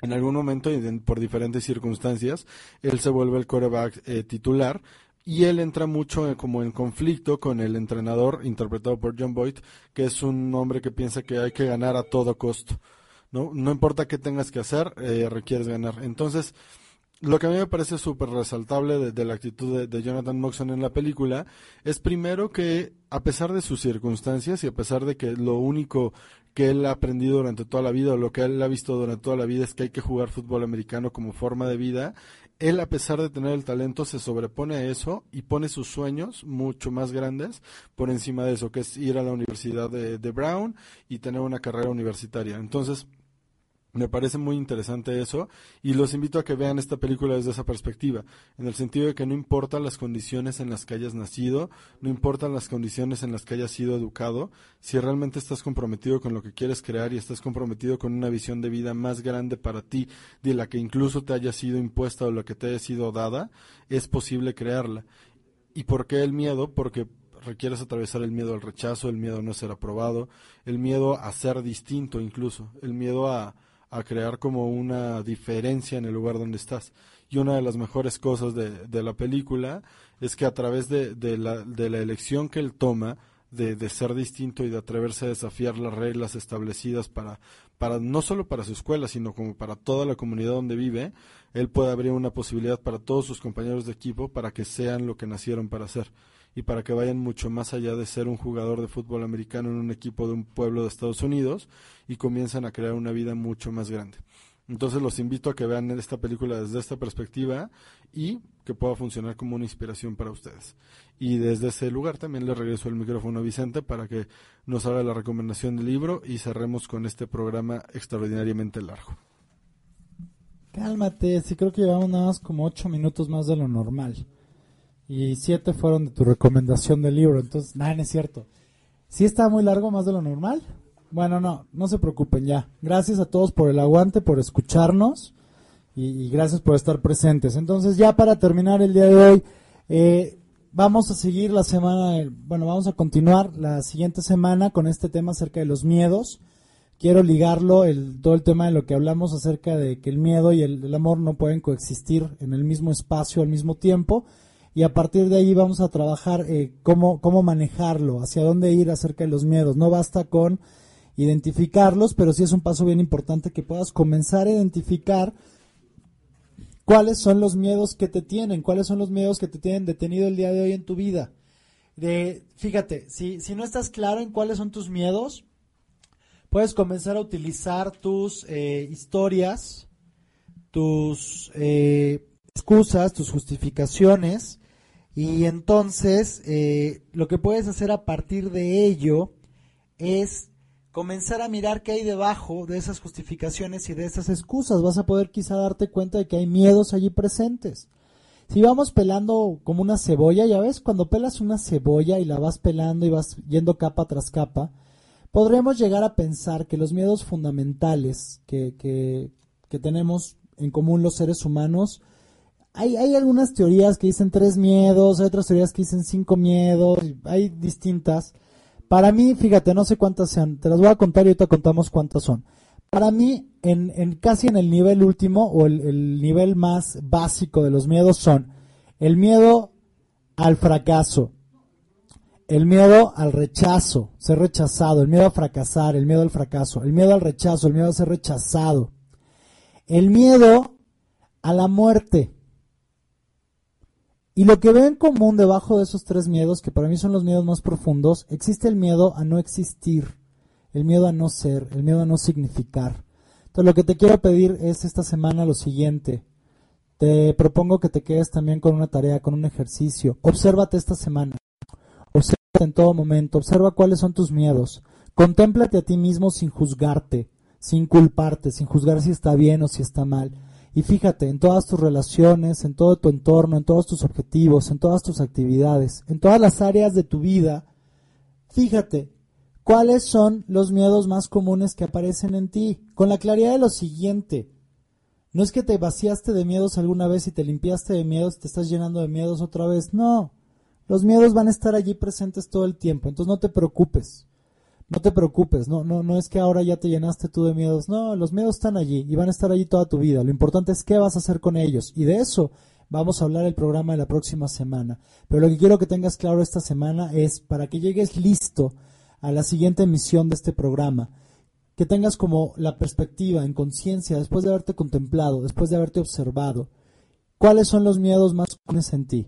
S5: En algún momento, y por diferentes circunstancias, él se vuelve el coreback eh, titular, y él entra mucho como en conflicto con el entrenador interpretado por John Boyd, que es un hombre que piensa que hay que ganar a todo costo. No, no importa qué tengas que hacer, eh, requieres ganar. Entonces, lo que a mí me parece súper resaltable de, de, la actitud de, de, Jonathan Moxon en la película es primero que a pesar de sus circunstancias y a pesar de que lo único que él ha aprendido durante toda la vida o lo que él ha visto durante toda la vida es que hay que jugar fútbol americano como forma de vida, él a pesar de tener el talento se sobrepone a eso y pone sus sueños mucho más grandes por encima de eso, que es ir a la Universidad de, de Brown y tener una carrera universitaria. Entonces, me parece muy interesante eso y los invito a que vean esta película desde esa perspectiva, en el sentido de que no importan las condiciones en las que hayas nacido, no importan las condiciones en las que hayas sido educado, si realmente estás comprometido con lo que quieres crear y estás comprometido con una visión de vida más grande para ti, de la que incluso te haya sido impuesta o la que te haya sido dada, es posible crearla. ¿Y por qué el miedo? Porque requieres atravesar el miedo al rechazo, el miedo a no ser aprobado, el miedo a ser distinto incluso, el miedo a a crear como una diferencia en el lugar donde estás. Y una de las mejores cosas de, de la película es que a través de, de, la, de la elección que él toma de, de ser distinto y de atreverse a desafiar las reglas establecidas para, para no solo para su escuela, sino como para toda la comunidad donde vive, él puede abrir una posibilidad para todos sus compañeros de equipo para que sean lo que nacieron para ser y para que vayan mucho más allá de ser un jugador de fútbol americano en un equipo de un pueblo de Estados Unidos y comiencen a crear una vida mucho más grande. Entonces los invito a que vean esta película desde esta perspectiva y que pueda funcionar como una inspiración para ustedes. Y desde ese lugar también le regreso el micrófono a Vicente para que nos haga la recomendación del libro y cerremos con este programa extraordinariamente largo.
S1: Cálmate, sí creo que llevamos nada más como ocho minutos más de lo normal. Y siete fueron de tu recomendación del libro, entonces, nada, es cierto. ¿Sí está muy largo más de lo normal? Bueno, no, no se preocupen ya. Gracias a todos por el aguante, por escucharnos y, gracias por estar presentes. Entonces, ya para terminar el día de hoy, eh, vamos a seguir la semana, bueno, vamos a continuar la siguiente semana con este tema acerca de los miedos. Quiero ligarlo, el, todo el tema de lo que hablamos acerca de que el miedo y el amor no pueden coexistir en el mismo espacio al mismo tiempo. Y a partir de ahí vamos a trabajar eh, cómo, cómo manejarlo, hacia dónde ir acerca de los miedos. No basta con identificarlos, pero sí es un paso bien importante que puedas comenzar a identificar cuáles son los miedos que te tienen, cuáles son los miedos que te tienen detenido el día de hoy en tu vida. De, fíjate, si, si no estás claro en cuáles son tus miedos, puedes comenzar a utilizar tus eh, historias, tus eh, excusas, tus justificaciones, y entonces eh, lo que puedes hacer a partir de ello es comenzar a mirar qué hay debajo de esas justificaciones y de esas excusas. Vas a poder quizá darte cuenta de que hay miedos allí presentes. Si vamos pelando como una cebolla, ya ves, cuando pelas una cebolla y la vas pelando y vas yendo capa tras capa, podremos llegar a pensar que los miedos fundamentales que, que, que tenemos en común los seres humanos, hay, hay algunas teorías que dicen tres miedos, hay otras teorías que dicen cinco miedos, hay distintas. Para mí, fíjate, no sé cuántas sean, te las voy a contar y ahorita contamos cuántas son. Para mí, en, casi en el nivel último o el, el nivel más básico de los miedos son el miedo al fracaso, el miedo al rechazo, ser rechazado, el miedo a fracasar, el miedo al fracaso, el miedo al rechazo, el miedo a ser rechazado, el miedo a la muerte. Y lo que veo en común debajo de esos tres miedos, que para mí son los miedos más profundos, existe el miedo a no existir, el miedo a no ser, el miedo a no significar. Entonces lo que te quiero pedir es esta semana lo siguiente. Te propongo que te quedes también con una tarea, con un ejercicio. Obsérvate esta semana. Obsérvate en todo momento. Observa cuáles son tus miedos. Contémplate a ti mismo sin juzgarte, sin culparte, sin juzgar si está bien o si está mal. Y fíjate en todas tus relaciones, en todo tu entorno, en todos tus objetivos, en todas tus actividades, en todas las áreas de tu vida. Fíjate cuáles son los miedos más comunes que aparecen en ti, con la claridad de lo siguiente. No es que te vaciaste de miedos alguna vez y te limpiaste de miedos y te estás llenando de miedos otra vez. No, los miedos van a estar allí presentes todo el tiempo, entonces no te preocupes. No te preocupes, no, no, no es que ahora ya te llenaste tú de miedos, no, los miedos están allí y van a estar allí toda tu vida. Lo importante es qué vas a hacer con ellos y de eso vamos a hablar el programa de la próxima semana. Pero lo que quiero que tengas claro esta semana es para que llegues listo a la siguiente emisión de este programa, que tengas como la perspectiva en conciencia, después de haberte contemplado, después de haberte observado, cuáles son los miedos más comunes en ti.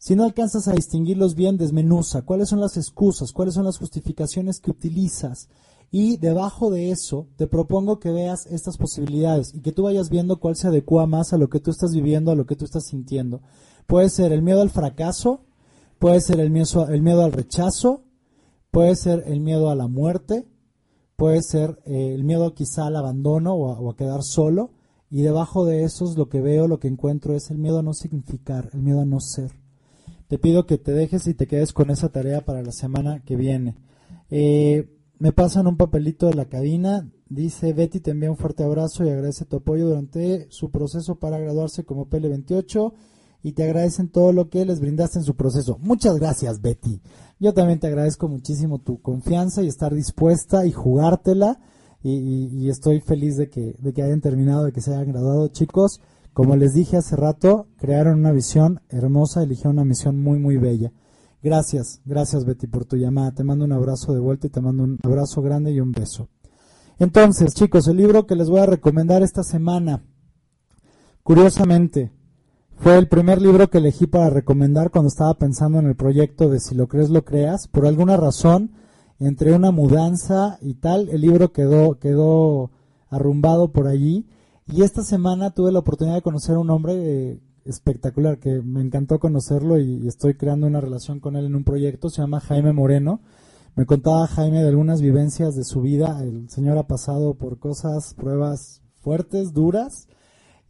S1: Si no alcanzas a distinguirlos bien, desmenuza cuáles son las excusas, cuáles son las justificaciones que utilizas. Y debajo de eso, te propongo que veas estas posibilidades y que tú vayas viendo cuál se adecua más a lo que tú estás viviendo, a lo que tú estás sintiendo. Puede ser el miedo al fracaso, puede ser el miedo, al rechazo, puede ser el miedo a la muerte, puede ser eh, el miedo quizá al abandono o a, o a quedar solo. Y debajo de esos lo que veo, lo que encuentro es el miedo a no significar, el miedo a no ser te pido que te dejes y te quedes con esa tarea para la semana que viene. Eh, me pasan un papelito de la cabina. Dice Betty, te envía un fuerte abrazo y agradece tu apoyo durante su proceso para graduarse como PL28 y te agradecen todo lo que les brindaste en su proceso. Muchas gracias, Betty. Yo también te agradezco muchísimo tu confianza y estar dispuesta y jugártela. Y, estoy feliz de que, de que hayan terminado, de que se hayan graduado, chicos. Como les dije hace rato, crearon una visión hermosa, eligieron una misión muy, muy bella. Gracias, gracias Betty por tu llamada. Te mando un abrazo de vuelta y te mando un abrazo grande y un beso. Entonces, chicos, el libro que les voy a recomendar esta semana, curiosamente, fue el primer libro que elegí para recomendar cuando estaba pensando en el proyecto de Si lo crees, lo creas. Por alguna razón, entre una mudanza y tal, el libro quedó, quedó arrumbado por allí. Y esta semana tuve la oportunidad de conocer a un hombre eh, espectacular, que me encantó conocerlo y, estoy creando una relación con él en un proyecto, se llama Jaime Moreno. Me contaba Jaime de algunas vivencias de su vida. El señor ha pasado por cosas, pruebas fuertes, duras,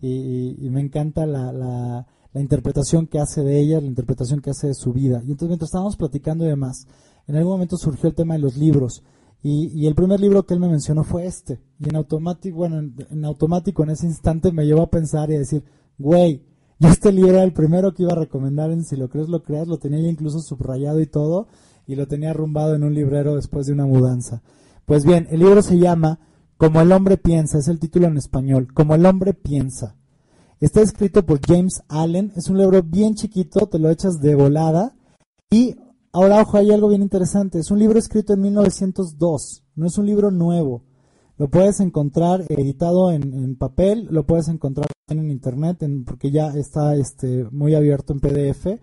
S1: y, me encanta la, la- la interpretación que hace de ella, la interpretación que hace de su vida. Y entonces mientras estábamos platicando y demás, en algún momento surgió el tema de los libros. Y, y el primer libro que él me mencionó fue este. Y en automático, bueno, en, automático en ese instante me llevó a pensar y a decir, güey, <laughs> yo este libro era el primero que iba a recomendar en Si lo crees, lo creas, lo tenía ya incluso subrayado y todo, y lo tenía arrumbado en un librero después de una mudanza. Pues bien, el libro se llama Como el hombre piensa, es el título en español, Como el hombre piensa. Está escrito por James Allen, es un libro bien chiquito, te lo echas de volada. Y ahora, ojo, hay algo bien interesante, es un libro escrito en 1902, no es un libro nuevo. Lo puedes encontrar editado en, en papel, lo puedes encontrar en internet, porque ya está este, muy abierto en PDF.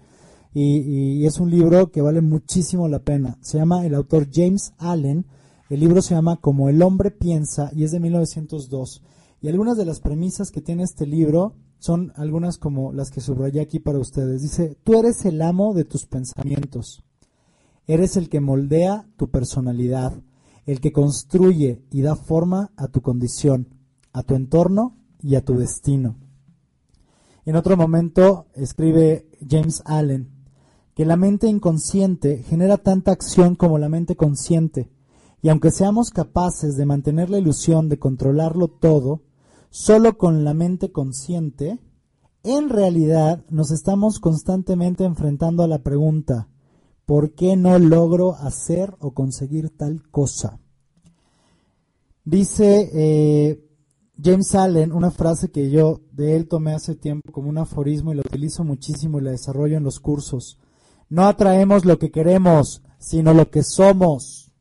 S1: Y, y es un libro que vale muchísimo la pena. Se llama el autor James Allen. El libro se llama Como el hombre piensa y es de 1902. Y algunas de las premisas que tiene este libro son algunas como las que subrayé aquí para ustedes. Dice, tú eres el amo de tus pensamientos. Eres el que moldea tu personalidad, el que construye y da forma a tu condición, a tu entorno y a tu destino. En otro momento escribe James Allen que la mente inconsciente genera tanta acción como la mente consciente, y aunque seamos capaces de mantener la ilusión de controlarlo todo, solo con la mente consciente, en realidad nos estamos constantemente enfrentando a la pregunta, ¿por qué no logro hacer o conseguir tal cosa? Dice eh, James Allen una frase que yo de él tomé hace tiempo como un aforismo y la utilizo muchísimo y la desarrollo en los cursos. No atraemos lo que queremos, sino lo que somos.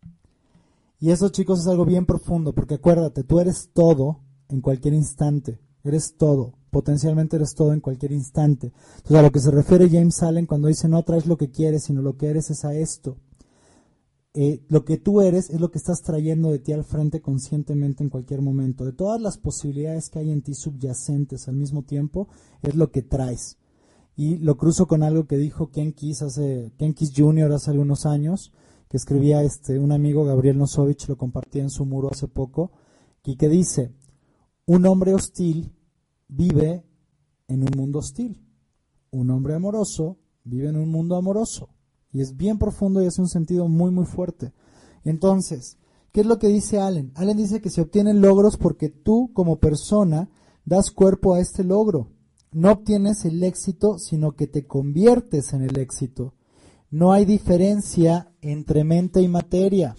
S1: Y eso, chicos, es algo bien profundo, porque acuérdate, tú eres todo en cualquier instante. Eres todo. Potencialmente eres todo en cualquier instante. Entonces, a lo que se refiere James Allen cuando dice no atraes lo que quieres, sino lo que eres es a esto. Eh, lo que tú eres es lo que estás trayendo de ti al frente conscientemente en cualquier momento. De todas las posibilidades que hay en ti subyacentes al mismo tiempo, es lo que traes. Y lo cruzo con algo que dijo Ken Kiss hace, Ken Kiss Jr. hace algunos años, que escribía este, un amigo, Gabriel Nosovich, lo compartía en su muro hace poco, y que dice, un hombre hostil vive en un mundo hostil. Un hombre amoroso vive en un mundo amoroso. Y es bien profundo y hace un sentido muy, muy fuerte. Entonces, ¿qué es lo que dice Allen? Allen dice que se obtienen logros porque tú, como persona, das cuerpo a este logro. No obtienes el éxito, sino que te conviertes en el éxito. No hay diferencia entre mente y materia.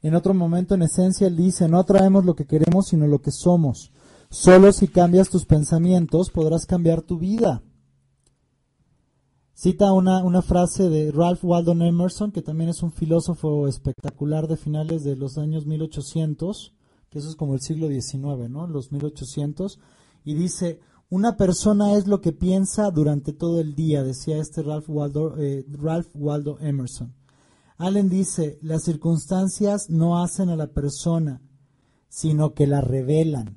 S1: En otro momento, en esencia, él dice, no atraemos lo que queremos, sino lo que somos. Solo si cambias tus pensamientos podrás cambiar tu vida. Cita una, una frase de Ralph Waldo Emerson, que también es un filósofo espectacular de finales de los años 1800, que eso es como el siglo XIX, ¿no? Los 1800, y dice, una persona es lo que piensa durante todo el día, decía este Ralph Waldo, eh, Ralph Waldo Emerson. Allen dice, las circunstancias no hacen a la persona, sino que la revelan.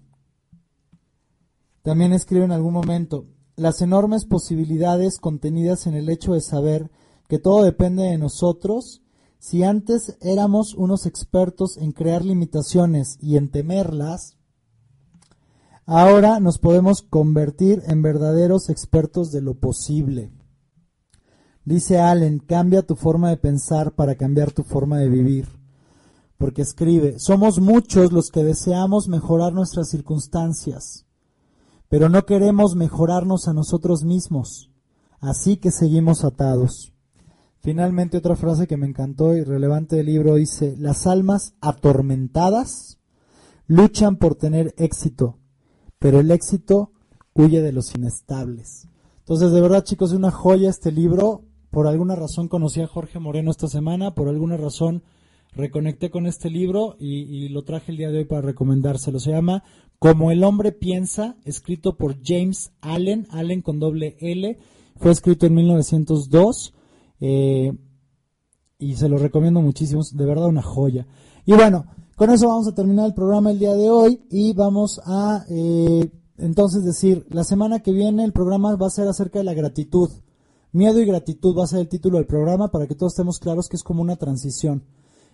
S1: También escribe en algún momento, las enormes posibilidades contenidas en el hecho de saber que todo depende de nosotros, si antes éramos unos expertos en crear limitaciones y en temerlas, ahora nos podemos convertir en verdaderos expertos de lo posible. Dice Allen, cambia tu forma de pensar para cambiar tu forma de vivir. Porque escribe, somos muchos los que deseamos mejorar nuestras circunstancias, pero no queremos mejorarnos a nosotros mismos, así que seguimos atados. Finalmente otra frase que me encantó y relevante del libro dice, las almas atormentadas luchan por tener éxito, pero el éxito huye de los inestables. Entonces, de verdad, chicos, es una joya este libro. por alguna razón conocí a Jorge Moreno esta semana, por alguna razón reconecté con este libro y, lo traje el día de hoy para recomendárselo. Se llama Como el hombre piensa, escrito por James Allen, Allen con doble L. Fue escrito en 1902 eh, y se lo recomiendo muchísimo, de verdad una joya. Y bueno, con eso vamos a terminar el programa el día de hoy y vamos a eh, entonces decir, la semana que viene el programa va a ser acerca de la gratitud. Miedo y gratitud va a ser el título del programa para que todos estemos claros que es como una transición.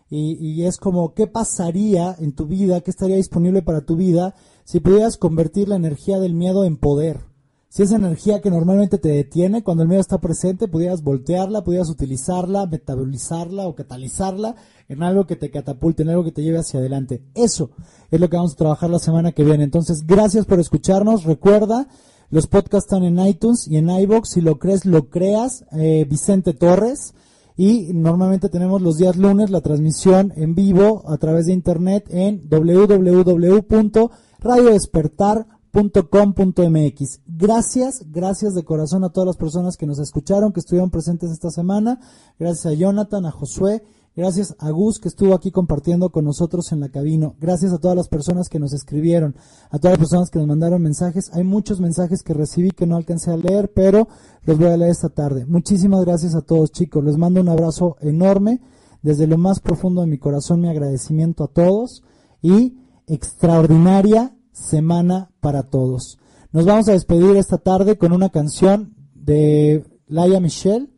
S1: Y, y es como, ¿qué pasaría en tu vida? ¿Qué estaría disponible para tu vida si pudieras convertir la energía del miedo en poder? Si esa energía que normalmente te detiene, cuando el miedo está presente, pudieras voltearla, pudieras utilizarla, metabolizarla o catalizarla en algo que te catapulte, en algo que te lleve hacia adelante. Eso es lo que vamos a trabajar la semana que viene. Entonces, gracias por escucharnos. Recuerda, los podcasts están en iTunes y en iBox. Si lo crees, lo creas. Eh, Vicente Torres. Y normalmente tenemos los días lunes la transmisión en vivo a través de internet en www.radiodespertar.com.mx. Gracias, gracias de corazón a todas las personas que nos escucharon, que estuvieron presentes esta semana. Gracias a Jonathan, a Josué, Gracias a Gus que estuvo aquí compartiendo con nosotros en la cabina. Gracias a todas las personas que nos escribieron, a todas las personas que nos mandaron mensajes. Hay muchos mensajes que recibí que no alcancé a leer, pero los voy a leer esta tarde. Muchísimas gracias a todos chicos. Les mando un abrazo enorme. Desde lo más profundo de mi corazón mi agradecimiento a todos y extraordinaria semana para todos. Nos vamos a despedir esta tarde con una canción de Laia Michelle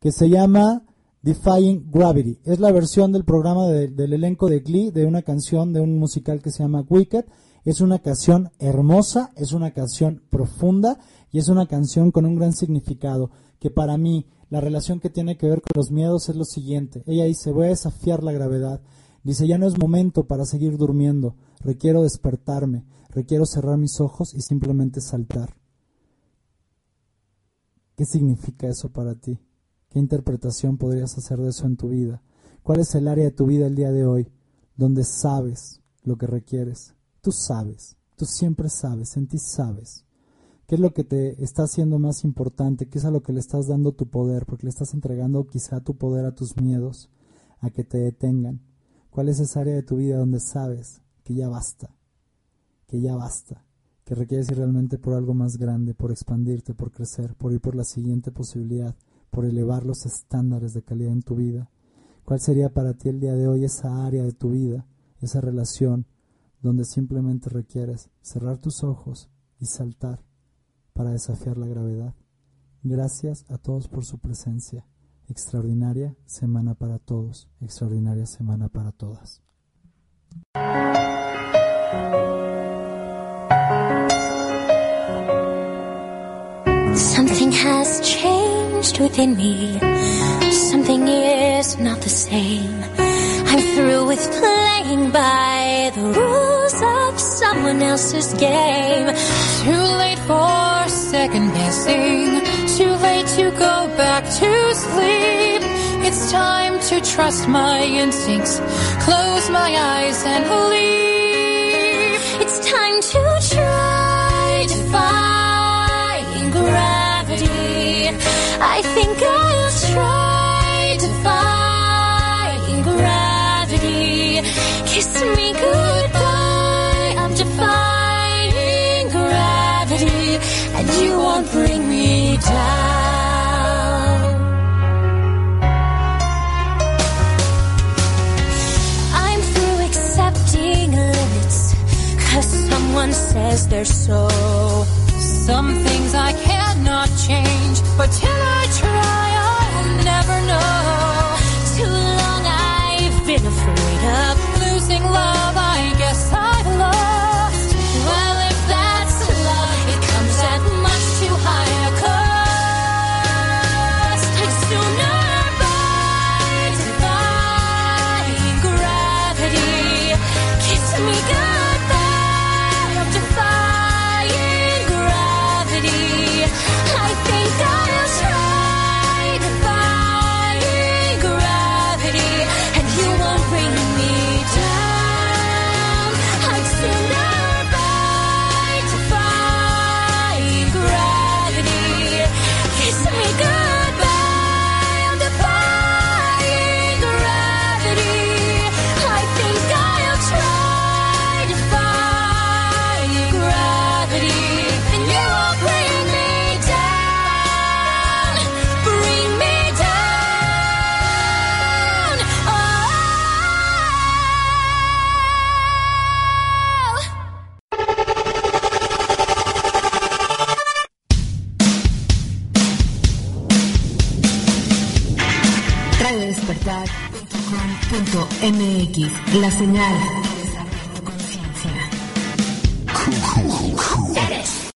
S1: que se llama Defying Gravity. Es la versión del programa de- del elenco de Glee de una canción de un musical que se llama Wicked. Es una canción hermosa, es una canción profunda y es una canción con un gran significado que para mí la relación que tiene que ver con los miedos es lo siguiente. Ella dice, voy a desafiar la gravedad. Dice, ya no es momento para seguir durmiendo. Requiero despertarme. Requiero cerrar mis ojos y simplemente saltar. ¿Qué significa eso para ti? ¿Qué interpretación podrías hacer de eso en tu vida? ¿Cuál es el área de tu vida el día de hoy donde sabes lo que requieres? Tú sabes, tú siempre sabes, en ti sabes. ¿Qué es lo que te está haciendo más importante? ¿Qué es a lo que le estás dando tu poder? Porque le estás entregando quizá tu poder a tus miedos, a que te detengan. ¿Cuál es esa área de tu vida donde sabes que ya basta? Que ya basta. Que requieres ir realmente por algo más grande, por expandirte, por crecer, por ir por la siguiente posibilidad, por elevar los estándares de calidad en tu vida. ¿Cuál sería para ti el día de hoy esa área de tu vida, esa relación donde simplemente requieres cerrar tus ojos y saltar para desafiar la gravedad? Gracias a todos por su presencia. Extraordinaria semana para todos, extraordinaria semana para todas.
S6: Something has changed within me. Something is not the same. I'm through with playing by the rules of someone else's game.
S7: Too late for second guessing. Too late to go back to sleep. It's time to trust my instincts. Close my eyes and leave.
S6: I think I'll try to defying gravity. Kiss me goodbye. I'm defying gravity, and you won't bring me down. I'm through accepting limits. Cause someone says they're so.
S7: Some things I cannot change, but till I
S8: La señal